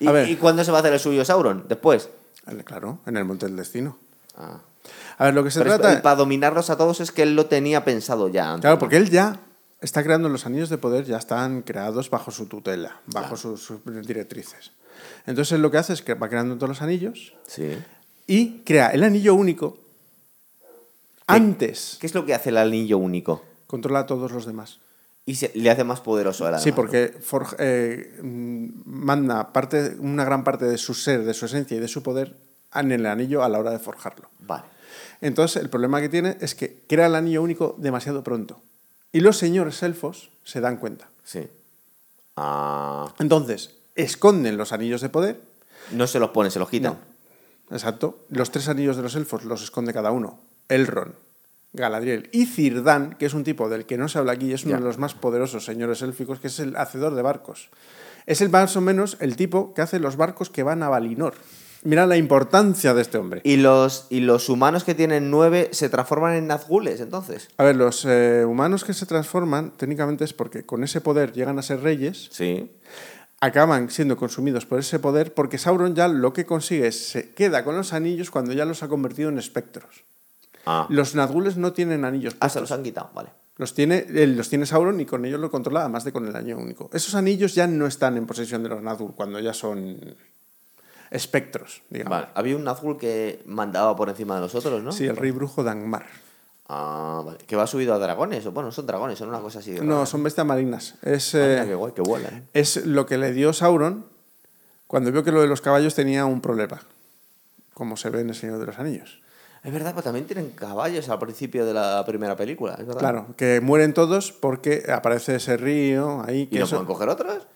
¿Y. ¿Y cuándo se va a hacer el suyo Sauron? Después. Eh, Claro, en el Monte del Destino. Ah. A ver, lo que se Pero es- trata... para dominarlos a todos es que él lo tenía pensado ya antes. Claro, porque él ya está creando los anillos de poder, ya están creados bajo su tutela, bajo sus, sus directrices. Entonces él lo que hace es que va creando todos los anillos Sí. y crea el anillo único antes. ¿Qué es lo que hace el anillo único? Controla a todos los demás. Y se- le hace más poderoso a la Sí, porque forja- eh, manda parte, una gran parte de su ser, de su esencia y de su poder en el anillo a la hora de forjarlo. Vale. Entonces, el problema que tiene es que crea el anillo único demasiado pronto. Y los señores elfos se dan cuenta. Sí. Ah, Entonces, esconden los anillos de poder. no se los pone, se los quitan. No. Exacto. Los tres anillos de los elfos los esconde cada uno. Elrond, Galadriel y Círdan, que es un tipo del que no se habla aquí, es uno Ya. de los más poderosos señores élficos, que es el hacedor de barcos. Es el más o menos el tipo que hace los barcos que van a Valinor. Mira la importancia de este hombre. Y los, y los humanos que tienen nueve se transforman en Nazgules, entonces. A ver, los eh, humanos que se transforman, técnicamente es porque con ese poder llegan a ser reyes, Sí. acaban siendo consumidos por ese poder, porque Sauron ya lo que consigue es se queda con los anillos cuando ya los ha convertido en espectros. Ah, Los Nazgules no tienen anillos. Ah, se los han quitado, vale. Los tiene, los tiene Sauron y con ellos lo controla, además de con el anillo único. Esos anillos ya no están en posesión de los Nazgûl cuando ya son espectros, digamos. Vale. Había un Nazgul que mandaba por encima de nosotros, ¿no? Sí, el rey brujo Dangmar. Ah, vale. Que va subido a dragones. o Bueno, son dragones, son una cosa así. No, son bestias marinas. Es, Ah, mira, eh, qué guay, que vuelan. es lo que le dio Sauron cuando vio que lo de los caballos tenía un problema, como se ve en El Señor de los Anillos. Es verdad, pero también tienen caballos al principio de la primera película, es verdad. Claro, que mueren todos porque aparece ese río ahí. ¿Y no eso- pueden coger otros?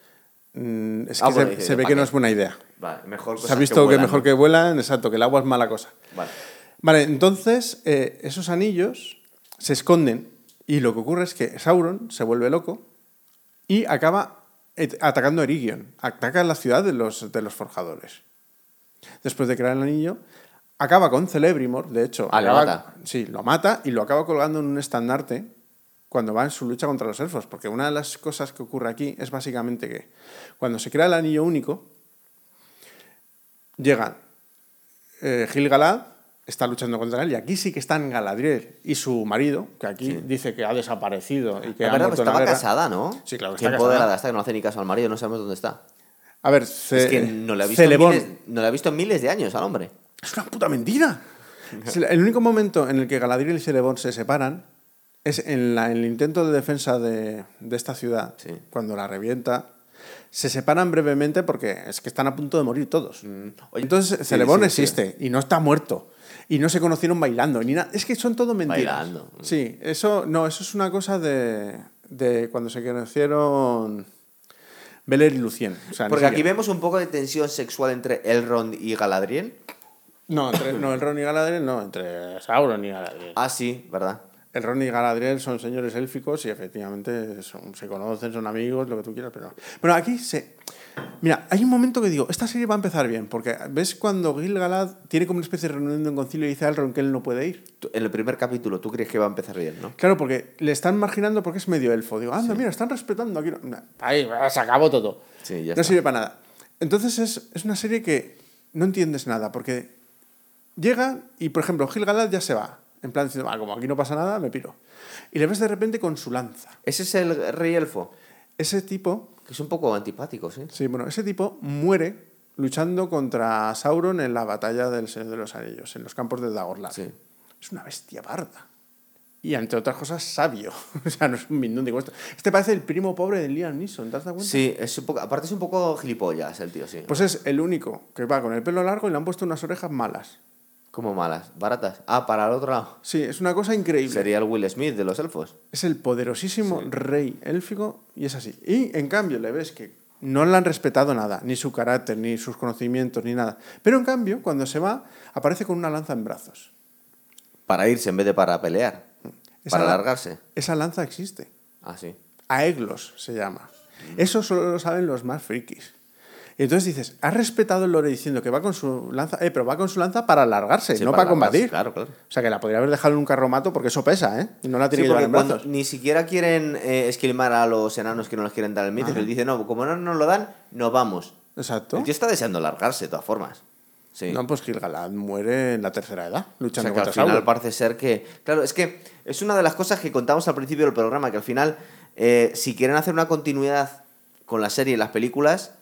Mm, es Ah, que bueno, se, dice, se ve ¿para que no es buena idea. Vale, mejor Se ha visto que, vuelan, mejor ¿no? que vuelan, exacto, que el agua es mala cosa. Vale. Vale, entonces eh, esos anillos se esconden y lo que ocurre es que Sauron se vuelve loco y acaba atacando a Erigion, ataca la ciudad de los, de los forjadores. Después de crear el anillo, acaba con Celebrimor, de hecho. Ah, lo mata. Sí, lo mata y lo acaba colgando en un estandarte cuando va en su lucha contra los elfos, porque una de las cosas que ocurre aquí es básicamente que cuando se crea el anillo único, llegan eh, Gil-galad está luchando contra él y aquí sí que están Galadriel y su marido, que aquí dice que ha desaparecido y que La ha verdad, muerto pues en la estaba casada, ¿no? Sí, claro está casada. está, que no hace ni caso al marido, no sabemos dónde está. A ver, ce- es que no le, ha visto en Celebón. miles, no le ha visto en miles de años al hombre. Es una puta mentira. El único momento en el que Galadriel y Celebón se separan es en, la- en el intento de defensa de, de esta ciudad, Sí. cuando la revienta. Se separan brevemente porque es que están a punto de morir todos. Mm. Oye, Entonces, sí, Celebón sí, sí. existe y no está muerto. Y no se conocieron bailando, ni nada. Es que son todo mentiras. Bailando. Sí, eso, no, eso es una cosa de, de cuando se conocieron Beler y Lucien. O sea, ni Porque aquí vemos un poco de tensión sexual entre Elrond y Galadriel. No, entre, no, el Ron y Galadriel, no, entre Sauron y Galadriel. Ah, sí, ¿verdad? El Ron y Galadriel son señores élficos y efectivamente son- se conocen, son amigos, lo que tú quieras, pero... Bueno, aquí se... Mira, hay un momento que digo, esta serie va a empezar bien, porque ves cuando Gil-galad tiene como una especie de reunión de un concilio y dice a Elrond que él no puede ir. En el primer capítulo, ¿tú crees que va a empezar bien, no? Claro, porque le están marginando porque es medio elfo. Digo, anda, mira, están respetando aquí. Ahí, se acabó todo. Sí, ya no está. sirve para nada. Entonces es, es una serie que no entiendes nada, porque llega y, por ejemplo, Gil-galad ya se va. En plan, diciendo, "Ah, como aquí no pasa nada, me piro. Y le ves de repente con su lanza. Ese es el rey elfo, Ese tipo, que es un poco antipático, ¿sí? sí, bueno, ese tipo muere luchando contra Sauron en la batalla del Señor de los Anillos, en los campos de Dagorlad. Sí. Es una bestia parda. Y entre otras cosas, sabio. [LAUGHS] o sea, no es un mindón de esto. Este parece el primo pobre de Liam Neeson, ¿te has dado cuenta? Sí, es un poco, aparte es un poco gilipollas el tío, sí. Pues es el único que va con el pelo largo y le han puesto unas orejas malas. Como malas, baratas. Ah, para el otro lado. Sí, es una cosa increíble. Sería el Will Smith de los elfos. Es el poderosísimo rey élfico y es así. Y en cambio le ves que no le han respetado nada, ni su carácter, ni sus conocimientos, ni nada. Pero en cambio, cuando se va, aparece con una lanza en brazos. Para irse en vez de para pelear. Esa para la- largarse. Esa lanza existe. Ah, sí. Aeglos se llama. Eso solo lo saben los más frikis. Entonces dices, ¿has respetado el lore diciendo que va con su lanza? Eh, pero va con su lanza para alargarse, Sí, no para, largarse, combatir. Claro, claro. O sea, que la podría haber dejado en un carromato porque eso pesa, ¿eh? Y no la tiene Sí, que llevar en brazos. ni siquiera quieren eh, esquilmar a los enanos que no les quieren dar el mithril, dice, no, como no nos lo dan, nos vamos. Exacto. El tío está deseando largarse, de todas formas. Sí. No, pues Gil-galad muere en la tercera edad, O luchando sea, que al contra final Sauron. parece ser que... Claro, es que es una de las cosas que contamos al principio del programa, que al final, eh, si quieren hacer una continuidad con la serie y las películas...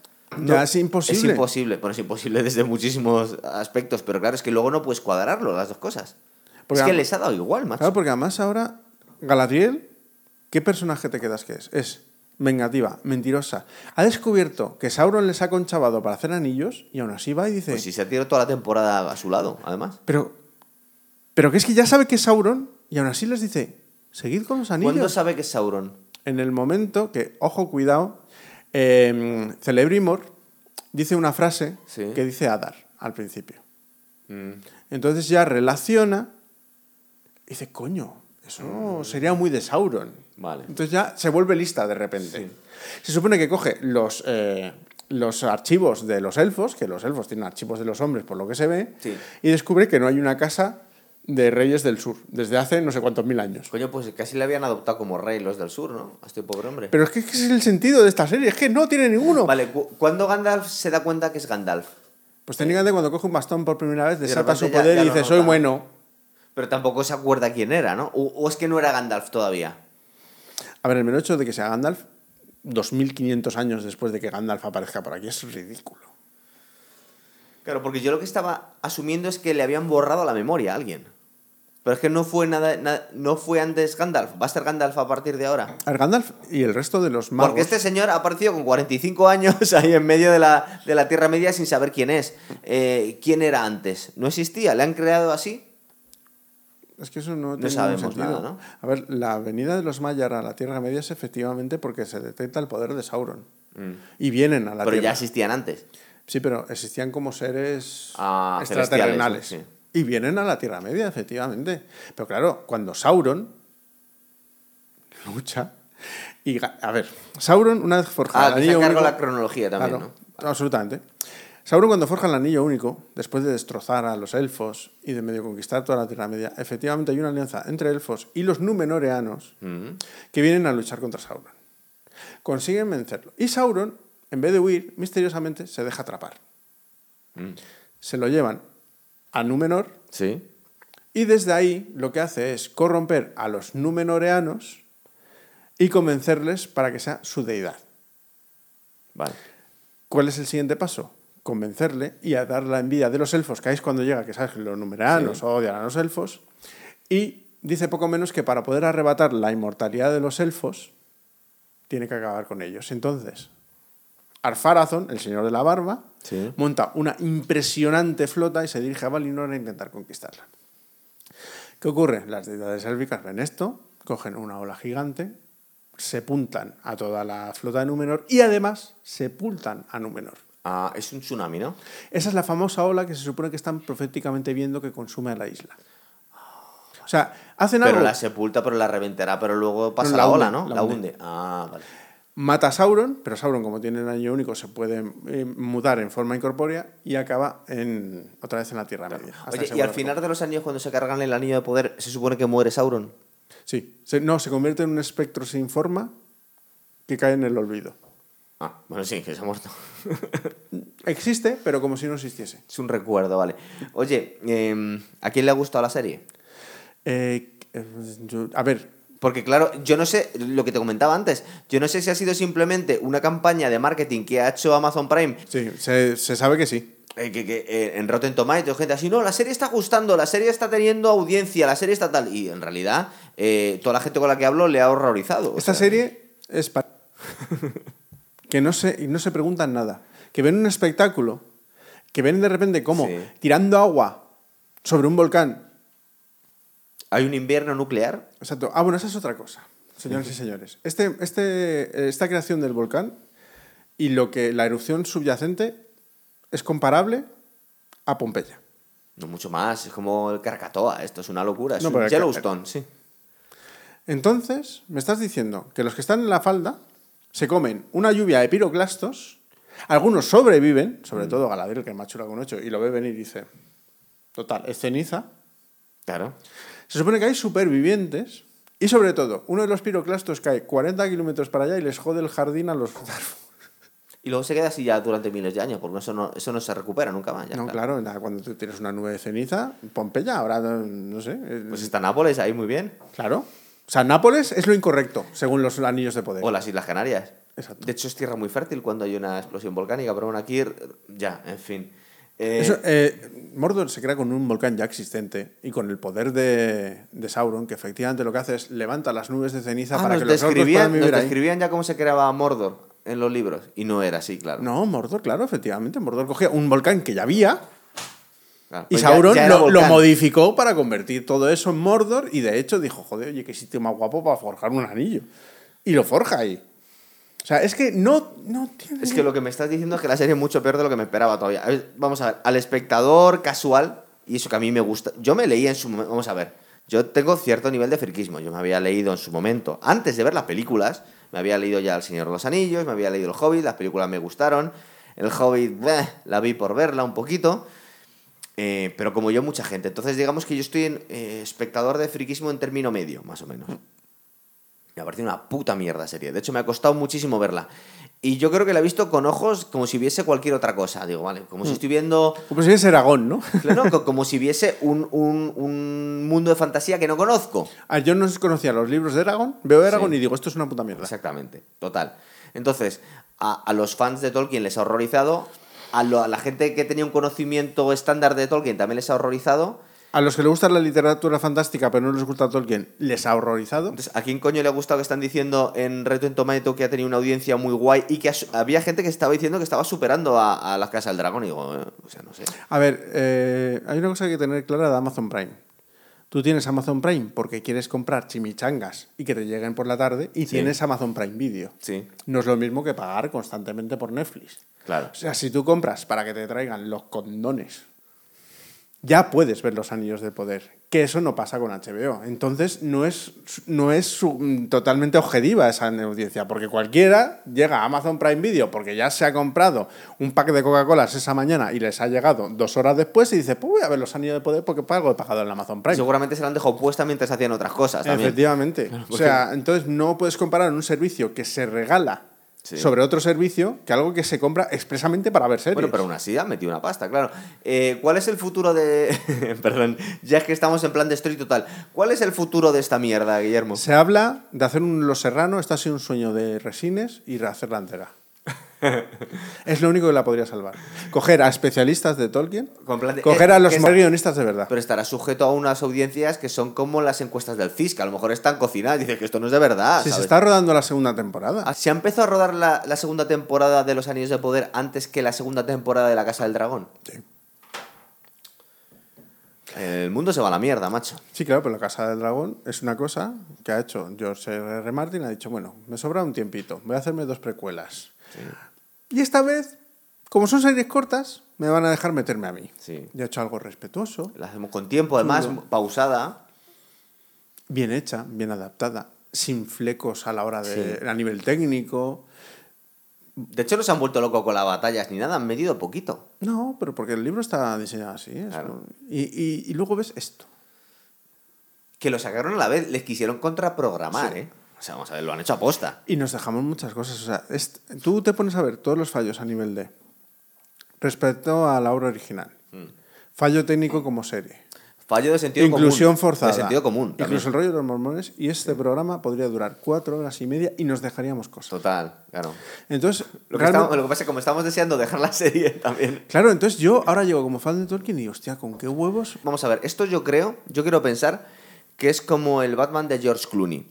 Ya es imposible. Es imposible. Bueno, es imposible desde muchísimos aspectos, pero claro, es que luego no puedes cuadrarlo, las dos cosas. Porque es que les ha dado igual, macho. Claro, porque además ahora, Galadriel, ¿qué personaje te quedas que es? Es vengativa, mentirosa. Ha descubierto que Sauron les ha conchavado para hacer anillos y aún así va y dice... Pues si se ha tirado toda la temporada a su lado, además. Pero, pero que es que ya sabe que es Sauron y aún así les dice, seguid con los anillos. ¿Cuándo sabe que es Sauron? En el momento que, ojo, cuidado, eh, Celebrimor dice una frase Sí. que dice Adar al principio. Entonces ya relaciona y dice, coño, eso sería muy de Sauron. Vale. Entonces ya se vuelve lista de repente. Se supone que coge los, eh, los archivos de los elfos, que los elfos tienen archivos de los hombres por lo que se ve, Sí. y descubre que no hay una casa de reyes del sur, desde hace no sé cuántos mil años. Coño, pues casi le habían adoptado como rey los del sur, ¿no? A este pobre hombre. Pero es que ese es el sentido de esta serie, es que no tiene ninguno. Vale, cu- ¿cuándo Gandalf se da cuenta que es Gandalf? Pues técnicamente cuando coge un bastón por primera vez, desata su ya- poder ya y dice, soy bueno. Pero tampoco se acuerda quién era, ¿no? O, o es que no era Gandalf todavía. A ver, el mero hecho de que sea Gandalf, 2500 años después de que Gandalf aparezca por aquí, es ridículo. Claro, porque yo lo que estaba asumiendo es que le habían borrado la memoria a alguien. Pero es que no fue nada, na- no fue antes Gandalf. Va a ser Gandalf a partir de ahora. A Gandalf y el resto de los magos. Porque este señor ha aparecido con 45 años [LAUGHS] ahí en medio de la, de la Tierra Media sin saber quién es. Eh, ¿Quién era antes? ¿No existía? ¿Le han creado así? Es que eso no, No sabemos nada, ¿no? A ver, la venida de los Maiar a la Tierra Media es efectivamente porque se detecta el poder de Sauron. Y vienen a la Mm. Pero ya Tierra. existían antes. Sí, pero existían como seres Ah, extraterrenales. sí. Y vienen a la Tierra Media, efectivamente. Pero claro, cuando Sauron lucha. Y, a ver, Sauron, una vez forjado Ah, el anillo único- la cronología también, Claro, absolutamente. Sauron, cuando forja el anillo único, después de destrozar a los elfos y de medio conquistar toda la Tierra Media, efectivamente hay una alianza entre elfos y los númenoreanos ¿no? Mm. que vienen a luchar contra Sauron. Consiguen vencerlo. Y Sauron, en vez de huir, misteriosamente se deja atrapar. Mm. Se lo llevan a Númenor Sí. y desde ahí lo que hace es corromper a los númenoreanos y convencerles para que sea su deidad. Vale. ¿Cuál es el siguiente paso? Convencerle y a dar la envidia de los elfos, que ahí es cuando llega, que sabes que los numeranos Sí. odian a los elfos, y dice poco menos que para poder arrebatar la inmortalidad de los elfos, tiene que acabar con ellos. Entonces, Arfarazón, el señor de la barba, Sí. monta una impresionante flota y se dirige a Valinor a intentar conquistarla. ¿Qué ocurre? Las deidades élficas ven esto, cogen una ola gigante, sepultan a toda la flota de Númenor y además sepultan a Númenor. Ah, es un tsunami, ¿no? Esa es la famosa ola que se supone que están proféticamente viendo que consume a la isla. O sea, hacen Pero algo, la sepulta, pero la reventará, pero luego pasa No, la, la ola, ¿no? la La hunde. hunde. Ah, vale. Mata a Sauron, pero Sauron, como tiene el anillo único, se puede eh, mudar en forma incorpórea y acaba en, otra vez en la Tierra Media. Oye, y al final de los años, cuando se cargan el anillo de poder, ¿se supone que muere Sauron? Sí, se- no, se convierte en un espectro sin forma que cae en el olvido. Ah, bueno, sí, que se ha muerto. [LAUGHS] Existe, pero como si no existiese. Es un recuerdo, vale. Oye, em, ¿a quién le ha gustado la serie? Eh, eh, yo- a ver, Porque claro, yo no sé, lo que te comentaba antes, yo no sé si ha sido simplemente una campaña de marketing que ha hecho Amazon Prime, sí, se, se sabe que sí. eh, que, que, eh, en Rotten Tomatoes, gente así, no, la serie está gustando, la serie está teniendo audiencia, la serie está tal, y en realidad eh, toda la gente con la que hablo le ha horrorizado. o Esta sea, serie es para... [LAUGHS] que no se, no se preguntan nada. Que ven un espectáculo, que ven de repente como Sí. tirando agua sobre un volcán. ¿Hay un invierno nuclear? Exacto. Ah, bueno, esa es otra cosa, señores y señores. Este, este, esta creación del volcán y lo que la erupción subyacente es comparable a Pompeya. No mucho más, es como el Krakatoa, esto es una locura, es No, un Yellowstone, sí. Entonces, me estás diciendo que los que están en la falda se comen una lluvia de piroclastos, algunos sobreviven, sobre todo Galadriel, que es más chula con ocho, y lo ve venir y dice, total, es ceniza. Claro. Se supone que hay supervivientes, y sobre todo, uno de los piroclastos cae 40 kilómetros para allá y les jode el jardín a los... [LAUGHS] Y luego se queda así ya durante miles de años, porque eso no, eso no se recupera nunca más. ya no, está. claro, nada, cuando tú tienes una nube de ceniza, Pompeya, ahora no, no sé. eh, Pues está Nápoles ahí muy bien. Claro. O sea, Nápoles es lo incorrecto, según los anillos de poder. O las Islas Canarias. Exacto. De hecho, es tierra muy fértil cuando hay una explosión volcánica, pero bueno, aquí ya, en fin. Eh, Eso, eh, Mordor se crea con un volcán ya existente y con el poder de, de Sauron, que efectivamente lo que hace es levanta las nubes de ceniza ah, para que los orcos puedan vivir nos ahí. describían ya cómo se creaba Mordor en los libros. Y no era así, claro. No, Mordor, claro, efectivamente. Mordor cogía un volcán que ya había Claro, y pues Sauron ya lo, modificó para convertir todo eso en Mordor y de hecho dijo, joder, oye, qué sitio más guapo para forjar un anillo. Y lo forja ahí. O sea, es que no, no tiene... Es que lo que me estás diciendo es que la serie es mucho peor de lo que me esperaba todavía. Vamos a ver, al espectador casual, y eso que a mí me gusta. Yo me leí en su momento. Vamos a ver, yo tengo cierto nivel de friquismo. Yo me había leído en su momento, antes de ver las películas, me había leído ya El Señor de los Anillos, me había leído El Hobbit, las películas me gustaron. El Hobbit, la vi por verla un poquito. eh, pero como yo, mucha gente. Entonces, digamos que yo estoy en eh, espectador de friquismo en término medio, más o menos. Me ha parecido una puta mierda serie. De hecho, me ha costado muchísimo verla. Y yo creo que la he visto con ojos como si viese cualquier otra cosa. Digo, vale, como si estoy viendo. Como si es Aragón, ¿no? Claro, co- [LAUGHS] como si viese un, un- un mundo de fantasía que no conozco. Ah, yo no conocía los libros de Aragón, veo Aragón Sí. y digo, esto es una puta mierda. Exactamente, total. Entonces, a, a los fans de Tolkien les ha horrorizado. A, lo- a la gente que tenía un conocimiento estándar de Tolkien también les ha horrorizado. A los que les gusta la literatura fantástica pero no les gusta Tolkien, les ha horrorizado. Entonces, ¿a quién coño le ha gustado que están diciendo en Reto en Tomato que ha tenido una audiencia muy guay y que había gente que estaba diciendo que estaba superando a, a la Casa del Dragón? Y digo, eh, o sea, no sé. A ver, eh, hay una cosa que hay que tener clara de Amazon Prime. Tú tienes Amazon Prime porque quieres comprar chimichangas y que te lleguen por la tarde y Sí. tienes Amazon Prime Video. Sí, No es lo mismo que pagar constantemente por Netflix. claro. O sea, si tú compras para que te traigan los condones, ya puedes ver los anillos de poder. Que eso no pasa con HBO. Entonces, no es, no es totalmente objetiva esa audiencia, porque cualquiera llega a Amazon Prime Video porque ya se ha comprado un pack de Coca-Colas esa mañana y les ha llegado dos horas después y dice, pues voy a ver los anillos de poder porque pago he pagado en Amazon Prime. Seguramente se la han dejado puesta mientras hacían otras cosas también. Efectivamente. o sea, entonces no puedes comparar un servicio que se regala Sí. sobre otro servicio que algo que se compra expresamente para ver series. Bueno, pero aún así han metido una pasta, claro. Eh, ¿Cuál es el futuro de...? [LAUGHS] Perdón, ya es que estamos en plan de story total. ¿Cuál es el futuro de esta mierda, Guillermo? Se habla de hacer un Los Serrano, esto ha sido un sueño de Resines y rehacerla entera. [LAUGHS] es lo único que la podría salvar. Coger a especialistas de Tolkien, de- coger eh, a los más esa- guionistas de verdad. Pero estará sujeto a unas audiencias que son como las encuestas del CIS, que a lo mejor están cocinadas. Dices que esto no es de verdad. si se ¿sabes? está rodando la segunda temporada. Ah, ¿Se ha empezado a rodar la, la segunda temporada de Los Anillos de Poder antes que la segunda temporada de La Casa del Dragón? Sí. El mundo se va a la mierda, macho. Sí, claro, pero la Casa del Dragón es una cosa que ha hecho George R. R. Martin. Ha dicho, bueno, me sobra un tiempito, voy a hacerme dos precuelas. Y esta vez, como son series cortas, me van a dejar meterme a mí. Sí. Y ha hecho algo respetuoso, La hacemos con tiempo, además, pausada. bien hecha, bien adaptada, sin flecos a la hora de Sí. a nivel técnico. De hecho, no se han vuelto locos con las batallas ni nada, han medido poquito. No, pero porque el libro está diseñado así. Claro. como- y, y- y luego ves esto. Que lo sacaron a la vez, les quisieron contraprogramar, ¿eh? O sea, vamos a ver, lo han hecho aposta. Y nos dejamos muchas cosas. O sea, es- tú te pones a ver todos los fallos a nivel de. Respecto a la obra original. Mm. Fallo técnico como serie. Fallo de sentido Inclusión común. forzada. De sentido común. también. Incluso el rollo de los mormones. Y este programa podría durar cuatro horas y media y nos dejaríamos cosas. Total, claro. Entonces, Lo que, realmente- estamos- lo que pasa es que como estamos deseando dejar la serie [LAUGHS] también. claro, entonces yo ahora llego como fan de Tolkien y hostia, ¿con qué huevos? Vamos a ver, esto yo creo, yo quiero pensar que es como el Batman de George Clooney.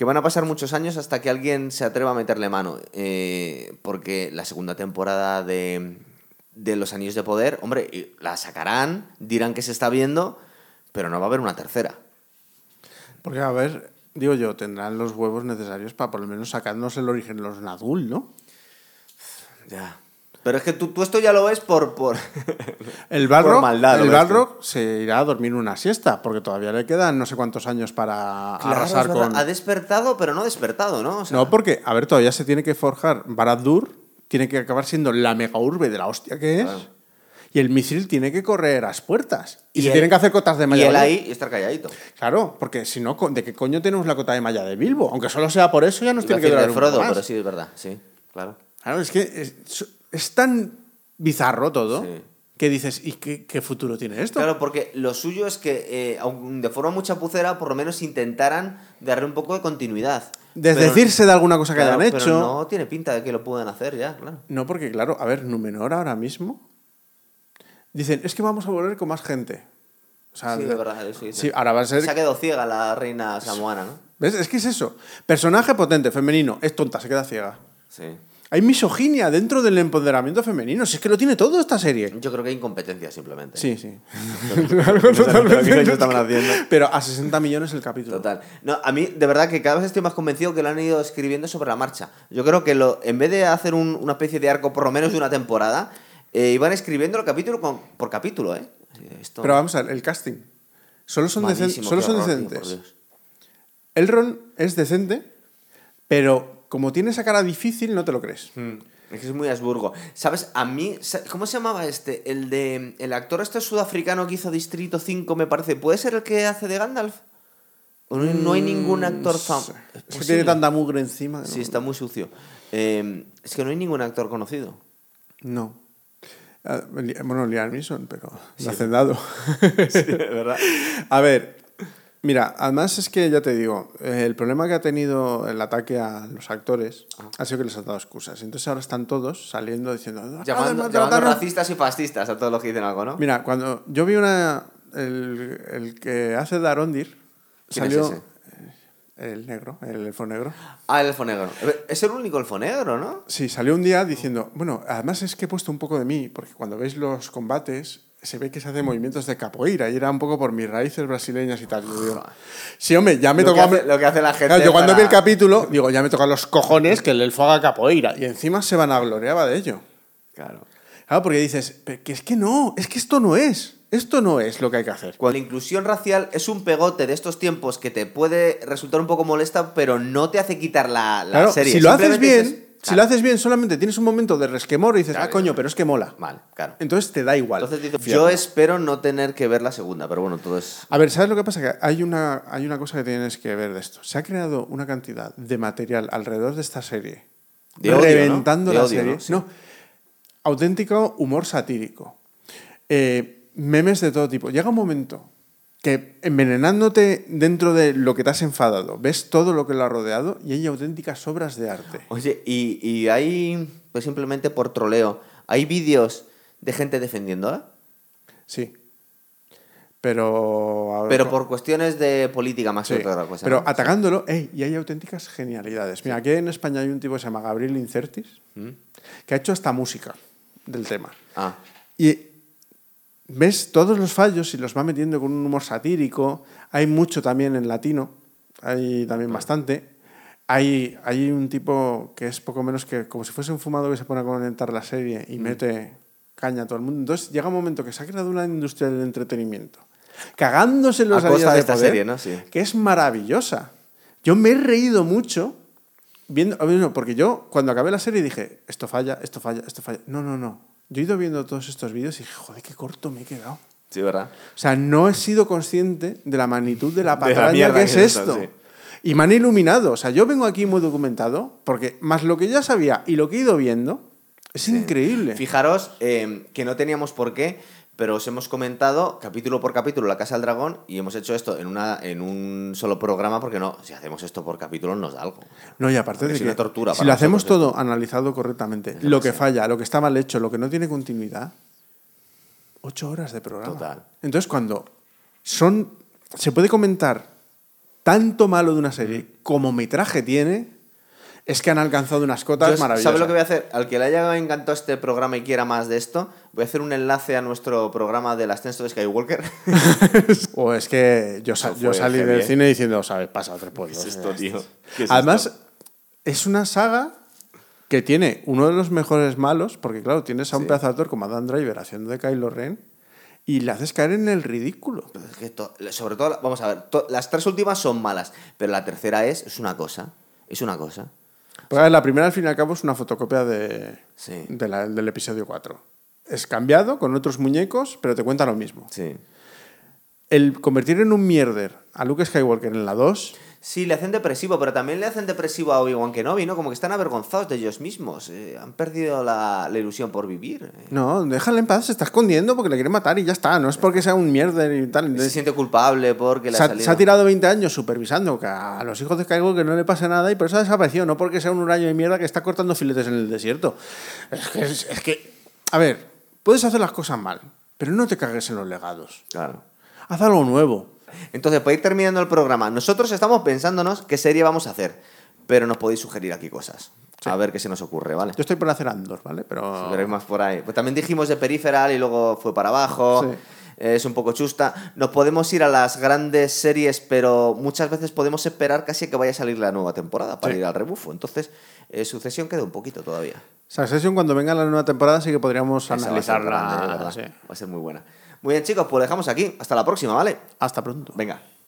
Que van a pasar muchos años hasta que alguien se atreva a meterle mano. Eh, porque la segunda temporada de, de Los Anillos de Poder, hombre, la sacarán, dirán que se está viendo, pero no va a haber una tercera. Porque, a ver, digo yo, tendrán los huevos necesarios para por lo menos sacarnos el origen los Nadul, ¿no? Ya. Pero es que tú, tú esto ya lo ves por... por... [LAUGHS] El Por Balrog, maldad, el. Balrog se irá a dormir una siesta, porque todavía le quedan no sé cuántos años para Claro, arrasar con... Ha despertado, pero no despertado, ¿no? O sea, No, porque, a ver, todavía se tiene que forjar Barad-dûr, tiene que acabar siendo la mega urbe de la hostia que es, Claro. y el misil tiene que correr a las puertas. Y, Y se él- tienen que hacer cotas de y malla. él ¿vale? ahí y estar calladito. Claro, porque si no, ¿de qué coño tenemos la cota de malla de Bilbo? Aunque solo sea por eso, ya nos Iba tiene que durar de un poco Frodo, más. pero sí, es verdad, sí, claro. Claro, es que es, es tan bizarro todo Sí. que dices, ¿y qué, qué futuro tiene esto? Claro, porque lo suyo es que, eh, aun de forma muy chapucera, por lo menos intentaran darle un poco de continuidad. Desdecirse de alguna cosa que Claro, hayan pero hecho. no tiene pinta de que lo puedan hacer ya, claro. No, porque claro, a ver, Númenor ahora mismo dicen, es que vamos a volver con más gente. O sea, sí, de- verdad, dice. sí, ahora va a ser... Se ha quedado ciega la reina samoana, ¿no? ¿Ves? Es que es eso. Personaje potente, femenino, es tonta, se queda ciega. Sí. Hay misoginia dentro del empoderamiento femenino. Si es que lo tiene todo esta serie. Yo creo que hay incompetencia simplemente. Sí, sí. [LAUGHS] Pero a 60 millones el capítulo. Total. No, a mí, de verdad, que cada vez estoy más convencido que lo han ido escribiendo sobre la marcha. Yo creo que lo, en vez de hacer un- una especie de arco, por lo menos de una temporada, eh, iban escribiendo el capítulo con- por capítulo, ¿eh? Esto, Pero vamos a ver, el casting. Solo son, decen- malísimo, solo son horror, tío, decentes. Elrond es decente, pero como tiene esa cara difícil, no te lo crees. Mm, Es que es muy Habsburgo. ¿Sabes? A mí, ¿cómo se llamaba este? El de. El actor este sudafricano que hizo Distrito 5, me parece. ¿Puede ser el que hace de Gandalf? ¿O no, no hay ningún actor Mm, famoso? Es que tiene tanta mugre encima. Sí, no- está muy sucio. Eh, es que no hay ningún actor conocido. No. Ah, Bueno, Liam Neeson, pero Sí. hacendado. [LAUGHS] ¿verdad? A ver, mira, además es que ya te digo, eh, el problema que ha tenido el ataque a los actores ha sido que les ha dado excusas. Entonces ahora están todos saliendo diciendo... "Acaba de Llamando, maltratar llamando a-". racistas y fascistas a todos los que dicen algo, ¿no? Mira, cuando yo vi una... el, el que hace de Arondir, ¿Quién es salió ese? el negro, el elfo negro. Ah, el elfo negro. Es el único elfo negro, ¿no? Sí, salió un día diciendo, bueno, además es que he puesto un poco de mí, porque cuando veis los combates se ve que se hacen movimientos de capoeira y era un poco por mis raíces brasileñas y tal. Yo digo, sí, hombre, ya me Lo tocó... que hace- lo que hace la gente Claro, yo cuando para- vi el capítulo, digo, ya me tocan los cojones que el elfo haga capoeira. Y encima se van a gloriaba de ello. Claro. Claro, porque dices, "Pero que es que no, es que esto no es. Esto no es lo que hay que hacer. Cuando la inclusión racial es un pegote de estos tiempos que te puede resultar un poco molesta, pero no te hace quitar la, la Claro, serie. si lo haces bien, si lo haces bien, solamente tienes un momento de resquemor y dices, ah, coño, pero es que mola. Vale, claro. Entonces te da igual. Entonces dices, Fíjate. yo espero no tener que ver la segunda, pero bueno, todo es... A ver, ¿sabes lo que pasa? Que hay una, hay una cosa que tienes que ver de esto. Se ha creado una cantidad de material alrededor de esta serie. De odio, reventando ¿no? De la odio, serie. ¿no? Sí. No, auténtico humor satírico. Eh, memes de todo tipo. Llega un momento que envenenándote dentro de lo que te has enfadado, ves todo lo que lo ha rodeado y hay auténticas obras de arte. Oye, y, y hay, pues simplemente por troleo, ¿hay vídeos de gente defendiéndola? Sí. Pero. Pero por cuestiones de política más Sí, que otra cosa. Pero ¿no? atacándolo, ey, y hay auténticas genialidades. Mira, aquí en España hay un tipo que se llama Gabriel Incertis, que ha hecho hasta música del tema. Ah, Y ves todos los fallos y los va metiendo con un humor satírico. Hay mucho también en latino, hay también bastante. Hay, hay un tipo que es poco menos que como si fuese un fumado que se pone a comentar la serie y mete caña a todo el mundo. Entonces llega un momento que se ha creado una industria del entretenimiento, cagándose en los A costa de esta poder, serie, ¿no? Sí. que es maravillosa. Yo me he reído mucho viendo, porque yo cuando acabé la serie dije, esto falla, esto falla, esto falla. No, no, no. Yo he ido viendo todos estos vídeos y dije, joder, qué corto me he quedado. sí, ¿verdad? O sea, no he sido consciente de la magnitud de la [LAUGHS] De la patraña que es es esto, sí. Y me han iluminado. O sea, yo vengo aquí muy documentado, porque más lo que ya sabía y lo que he ido viendo, es increíble. Fijaros eh, que no teníamos por qué, pero os hemos comentado capítulo por capítulo La Casa del Dragón y hemos hecho esto en, una, en un solo programa porque no, si hacemos esto por capítulo nos da algo. No, y aparte Porque de es que una tortura si lo hacemos todo analizado correctamente, lo que falla, lo que está mal hecho, lo que no tiene continuidad, ocho horas de programa. Total. Entonces, cuando son. Se puede comentar tanto malo de una serie como metraje tiene, es que han alcanzado unas cotas Yo, maravillosas. ¿Sabes lo que voy a hacer? Al que le haya encantado este programa y quiera más de esto, voy a hacer un enlace a nuestro programa del ascenso de Skywalker. [LAUGHS] O es que yo, sa- Eso yo salí del ¿eh? cine diciendo, ¿sabes? Pasa tres pueblos. ¿Qué es esto, tío? ¿Qué es Además, esto? es una saga que tiene uno de los mejores malos, porque claro, tienes a un Sí. pedazo de actor como Adam Driver haciendo de Kylo Ren y le haces caer en el ridículo. Es que to- sobre todo, vamos a ver, las tres últimas son malas, pero la tercera es, es una cosa. Es una cosa. Porque la primera, al fin y al cabo, es una fotocopia de, Sí. de la- del episodio 4. Es cambiado con otros muñecos, pero te cuenta lo mismo. Sí. El convertir en un mierder a Luke Skywalker en la 2 Sí, le hacen depresivo, pero también le hacen depresivo a Obi-Wan Kenobi, ¿no? Como que están avergonzados de ellos mismos. eh, han perdido la, la ilusión por vivir. eh. No, déjale en paz, se está escondiendo porque le quiere matar y ya está. No es porque sea un mierder y tal. Se siente culpable porque le Se ha salido... se ha tirado 20 años supervisando que a los hijos de Skywalker no le pase nada y por eso ha desaparecido, no porque sea un huraño de mierda que está cortando filetes en el desierto. Es que, es, es que, a ver, puedes hacer las cosas mal, pero no te cagues en los legados. Claro. Haz algo nuevo. Entonces, para ir terminando el programa, nosotros estamos pensándonos qué serie vamos a hacer, pero nos podéis sugerir aquí cosas. A ver qué se nos ocurre, ¿vale? Yo estoy por hacer Andor, ¿vale? Pero... Más por ahí. Pues también dijimos de Peripheral y luego fue para abajo. Sí. Es un poco chusta. Nos podemos ir a las grandes series, pero muchas veces podemos esperar casi que vaya a salir la nueva temporada para Sí. ir al rebufo. Entonces, eh, sucesión queda un poquito todavía. Succession, cuando venga la nueva temporada, sí que podríamos Esa va a ser grande, de analizarla. verdad. sí. Va a ser muy buena. Muy bien, chicos, pues lo dejamos aquí. Hasta la próxima, ¿vale? Hasta pronto. Venga.